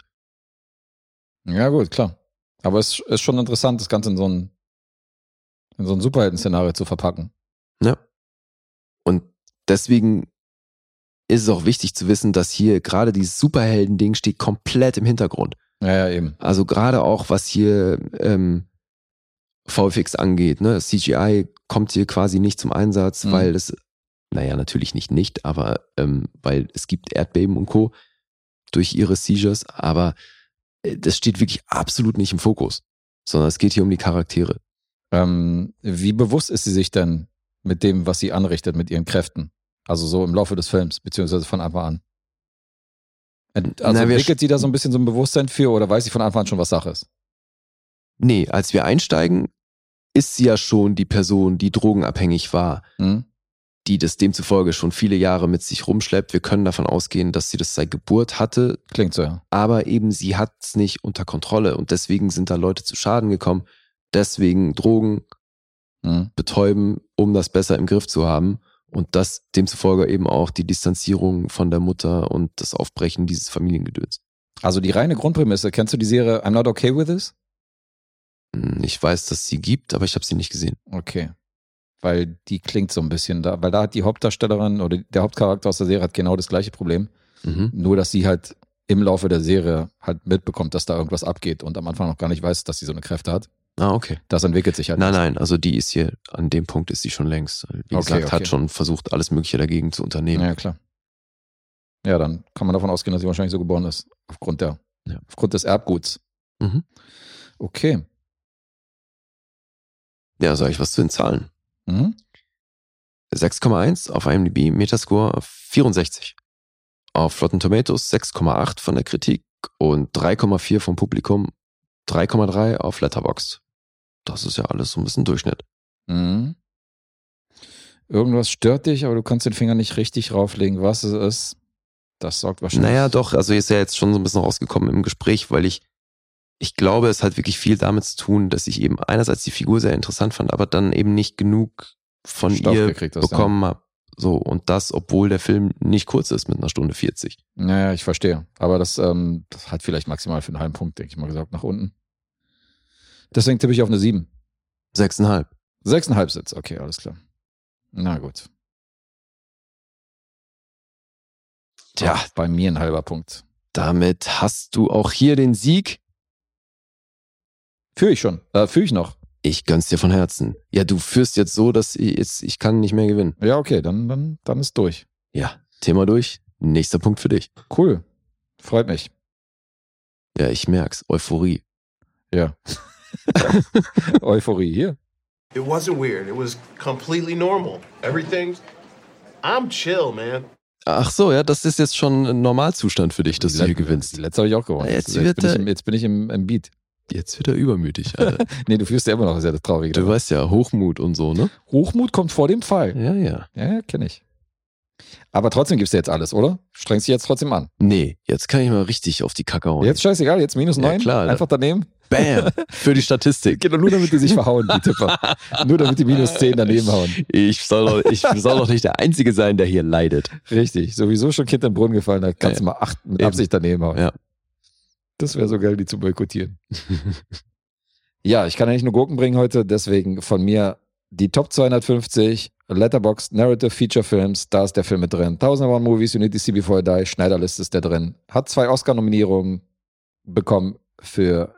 Ja, gut, klar. Aber es ist schon interessant, das Ganze in so ein, in so ein Superhelden-Szenario zu verpacken. Ja. Und deswegen ist es auch wichtig zu wissen, dass hier gerade dieses Superhelden-Ding steht komplett im Hintergrund. Ja, ja, eben. Also gerade auch, was hier ähm, VFX angeht, ne? CGI kommt hier quasi nicht zum Einsatz, Mhm. weil es, naja, natürlich nicht nicht, aber ähm, weil es gibt Erdbeben und Co. durch ihre Seizures, aber äh, das steht wirklich absolut nicht im Fokus, sondern es geht hier um die Charaktere. Ähm, wie bewusst ist sie sich denn mit dem, was sie anrichtet, mit ihren Kräften? Also so im Laufe des Films, beziehungsweise von Anfang an. Also Na, entwickelt sie da so ein bisschen so ein Bewusstsein für oder weiß sie von Anfang an schon, was Sache ist? Nee, als wir einsteigen, ist sie ja schon die Person, die drogenabhängig war, Hm? Die das demzufolge schon viele Jahre mit sich rumschleppt. Wir können davon ausgehen, dass sie das seit Geburt hatte, Klingt so, ja. aber eben sie hat es nicht unter Kontrolle und deswegen sind da Leute zu Schaden gekommen. Deswegen Drogen Hm? betäuben, um das besser im Griff zu haben. Und das demzufolge eben auch die Distanzierung von der Mutter und das Aufbrechen dieses Familiengedöns. Also die reine Grundprämisse, kennst du die Serie I'm Not Okay With This? Hm, Ich weiß, dass sie gibt, aber ich habe sie nicht gesehen. Okay. Weil die klingt so ein bisschen da, weil da hat die Hauptdarstellerin oder der Hauptcharakter aus der Serie hat genau das gleiche Problem. Mhm. Nur, dass sie halt im Laufe der Serie halt mitbekommt, dass da irgendwas abgeht und am Anfang noch gar nicht weiß, dass sie so eine Kräfte hat. Ah, okay. Das entwickelt sich halt. Nein, nein, also die ist hier, an dem Punkt ist sie schon längst. Wie Okay, gesagt, okay. hat schon versucht, alles Mögliche dagegen zu unternehmen. Ja, klar. Ja, dann kann man davon ausgehen, dass sie wahrscheinlich so geboren ist. Aufgrund der, Ja. aufgrund des Erbguts. Mhm. Okay. Ja, sag ich was zu den Zahlen. Mhm. 6,1 auf IMDb, Metascore 64. Auf Rotten Tomatoes 6,8 von der Kritik und 3,4 vom Publikum, 3,3 auf Letterboxd. Das ist ja alles so ein bisschen Durchschnitt. Mhm. Irgendwas stört dich, aber du kannst den Finger nicht richtig rauflegen, was es ist. Das sorgt wahrscheinlich. Naja, doch, also ist ja jetzt schon so ein bisschen rausgekommen im Gespräch, weil ich, ich glaube, es hat wirklich viel damit zu tun, dass ich eben einerseits die Figur sehr interessant fand, aber dann eben nicht genug von Stoff ihr bekommen habe. So, und das, obwohl der Film nicht kurz ist mit einer Stunde 40. Naja, ich verstehe. Aber das, ähm, das hat vielleicht maximal für einen halben Punkt, denke ich mal gesagt, nach unten. Deswegen tippe ich auf eine 7. Sechseinhalb. Sechseinhalb Sitz, okay, alles klar. Na gut. Tja. Auch bei mir ein halber Punkt. Damit hast du auch hier den Sieg. Führe ich schon. Äh, führe ich noch. Ich gönn's dir von Herzen. Ja, du führst jetzt so, dass ich, jetzt, ich kann nicht mehr gewinnen. Ja, okay, dann, dann, dann ist durch. Ja, Thema durch. Nächster Punkt für dich. Cool. Freut mich. Ja, ich merk's. Euphorie. Ja. Euphorie hier. It wasn't weird. It was completely normal. Everything. I'm chill, man. Ach so, ja, das ist jetzt schon ein Normalzustand für dich, dass du Die hier Let- gewinnst. Die letzte habe ich auch gewonnen. Jetzt Jetzt, bin, ich im, jetzt bin ich im, im Beat. Jetzt wird er übermütig, Alter. Nee, du führst ja immer noch sehr das Traurige. Du weißt ja, Hochmut und so, ne? Hochmut kommt vor dem Fall. Ja, ja. Ja, ja kenne ich. Aber trotzdem gibst du jetzt alles, oder? Strengst dich jetzt trotzdem an. Nee, jetzt kann ich mal richtig auf die Kacke hauen. Jetzt scheißegal, jetzt minus Ja, neun. klar, Alter. Einfach daneben. Bam! Für die Statistik. Genau, nur damit die sich verhauen, die Tipper. nur damit die minus zehn daneben hauen. Ich soll, doch, ich soll doch nicht der Einzige sein, der hier leidet. Richtig. Sowieso schon Kind in den Brunnen gefallen, da kannst du mal acht mit. Absicht daneben hauen. Ja. Das wäre so geil, die zu boykottieren. ja, ich kann ja nicht nur Gurken bringen heute, deswegen von mir die Top 250 Letterboxd Narrative Feature Films, da ist der Film mit drin. 1001 Movies, You Need to See Before You Die, Schneiderlist ist der drin. Hat zwei Oscar-Nominierungen bekommen für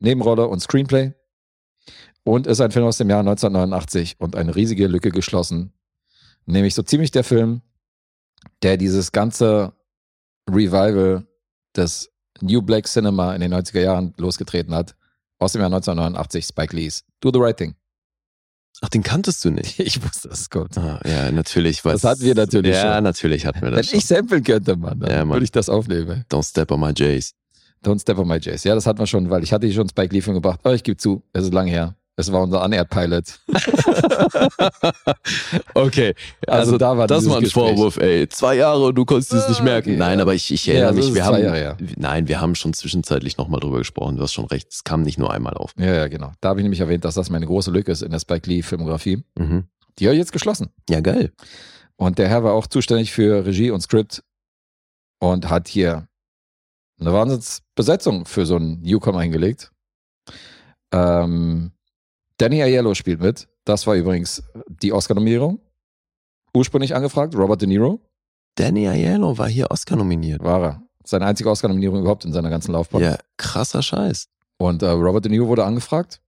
Nebenrolle und Screenplay. Und ist ein Film aus dem Jahr 1989 und eine riesige Lücke geschlossen. Nämlich so ziemlich der Film, der dieses ganze Revival des New Black Cinema in den 90er Jahren losgetreten hat. Aus dem Jahr 1989, Spike Lee's Do the Right Thing. Ach, den kanntest du nicht. Ich wusste, dass es kommt. Ah, ja, natürlich. Das hatten wir natürlich Ja, schon. natürlich hatten wir Wenn das schon. ich samplen könnte, Mann, dann Ja, Mann. würde ich das aufnehmen. Don't step on my Jays. Don't Step on My Jays. Ja, das hatten wir schon, weil ich hatte hier schon Spike Lee Film gebracht. Aber ich gebe zu, es ist lange her. Es war unser Unaired Pilot. Okay, Also also, da war das war ein Gespräch. Vorwurf, ey. Zwei Jahre und du konntest es nicht Ah, merken. okay, Nein, ja. aber ich, ich Ja, erinnere das mich, wir haben, Jahre her. nein, wir haben schon zwischenzeitlich nochmal drüber gesprochen. Du hast schon recht, es kam nicht nur einmal auf. Ja, ja, genau. Da habe ich nämlich erwähnt, dass das meine große Lücke ist in der Spike Lee Filmografie. Mhm. Die habe ich jetzt geschlossen. Ja, geil. Und der Herr war auch zuständig für Regie und Skript und hat hier eine Wahnsinnsbesetzung für so einen Newcomer hingelegt. Ähm, Danny Aiello spielt mit. Das war übrigens die Oscar-Nominierung. Ursprünglich angefragt, Robert De Niro Danny Aiello war hier Oscar nominiert. war er. Seine einzige Oscar-Nominierung überhaupt in seiner ganzen Laufbahn. Ja, krasser Scheiß. Und äh, Robert De Niro wurde angefragt.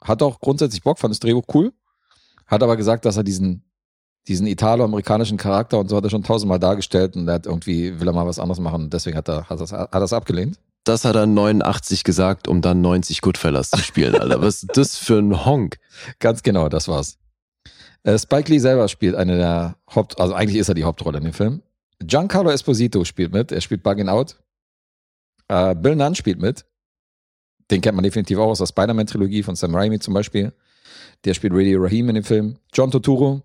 Hat auch grundsätzlich Bock, fand das Drehbuch cool. Hat aber gesagt, dass er diesen, diesen italo-amerikanischen Charakter und so hat er schon tausendmal dargestellt und er hat irgendwie, will er mal was anderes machen. Deswegen hat er hat das, hat das abgelehnt. Das hat er 89 gesagt, um dann 90 Goodfellas zu spielen, Alter. Was ist das für ein Honk? Ganz genau, das war's. Äh, Spike Lee selber spielt eine der Haupt, also eigentlich ist er die Hauptrolle in dem Film. Giancarlo Esposito spielt mit, er spielt Bugging Out. Äh, Bill Nunn spielt mit. Den kennt man definitiv auch aus der Spider-Man-Trilogie von Sam Raimi zum Beispiel. Der spielt Radio Rahim in dem Film. John Turturro,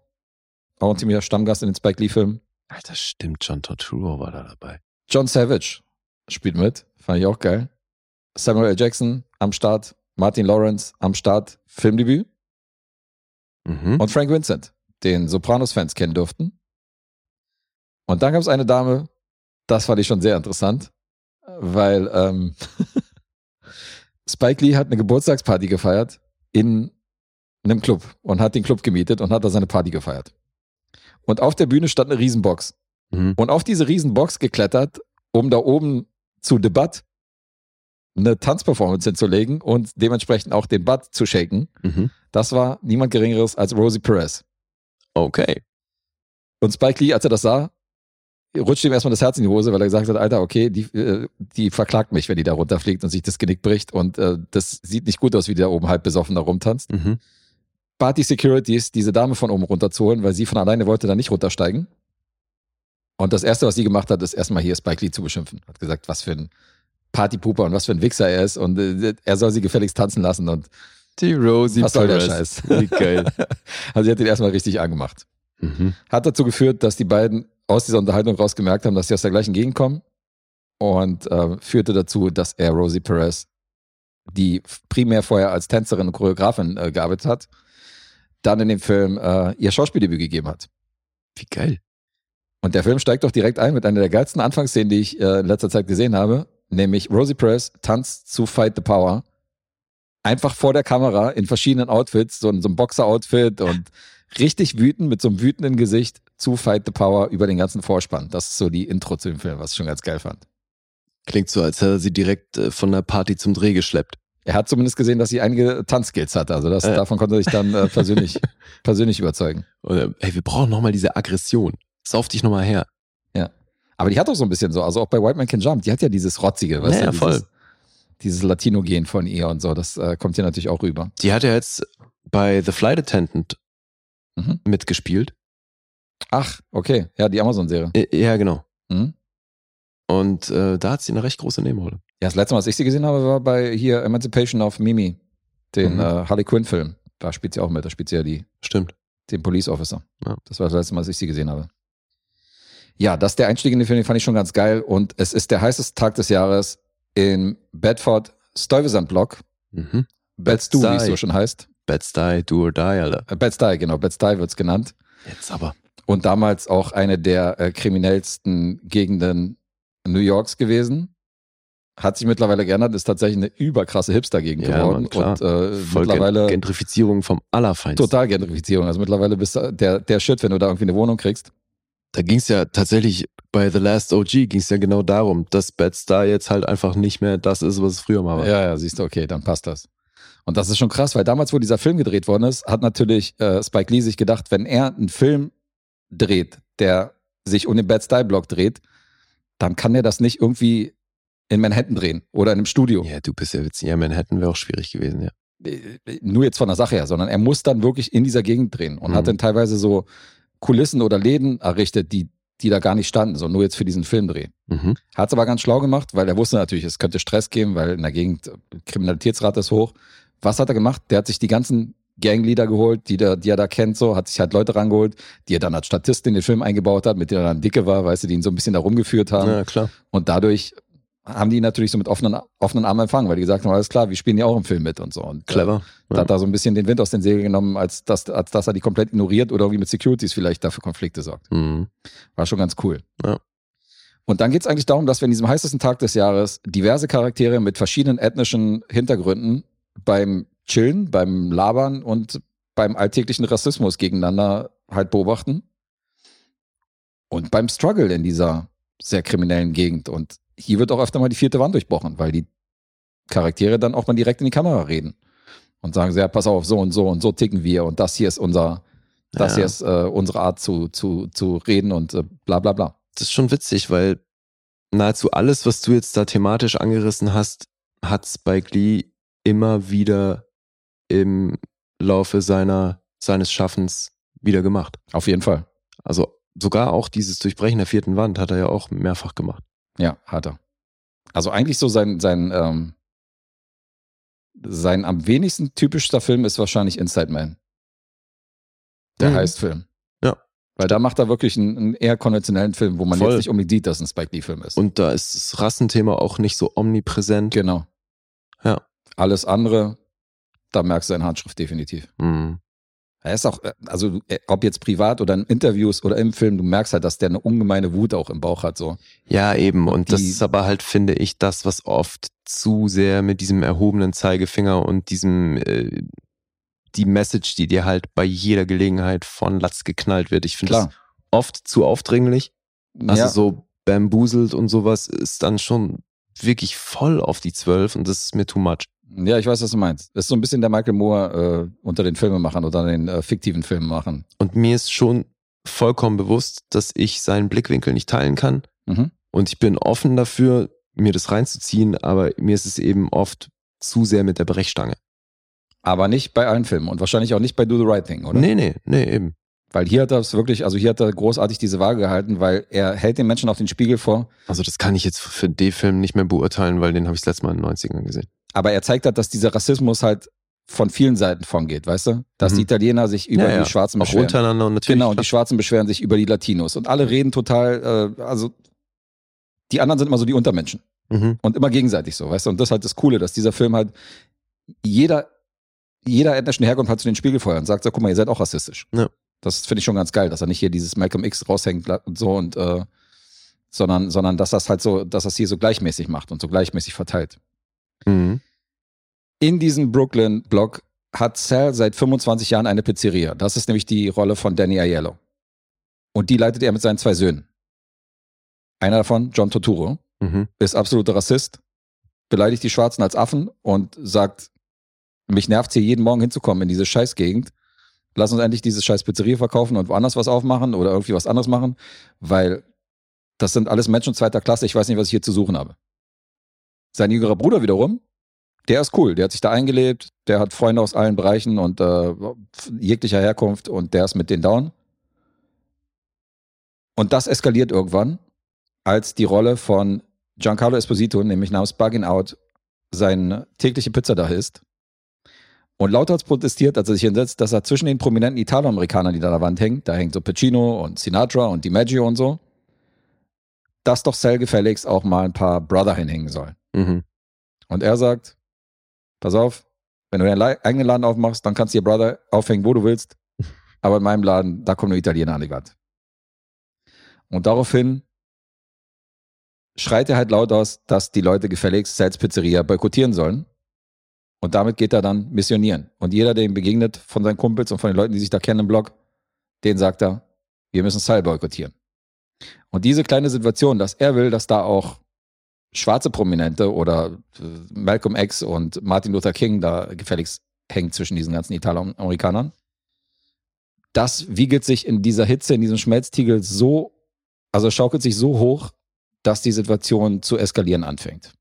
auch ein ziemlicher Stammgast in den Spike Lee-Filmen. Alter, stimmt, John Turturro war da dabei. John Savage spielt mit, fand ich auch geil. Samuel L. Jackson am Start, Martin Lawrence am Start, Filmdebüt. Mhm. und Frank Vincent, den Sopranos-Fans kennen durften. Und dann gab es eine Dame, das fand ich schon sehr interessant, weil ähm, Spike Lee hat eine Geburtstagsparty gefeiert in einem Club und hat den Club gemietet und hat da seine Party gefeiert. Und auf der Bühne stand eine Riesenbox. Mhm. Und auf diese Riesenbox geklettert, um da oben zu Debatt eine Tanzperformance hinzulegen und dementsprechend auch den Butt zu shaken. Mhm. Das war niemand Geringeres als Rosie Perez. Okay. Und Spike Lee, als er das sah, rutschte ihm erstmal das Herz in die Hose, weil er gesagt hat, Alter, okay, die, äh, die verklagt mich, wenn die da runterfliegt und sich das Genick bricht und äh, das sieht nicht gut aus, wie die da oben halb besoffen da rumtanzt. Mhm. Bat die Securities, diese Dame von oben runterzuholen, weil sie von alleine wollte da nicht runtersteigen. Und das Erste, was sie gemacht hat, ist erstmal hier Spike Lee zu beschimpfen. Hat gesagt, was für ein Partypooper und was für ein Wichser er ist und äh, er soll sie gefälligst tanzen lassen und Die Rosie was soll der. Scheiß. Wie geil. Also sie hat ihn erstmal richtig angemacht. Mhm. Hat dazu geführt, dass die beiden aus dieser Unterhaltung raus gemerkt haben, dass sie aus der gleichen Gegend kommen und äh, führte dazu, dass er Rosie Perez, die primär vorher als Tänzerin und Choreografin äh, gearbeitet hat, dann in dem Film äh, ihr Schauspieldebüt gegeben hat. Wie geil. Und der Film steigt doch direkt ein mit einer der geilsten Anfangsszenen, die ich äh, in letzter Zeit gesehen habe, nämlich Rosie Perez tanzt zu Fight the Power. Einfach vor der Kamera in verschiedenen Outfits, so in so einem Boxer-Outfit und richtig wütend mit so einem wütenden Gesicht zu Fight the Power über den ganzen Vorspann. Das ist so die Intro zu dem Film, was ich schon ganz geil fand. Klingt so, als hätte er sie direkt äh, von der Party zum Dreh geschleppt. Er hat zumindest gesehen, dass sie einige Tanzskills hatte. Also das, Äh. davon konnte er sich dann äh, persönlich, persönlich überzeugen. Oder, ey, wir brauchen nochmal diese Aggression. Sauf dich nochmal her. Aber die hat auch so ein bisschen so, also auch bei White Man Can Jump, die hat ja dieses Rotzige, weißt Ja, du, ja, voll. Dieses, dieses Latino-Gen von ihr und so, das äh, kommt hier natürlich auch rüber. Die hat ja jetzt bei The Flight Attendant Mhm. mitgespielt. Ach, okay. Ja, die Amazon-Serie. Äh, Ja, genau. Hm? Und äh, da hat sie eine recht große Nebenrolle. Ja, das letzte Mal, was ich sie gesehen habe, war bei hier Emancipation of Mimi, den Mhm. äh, Harley Quinn-Film. Da spielt sie auch mit. Da spielt sie ja die, Stimmt. den Police Officer. Ja. Das war das letzte Mal, dass ich sie gesehen habe. Ja, das ist der Einstieg in den Film, den fand ich schon ganz geil. Und es ist der heißeste Tag des Jahres in Bedford Stuyvesant Block. Mhm. Bed-Stuy, wie es so schon heißt. Bed-Stuy, Do or Die, Alter. Äh, Bed-Stuy, genau. Bed-Stuy wird's genannt. Jetzt aber. Und damals auch eine der äh, kriminellsten Gegenden New Yorks gewesen. Hat sich mittlerweile geändert, ist tatsächlich eine überkrasse Hipster-Gegend Ja, geworden. Mann. Und äh, Voll mittlerweile Gen Gentrifizierung vom Allerfeinsten. total Gentrifizierung. Also mittlerweile bist du der, der Shit, wenn du da irgendwie eine Wohnung kriegst. Da ging es ja tatsächlich bei The Last OG ging es ja genau darum, dass Bed-Stuy jetzt halt einfach nicht mehr das ist, was es früher mal war. Ja, ja, siehst du, okay, dann passt das. Und das ist schon krass, weil damals, wo dieser Film gedreht worden ist, hat natürlich äh, Spike Lee sich gedacht, wenn er einen Film dreht, der sich um den Bed-Stuy-Block dreht, dann kann er das nicht irgendwie in Manhattan drehen oder in einem Studio. Ja, du bist ja witzig. Ja, Manhattan wäre auch schwierig gewesen, ja. äh, nur jetzt von der Sache her, sondern er muss dann wirklich in dieser Gegend drehen und Mhm. hat dann teilweise so Kulissen oder Läden errichtet, die, die da gar nicht standen, so nur jetzt für diesen Filmdreh. Mhm. Hat es aber ganz schlau gemacht, weil er wusste natürlich, es könnte Stress geben, weil in der Gegend äh, Kriminalitätsrate ist hoch. Was hat er gemacht? Der hat sich die ganzen Gangleader geholt, die, der, die er da kennt, so, hat sich halt Leute rangeholt, die er dann als Statist in den Film eingebaut hat, mit denen er dann dicke war, weißt du, die ihn so ein bisschen da rumgeführt haben. Ja, klar. Und dadurch haben die natürlich so mit offenen, offenen Armen empfangen, weil die gesagt haben, alles klar, wir spielen ja auch im Film mit und so. Und, äh, Clever. da Ja. hat er so ein bisschen den Wind aus den Segeln genommen, als dass, als dass er die komplett ignoriert oder irgendwie mit Securities vielleicht dafür Konflikte sorgt. Mhm. War schon ganz cool. Ja. Und dann geht es eigentlich darum, dass wir in diesem heißesten Tag des Jahres diverse Charaktere mit verschiedenen ethnischen Hintergründen beim Chillen, beim Labern und beim alltäglichen Rassismus gegeneinander halt beobachten. Und beim Struggle in dieser sehr kriminellen Gegend. Und hier wird auch öfter mal die vierte Wand durchbrochen, weil die Charaktere dann auch mal direkt in die Kamera reden und sagen, so, ja, pass auf, so und so und so ticken wir und das hier ist unser, das Ja. hier ist äh, unsere Art zu, zu, zu reden und äh, bla bla bla. Das ist schon witzig, weil nahezu alles, was du jetzt da thematisch angerissen hast, hat Spike Lee immer wieder im Laufe seiner, seines Schaffens wieder gemacht. Auf jeden Fall. Also sogar auch dieses Durchbrechen der vierten Wand hat er ja auch mehrfach gemacht. Ja, hat er. Also eigentlich so sein, sein, ähm, sein am wenigsten typischster Film ist wahrscheinlich Inside Man. Der Mhm. Heist-Film. Ja. Weil da macht er wirklich einen, einen eher konventionellen Film, wo man Voll. jetzt nicht unbedingt sieht, dass es ein Spike Lee-Film ist. Und da ist das Rassenthema auch nicht so omnipräsent. genau. Ja. Alles andere, da merkst du seine Handschrift definitiv. Mhm. Er ist auch, äh, also äh, ob jetzt privat oder in Interviews oder im Film, du merkst halt, dass der eine ungemeine Wut auch im Bauch hat. So. Ja, eben. Und das Die- ist aber halt, finde ich, das, was oft zu sehr mit diesem erhobenen Zeigefinger und diesem, äh, die Message, die dir halt bei jeder Gelegenheit von Latz geknallt wird. Ich finde das oft zu aufdringlich. Also ja, so bambuselt und sowas ist dann schon wirklich voll auf die Zwölf und das ist mir too much. Ja, ich weiß, was du meinst. Ist so ein bisschen der Michael Moore äh, unter den Filmemachern oder den äh, fiktiven Filmemachern. Und mir ist schon vollkommen bewusst, dass ich seinen Blickwinkel nicht teilen kann. Mhm. Und ich bin offen dafür, mir das reinzuziehen, aber mir ist es eben oft zu sehr mit der Brechstange. Aber nicht bei allen Filmen und wahrscheinlich auch nicht bei Do the Right Thing, oder? Nee, nee, nee, eben. Weil hier hat er es wirklich, also hier hat er großartig diese Waage gehalten, weil er hält den Menschen auf den Spiegel vor, Also das kann ich jetzt für den Film nicht mehr beurteilen, weil den habe ich das letzte Mal in den 90ern gesehen. aber er zeigt halt, dass dieser Rassismus halt von vielen Seiten von geht, weißt du? Dass Mhm. die Italiener sich über Ja, ja. die Schwarzen Auch beschweren. untereinander und natürlich. Genau, und die Schwarzen beschweren sich über die Latinos. Und alle reden total, äh, also die anderen sind immer so die Untermenschen. mhm. Und immer gegenseitig so, weißt du? Und das ist halt das Coole, dass dieser Film halt jeder, jeder ethnischen Herkunft halt zu den Spiegel feuert und sagt, so, guck mal, ihr seid auch rassistisch. Ja. Das finde ich schon ganz geil, dass er nicht hier dieses Malcolm X raushängt und so und äh, sondern, sondern dass das halt so, dass das hier so gleichmäßig macht und so gleichmäßig verteilt. Mhm. In diesem Brooklyn-Block hat Sal seit 25 Jahren eine Pizzeria. Das ist nämlich die Rolle von Danny Aiello. Und die leitet er mit seinen zwei Söhnen. Einer davon, John Turturro, Mhm. ist absoluter Rassist, beleidigt die Schwarzen als Affen und sagt, mich nervt hier jeden Morgen hinzukommen in diese Scheißgegend. Lass uns endlich diese scheiß Pizzeria verkaufen und woanders was aufmachen oder irgendwie was anderes machen, weil das sind alles Menschen zweiter Klasse. Ich weiß nicht, was ich hier zu suchen habe. Sein jüngerer Bruder wiederum, der ist cool. Der hat sich da eingelebt. Der hat Freunde aus allen Bereichen und äh, jeglicher Herkunft und der ist mit denen down. Und das eskaliert irgendwann, als die Rolle von Giancarlo Esposito, nämlich namens Bugging Out, seine tägliche Pizza da isst. Und lauthals protestiert, als er sich hinsetzt, dass er zwischen den prominenten Italoamerikanern, die da an der Wand hängen, da hängt so Pacino und Sinatra und DiMaggio und so, dass doch Cell gefälligst auch mal ein paar Brother hinhängen soll. Mhm. Und er sagt, pass auf, wenn du deinen eigenen Laden aufmachst, dann kannst du dir Brother aufhängen, wo du willst. Aber in meinem Laden, da kommen nur Italiener an die Wand. Und daraufhin schreit er halt laut aus, dass die Leute gefälligst Cells Pizzeria boykottieren sollen. Und damit geht er dann missionieren. Und jeder, der ihm begegnet, von seinen Kumpels und von den Leuten, die sich da kennen im Blog, den sagt er, wir müssen Cell boykottieren. Und diese kleine Situation, dass er will, dass da auch schwarze Prominente oder äh, Malcolm X und Martin Luther King da gefälligst hängt zwischen diesen ganzen Italoamerikanern. Das wiegelt sich in dieser Hitze, in diesem Schmelztiegel so, also schaukelt sich so hoch, dass die Situation zu eskalieren anfängt.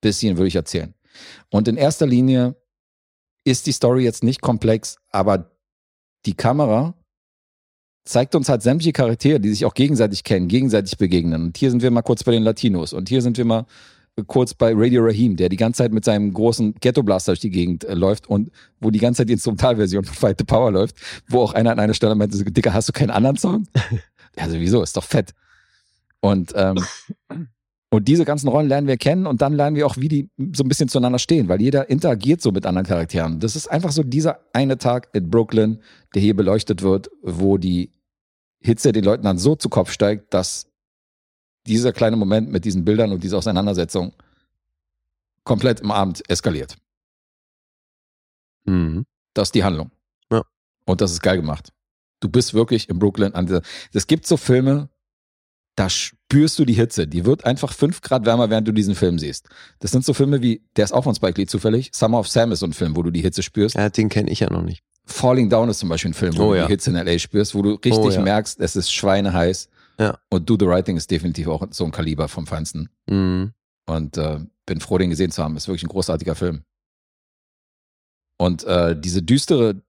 Bisschen würde ich erzählen. Und in erster Linie ist die Story jetzt nicht komplex, aber die Kamera zeigt uns halt sämtliche Charaktere, die sich auch gegenseitig kennen, gegenseitig begegnen. Und hier sind wir mal kurz bei den Latinos und hier sind wir mal kurz bei Radio Rahim, der die ganze Zeit mit seinem großen Ghetto Blaster durch die Gegend äh, läuft und wo die ganze Zeit die Instrumentalversion von Fight the Power läuft, wo auch einer an einer Stelle meinte, so, Dicker, hast du keinen anderen Song? also wieso, ist doch fett. Und, ähm, und diese ganzen Rollen lernen wir kennen und dann lernen wir auch, wie die so ein bisschen zueinander stehen, weil jeder interagiert so mit anderen Charakteren. Das ist einfach so dieser eine Tag in Brooklyn, der hier beleuchtet wird, wo die Hitze den Leuten dann so zu Kopf steigt, dass dieser kleine Moment mit diesen Bildern und dieser Auseinandersetzung komplett im Abend eskaliert. Mhm. Das ist die Handlung. Ja. Und das ist geil gemacht. Du bist wirklich in Brooklyn an dieser. Es gibt so Filme, da spürst du die Hitze. Die wird einfach fünf Grad wärmer, während du diesen Film siehst. Das sind so Filme wie, der ist auch von Spike Lee zufällig. Summer of Sam ist so ein Film, wo du die Hitze spürst. Ja, den kenne ich ja noch nicht. Falling Down ist zum Beispiel ein Film, wo Oh du ja. die Hitze in LA spürst, wo du richtig Oh ja. merkst, es ist schweineheiß. Ja. Und Do the Right Thing ist definitiv auch so ein Kaliber vom Feinsten. Mhm. Und äh, bin froh, den gesehen zu haben. Ist wirklich ein großartiger Film. Und äh, diese düstere,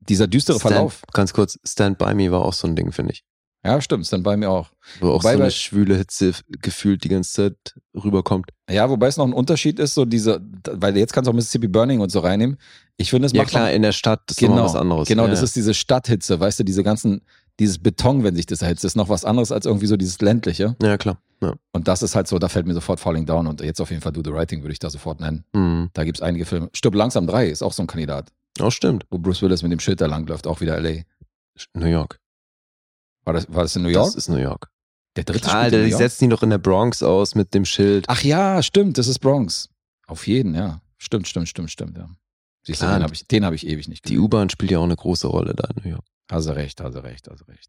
dieser düstere Stand, Verlauf. Ganz kurz, Stand By Me war auch so ein Ding, finde ich. Ja, stimmt, ist dann bei mir auch. Wo auch Wobei so bei- eine schwüle Hitze gefühlt die ganze Zeit rüberkommt. Ja, wobei es noch ein Unterschied ist, so diese, weil jetzt kannst du auch Mississippi Burning und so reinnehmen. Ich finde, es Ja macht klar, noch- in der Stadt ist genau, was anderes. Genau, ja, das ja. ist diese Stadthitze, weißt du, diese ganzen, dieses Beton, wenn sich das erhitzt, ist noch was anderes als irgendwie so dieses ländliche. Ja, klar. Ja. Und das ist halt so, da fällt mir sofort Falling Down und jetzt auf jeden Fall Do the Writing würde ich da sofort nennen. Mhm. Da gibt's einige Filme. Stirb langsam 3 ist auch so ein Kandidat, Oh, stimmt. wo Bruce Willis mit dem Schild da langläuft, auch wieder LA. New York. War das, war das in New York? Das ist New York. Der dritte Alter, spielt die setzen die doch in der Bronx aus mit dem Schild. Ach ja, stimmt, das ist Bronx. Auf jeden, ja. Stimmt, stimmt, stimmt, stimmt, ja. Siehst du, Klar. den habe ich, den hab ich ewig nicht Die gesehen. U-Bahn spielt ja auch eine große Rolle da in New York. Hast du recht, hast du recht, hast du recht.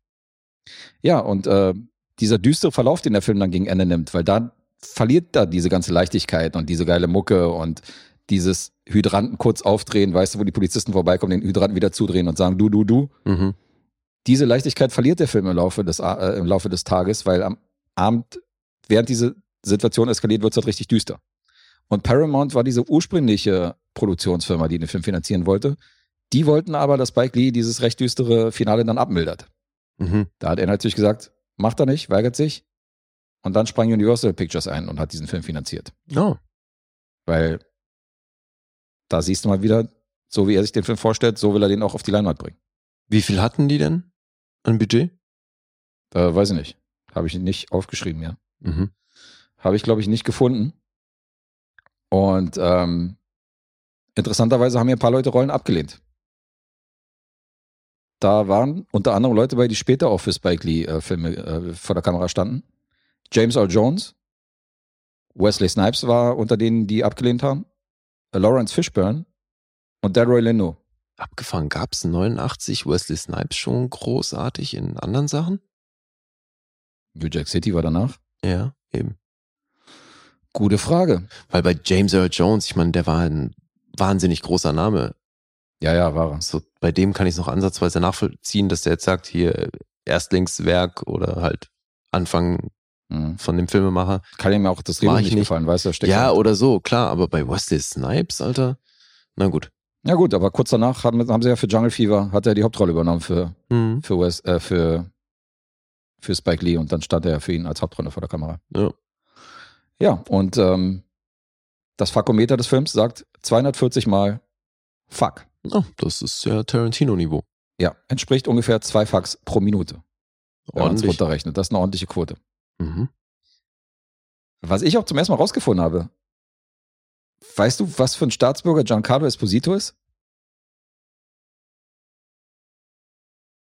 Ja, und äh, dieser düstere Verlauf, den der Film dann gegen Ende nimmt, weil da verliert da diese ganze Leichtigkeit und diese geile Mucke und dieses Hydranten kurz aufdrehen, weißt du, wo die Polizisten vorbeikommen, den Hydranten wieder zudrehen und sagen, du, du, du. Mhm. Diese Leichtigkeit verliert der Film im Laufe des, äh, im Laufe des Tages, weil am Abend, während diese Situation eskaliert, wird es halt richtig düster. Und Paramount war diese ursprüngliche Produktionsfirma, die den Film finanzieren wollte. Die wollten aber, dass Spike Lee dieses recht düstere Finale dann abmildert. Mhm. Da hat er natürlich gesagt, macht er nicht, weigert sich. Und dann sprang Universal Pictures ein und hat diesen Film finanziert. Oh. Weil da siehst du mal wieder, so wie er sich den Film vorstellt, so will er den auch auf die Leinwand bringen. Wie viel hatten die denn an Budget? Äh, weiß ich nicht. Habe ich nicht aufgeschrieben, ja. Mhm. Habe ich, glaube ich, nicht gefunden. Und ähm, interessanterweise haben hier ein paar Leute Rollen abgelehnt. Da waren unter anderem Leute bei, die später auch für Spike Lee äh, Filme äh, vor der Kamera standen. James Earl Jones, Wesley Snipes war unter denen, die abgelehnt haben. Lawrence Fishburne und Delroy Lindo. Abgefahren gab es 89 Wesley Snipes schon großartig in anderen Sachen? New Jack City war danach. Ja, eben. Gute Frage. Weil bei James Earl Jones, ich meine, der war ein wahnsinnig großer Name. Ja, ja, war er. So, bei dem kann ich es noch ansatzweise nachvollziehen, dass der jetzt sagt, hier Erstlingswerk oder halt Anfang Mhm. von dem Filmemacher. Kann ihm auch das Drehbuch ich nicht nicht. gefallen, weißt du? Ja, oder so, klar, aber bei Wesley Snipes, Alter. Na gut. Ja gut, aber kurz danach haben, haben sie ja für Jungle Fever, hat er die Hauptrolle übernommen für, Mhm. für, Wes, äh, für für Spike Lee und dann stand er für ihn als Hauptrolle vor der Kamera. Ja. Ja, und ähm, das Fakometer des Films sagt 240 Mal Fuck. Oh, das ist ja Tarantino-Niveau. Ja, entspricht ungefähr zwei Fucks pro Minute. Wenn man es Ordentlich. runterrechnet. Das ist eine ordentliche Quote. Mhm. Was ich auch zum ersten Mal rausgefunden habe. Weißt du, was für ein Staatsbürger Giancarlo Esposito ist?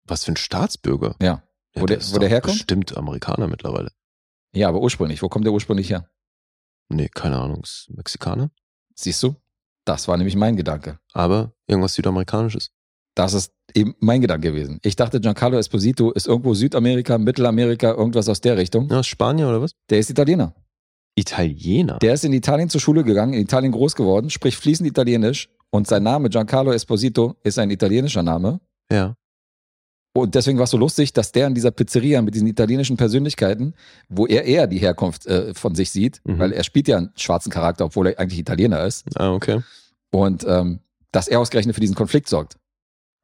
Was für ein Staatsbürger. Ja. Ja, Wo der- ist wo der herkommt? Bestimmt Amerikaner mittlerweile. Ja, aber ursprünglich. Wo kommt der ursprünglich her? Nee, keine Ahnung. Ist Mexikaner. Siehst du? Das war nämlich mein Gedanke. Aber irgendwas Südamerikanisches. Das ist eben mein Gedanke gewesen. Ich dachte, Giancarlo Esposito ist irgendwo Südamerika, Mittelamerika, irgendwas aus der Richtung. Ja, Spanier oder was? Der ist Italiener. Italiener. Der ist in Italien zur Schule gegangen, in Italien groß geworden, spricht fließend Italienisch und sein Name Giancarlo Esposito ist ein italienischer Name. ja. Und deswegen war es so lustig, dass der in dieser Pizzeria mit diesen italienischen Persönlichkeiten, wo er eher die Herkunft äh, von sich sieht, Mhm. weil er spielt ja einen schwarzen Charakter, obwohl er eigentlich Italiener ist, Ah, okay. und ähm, dass er ausgerechnet für diesen Konflikt sorgt.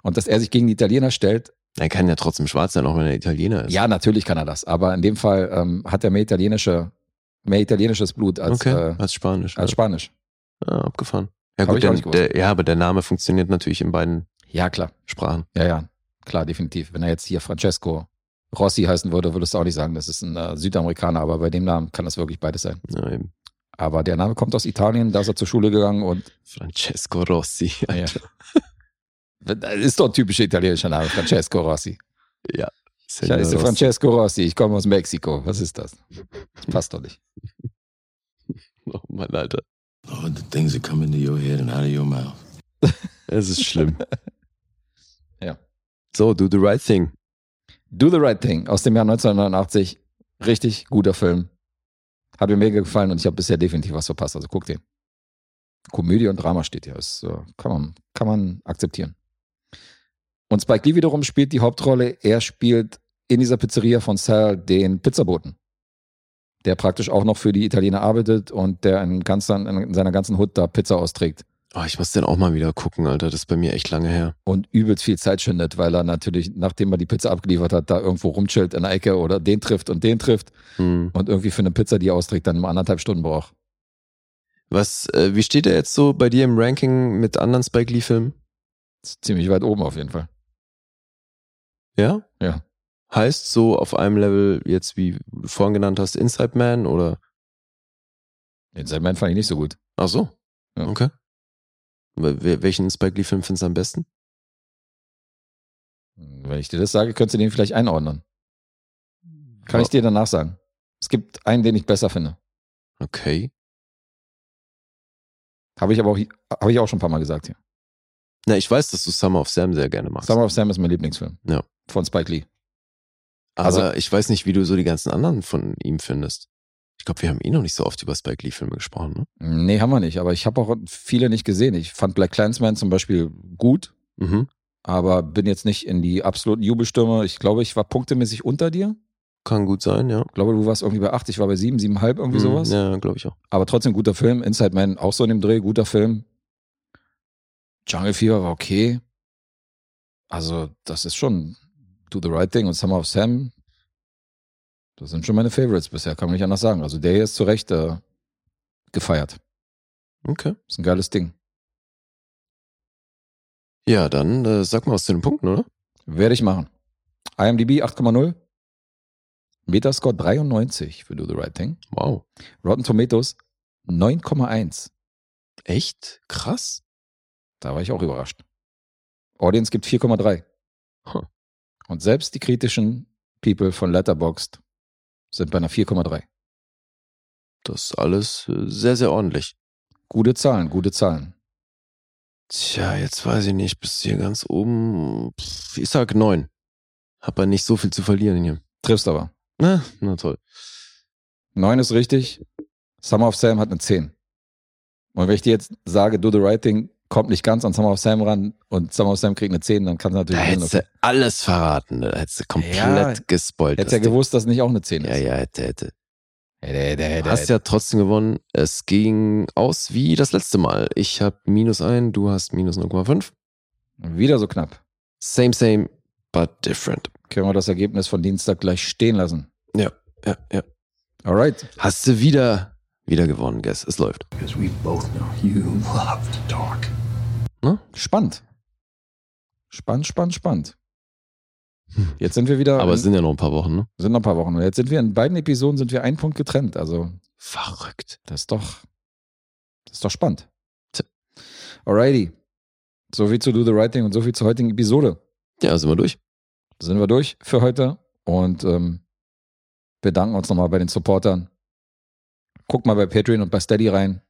Und dass er sich gegen die Italiener stellt. Er kann ja trotzdem schwarz sein, auch wenn er Italiener ist. Ja, natürlich kann er das, aber in dem Fall ähm, hat er mehr italienische, mehr italienisches Blut als, okay. äh, als Spanisch. als Spanisch. ah, abgefahren. Ja, Hab gut, auch der, ja, aber der Name funktioniert natürlich in beiden Ja, klar. Sprachen. Ja, ja, klar, definitiv. Wenn er jetzt hier Francesco Rossi heißen würde, würdest du auch nicht sagen, das ist ein äh, Südamerikaner, aber bei dem Namen kann das wirklich beides sein. Ja, eben. Aber der Name kommt aus Italien, da ist er zur Schule gegangen und Francesco Rossi. ja. Das ist doch ein typischer italienischer Name, Francesco Rossi. Ja. Ich heiße Francesco Rossi, ich komme aus Mexiko. Was ist das? Das passt doch nicht. Oh Mann, Alter. Lord, the things that come into your head and out of your mouth. Es ist schlimm. Ja. So, do the right thing. Do the Right Thing aus dem Jahr 1989. Richtig guter Film. Hat mir mega gefallen und ich habe bisher definitiv was verpasst. Also guck den. Komödie und Drama steht hier. Äh, kann, man, kann man akzeptieren. Und Spike Lee wiederum spielt die Hauptrolle. Er spielt in dieser Pizzeria von Sal den Pizzaboten. Der praktisch auch noch für die Italiener arbeitet und der in, ganzen, in seiner ganzen Hut da Pizza austrägt. Oh, ich muss den auch mal wieder gucken, Alter. Das ist bei mir echt lange her. und übelst viel Zeit schindet, weil er natürlich, nachdem er die Pizza abgeliefert hat, da irgendwo rumchillt in der Ecke oder den trifft und den trifft Hm. und irgendwie für eine Pizza, die er austrägt, dann immer anderthalb Stunden braucht. Was, äh, wie steht er jetzt so bei dir im Ranking mit anderen Spike Lee-Filmen? Ziemlich weit oben auf jeden Fall. Ja? Ja. Heißt so auf einem Level jetzt, wie du vorhin genannt hast, Inside Man oder? Den Sandman fand ich nicht so gut. Ach so. Ja. Okay. Wel- Welchen Spike Lee-Film findest du am besten? Wenn ich dir das sage, könntest du den vielleicht einordnen. Kann ich dir danach sagen. Es gibt einen, den ich besser finde. Okay. Habe ich aber auch, habe ich auch schon ein paar Mal gesagt hier. Na, ich weiß, dass du Summer of Sam sehr gerne magst. Summer of Sam ist mein Lieblingsfilm. Ja. Von Spike Lee. Aber also- ich weiß nicht, wie du so die ganzen anderen von ihm findest. Ich glaube, wir haben eh noch nicht so oft über Spike Lee-Filme gesprochen, ne? Nee, haben wir nicht. Aber ich habe auch viele nicht gesehen. Ich fand Black Clansman zum Beispiel gut, Mhm. aber bin jetzt nicht in die absoluten Jubelstürme. Ich glaube, ich war punktemäßig unter dir. Kann gut sein, ja. Ich glaube, du warst irgendwie bei 8, ich war bei 7, 7,5, irgendwie Mhm, sowas. Ja, glaube ich auch. Aber trotzdem guter Film. Inside Man auch so in dem Dreh, guter Film. Jungle Fever war okay. Also, das ist schon Do the Right Thing und Summer of Sam. Das sind schon meine Favorites bisher, kann man nicht anders sagen. Also, der hier ist zu Recht äh, gefeiert. Okay. Ist ein geiles Ding. Ja, dann äh, sag mal was zu den Punkten, oder? Werde ich machen. IMDb 8,0. Metascore 93 für Do the Right Thing. Wow. Rotten Tomatoes 9,1. Echt? Krass. Da war ich auch überrascht. Audience gibt 4,3. Huh. Und selbst die kritischen People von Letterboxd sind bei einer 4,3. Das ist alles äh, sehr, sehr ordentlich. Gute Zahlen, gute Zahlen. Tja, jetzt weiß ich nicht, bis hier ganz oben. Ich sag neun. Hab ja nicht so viel zu verlieren hier. Triffst aber. Na, na toll. 9 ist richtig. Summer of Sam hat eine 10. Und wenn ich dir jetzt sage, Do the Right Thing kommt nicht ganz an Summer of Sam ran und Summer of Sam kriegt eine 10, dann kann es Da natürlich hättest du alles verraten. Da hättest du komplett Ja, gespoilt. Hättest ja gewusst, dass nicht auch eine 10 ist. Ja, ja, hätte, hätte. Hätte, hätte, hätte, Hast hätte. ja trotzdem gewonnen. Es ging aus wie das letzte Mal. Ich habe minus ein, du hast minus 0,5. Wieder so knapp. Same, same. but different. Können wir das Ergebnis von Dienstag gleich stehen lassen. Ja, ja, ja. Alright. Hast du wieder, wieder gewonnen, Guess. Es läuft. Because we both know you love to talk. Spannend. Spannend, spannend, spannend. Jetzt sind wir wieder. Aber es in, sind ja noch ein paar Wochen, ne? sind noch ein paar Wochen. Und jetzt sind wir in beiden Episoden sind wir einen Punkt getrennt. Also, Verrückt. das ist doch, das ist doch spannend. Tja. Alrighty. So viel zu Do the Right Thing und so viel zur heutigen Episode. Ja, sind wir durch. sind wir durch für heute und ähm, bedanken uns nochmal bei den Supportern. Guckt mal bei Patreon und bei Steady rein.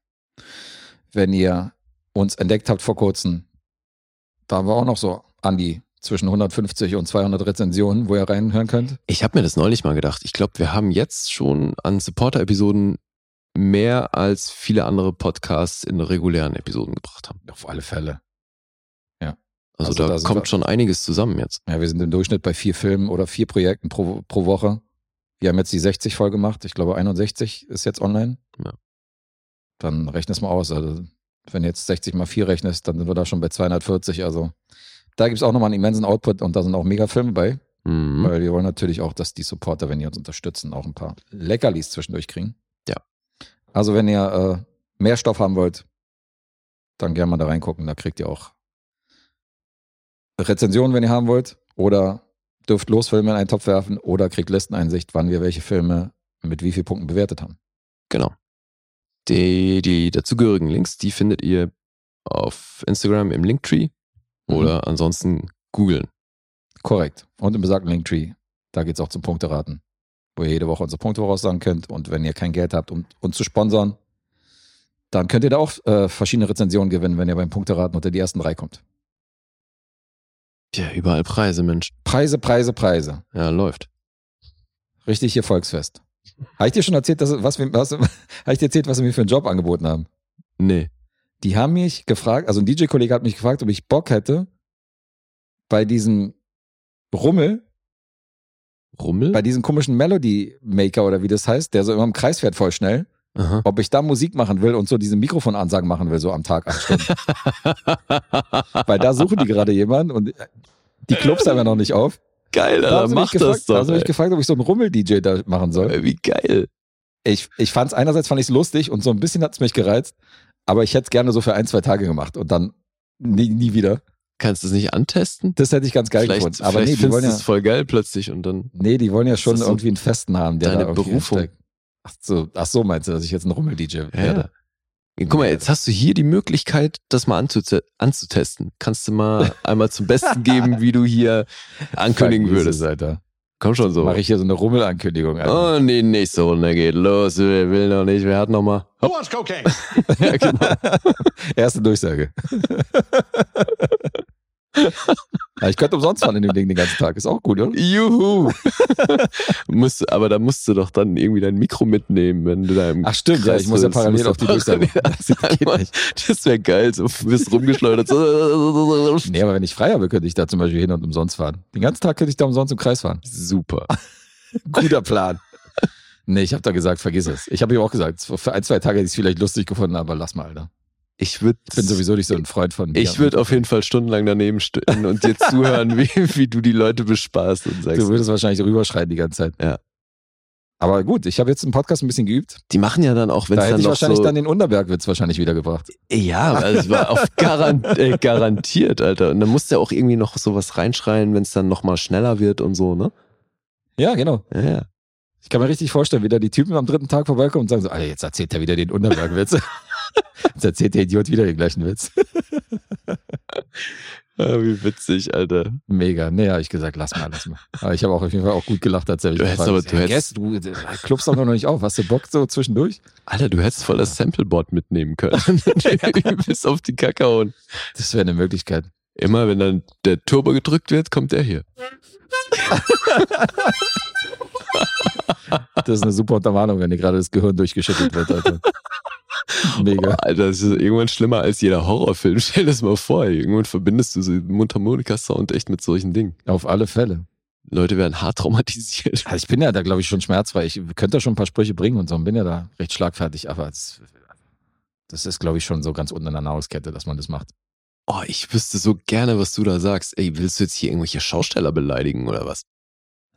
Wenn ihr uns entdeckt habt vor kurzem, da haben wir auch noch so an die zwischen 150 und 200 Rezensionen, wo ihr reinhören könnt. Ich habe mir das neulich mal gedacht. Ich glaube, wir haben jetzt schon an Supporter-Episoden mehr als viele andere Podcasts in regulären Episoden gebracht haben. Auf alle Fälle. Also, Also da, da kommt schon einiges zusammen jetzt. Ja, wir sind im Durchschnitt bei vier Filmen oder vier Projekten pro, pro Woche. Wir haben jetzt die 60 voll gemacht. Ich glaube, 61 ist jetzt online. Ja. Dann rechne es mal aus. Also, wenn jetzt 60 mal 4 rechnest, dann sind wir da schon bei 240. Also, da gibt es auch nochmal einen immensen Output und da sind auch mega Filme bei. Mhm. Weil wir wollen natürlich auch, dass die Supporter, wenn die uns unterstützen, auch ein paar Leckerlis zwischendurch kriegen. Ja. Also, wenn ihr äh, mehr Stoff haben wollt, dann gerne mal da reingucken. Da kriegt ihr auch Rezensionen, wenn ihr haben wollt. Oder dürft Losfilme in einen Topf werfen oder kriegt Listeneinsicht, wann wir welche Filme mit wie vielen Punkten bewertet haben. Genau. Die, die dazugehörigen Links, die findet ihr auf Instagram im Linktree Mhm. oder ansonsten googeln. Korrekt. Und im besagten Linktree, da geht es auch zum Punkteraten, wo ihr jede Woche unsere Punkte voraussagen könnt. Und wenn ihr kein Geld habt, um uns zu sponsern, dann könnt ihr da auch äh, verschiedene Rezensionen gewinnen, wenn ihr beim Punkteraten unter die ersten drei kommt. Ja, überall Preise, Mensch. Preise, Preise, Preise. Ja, läuft. Richtig hier Volksfest. Habe ich dir schon erzählt, dass, was, was, hab ich dir erzählt, was sie mir für einen Job angeboten haben? Nee. Die haben mich gefragt, also ein DJ-Kollege hat mich gefragt, ob ich Bock hätte, bei diesem Rummel, Rummel? bei diesem komischen Melody Maker oder wie das heißt, der so immer im Kreis fährt voll schnell, Aha. ob ich da Musik machen will und so diese Mikrofonansagen machen will, so am Tag acht Stunden. Weil da suchen die gerade jemanden und die Clubs haben ja noch nicht auf. geil, Da Alter, mach gefragt, das da doch. haben sie mich gefragt, ob ich so einen Rummel-DJ da machen soll. Wie geil. Ich, ich fand es einerseits fand ich es lustig und so ein bisschen hat es mich gereizt, aber ich hätte es gerne so für ein, zwei Tage gemacht und dann nie, nie wieder. Kannst du es nicht antesten? Das hätte ich ganz geil vielleicht gefunden. Aber nee, vielleicht die wollen ja, voll geil plötzlich und dann. nee, die wollen ja schon so irgendwie einen Festen haben, der deine da Berufung? hinsteckt. Ach so, ach so meinst du, dass ich jetzt ein Rummel-DJ Ja. werde? Ja, Guck mal, jetzt hast du hier die Möglichkeit, das mal anzute anzutesten. Kannst du mal einmal zum Besten geben, wie du hier ankündigen würdest. es, Alter. Komm schon so. Mache ich hier so eine Rummel-Ankündigung. Alter. Und die nächste Runde geht los. Wer will noch nicht? Wer hat noch mal? Who wants cocaine? ja, genau. Erste Durchsage. Ja, ich könnte umsonst fahren in dem Ding den ganzen Tag. Ist auch gut, oder? Juhu. musst, aber da musst du doch dann irgendwie dein Mikro mitnehmen, wenn du da im Ach stimmt, ja, Kreis ich muss ja parallel auf die ja Durchsage. Das wäre geil, so du bist rumgeschleudert. Nee, aber wenn ich frei habe, könnte ich da zum Beispiel hin und umsonst fahren. Den ganzen Tag könnte ich da umsonst im Kreis fahren. Super. Guter Plan. Nee, ich habe da gesagt, vergiss es. Ich habe ihm auch gesagt, für ein, zwei Tage hätte ich es vielleicht lustig gefunden, aber lass mal, Alter. Ich würde Ich bin sowieso nicht so ein Freund von mir. Ich würde auf jeden Fall stundenlang daneben stehen und dir zuhören, wie, wie du die Leute bespaßt und sagst. Du würdest wahrscheinlich rüberschreien die ganze Zeit. Ja. Aber gut, ich habe jetzt im Podcast ein bisschen geübt. Die machen ja dann auch, wenn Da es hätte dann ich noch wahrscheinlich so, dann den Unterbergwitz wahrscheinlich wiedergebracht. Ja, also es war auf garant, äh, garantiert, Alter. Und dann musst du ja auch irgendwie noch sowas reinschreien, wenn es dann nochmal schneller wird und so, ne? Ja, genau. Ja, ja. Ich kann mir richtig vorstellen, wie da die Typen am dritten Tag vorbeikommen und sagen so, Alter, jetzt erzählt er wieder den Unterbergwitz. jetzt erzählt der Idiot wieder den gleichen Witz. Ah, wie witzig, Alter. Mega. Nee, habe ich gesagt, lass mal, lass mal. Aber ich habe auch auf jeden Fall auch gut gelacht, als er mich gefragt aber- du hat, hättest- du äh, klopfst doch noch nicht auf. Hast du Bock so zwischendurch? Alter, du hättest voll das Sampleboard mitnehmen können. Bis auf die Kacke hauen. Das wäre eine Möglichkeit. Immer wenn dann der Turbo gedrückt wird, kommt der hier. Das ist eine super Untermalung, wenn dir gerade das Gehirn durchgeschüttelt wird, Alter. Mega. Alter, das ist irgendwann schlimmer als jeder Horrorfilm. Stell dir das mal vor. Irgendwann verbindest du so Mundharmonika-Sound echt mit solchen Dingen. Auf alle Fälle. Leute werden hart traumatisiert. Also ich bin ja da, glaube ich, schon schmerzfrei. Ich könnte da schon ein paar Sprüche bringen und so und bin ja da recht schlagfertig, aber das, das ist, glaube ich, schon so ganz unten an der Nahrungskette, dass man das macht. Oh, ich wüsste so gerne, was du da sagst. Ey, willst du jetzt hier irgendwelche Schausteller beleidigen oder was?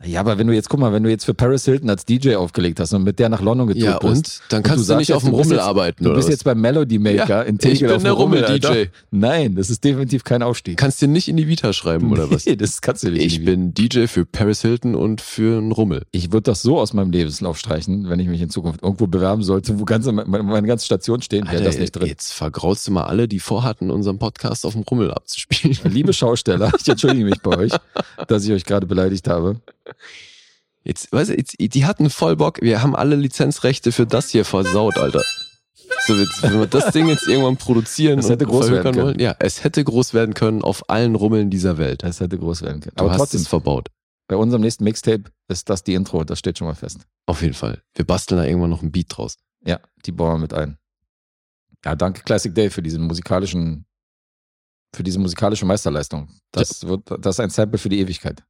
Ja, aber wenn du jetzt, guck mal, wenn du jetzt für Paris Hilton als DJ aufgelegt hast und mit der nach London getourt Ja, bist. und? Dann und kannst du, sagst nicht jetzt, auf dem du bist Rummel jetzt- arbeiten, Du bist jetzt beim Melody Maker Ja, in ich Tegel bin auf der dem Rummel, Rummel-DJ. Nein, das ist definitiv kein Aufstieg. Kannst dir nicht in die Vita schreiben, oder was? Nee, das kannst du nicht. Ich bin DJ für Paris Hilton und für einen Rummel. Ich würde das so aus meinem Lebenslauf streichen, wenn ich mich in Zukunft irgendwo bewerben sollte, wo ganze, meine, meine ganze Station stehen, wäre das nicht drin. Jetzt vergraust du mal alle, die vorhatten, unseren Podcast auf dem Rummel abzuspielen. Liebe Schausteller, ich entschuldige mich bei euch, dass ich euch gerade beleidigt habe. Jetzt, weißt du, jetzt, die hatten voll Bock. Wir haben alle Lizenzrechte für das hier versaut, Alter. So, jetzt, wenn wir das Ding jetzt irgendwann produzieren Es hätte groß werden können. wollen, ja, es hätte groß werden können auf allen Rummeln dieser Welt. Das hätte groß werden können. Du Aber hast trotzdem, es verbaut. bei unserem nächsten Mixtape ist das die Intro, das steht schon mal fest. Auf jeden Fall. Wir basteln da irgendwann noch ein Beat draus. Ja, die bauen wir mit ein. Ja, danke Classic Dave für diesen musikalischen, für diese musikalische Meisterleistung. Das wird, das ist ein Sample für die Ewigkeit.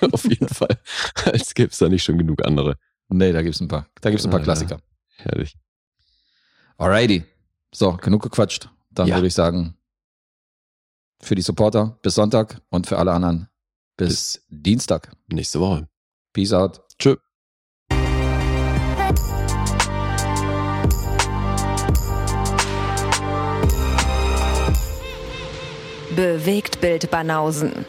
auf jeden Fall. Als gäbe es da nicht schon genug andere. Nee, da gibt's ein paar. Da gibt's ein paar Ja, Klassiker. Herrlich. Alrighty. So, genug gequatscht. Dann Ja. würde ich sagen, für die Supporter bis Sonntag und für alle anderen bis, Dienstag. Nächste Woche. Peace out. Tschö. Bewegt Bild Banausen.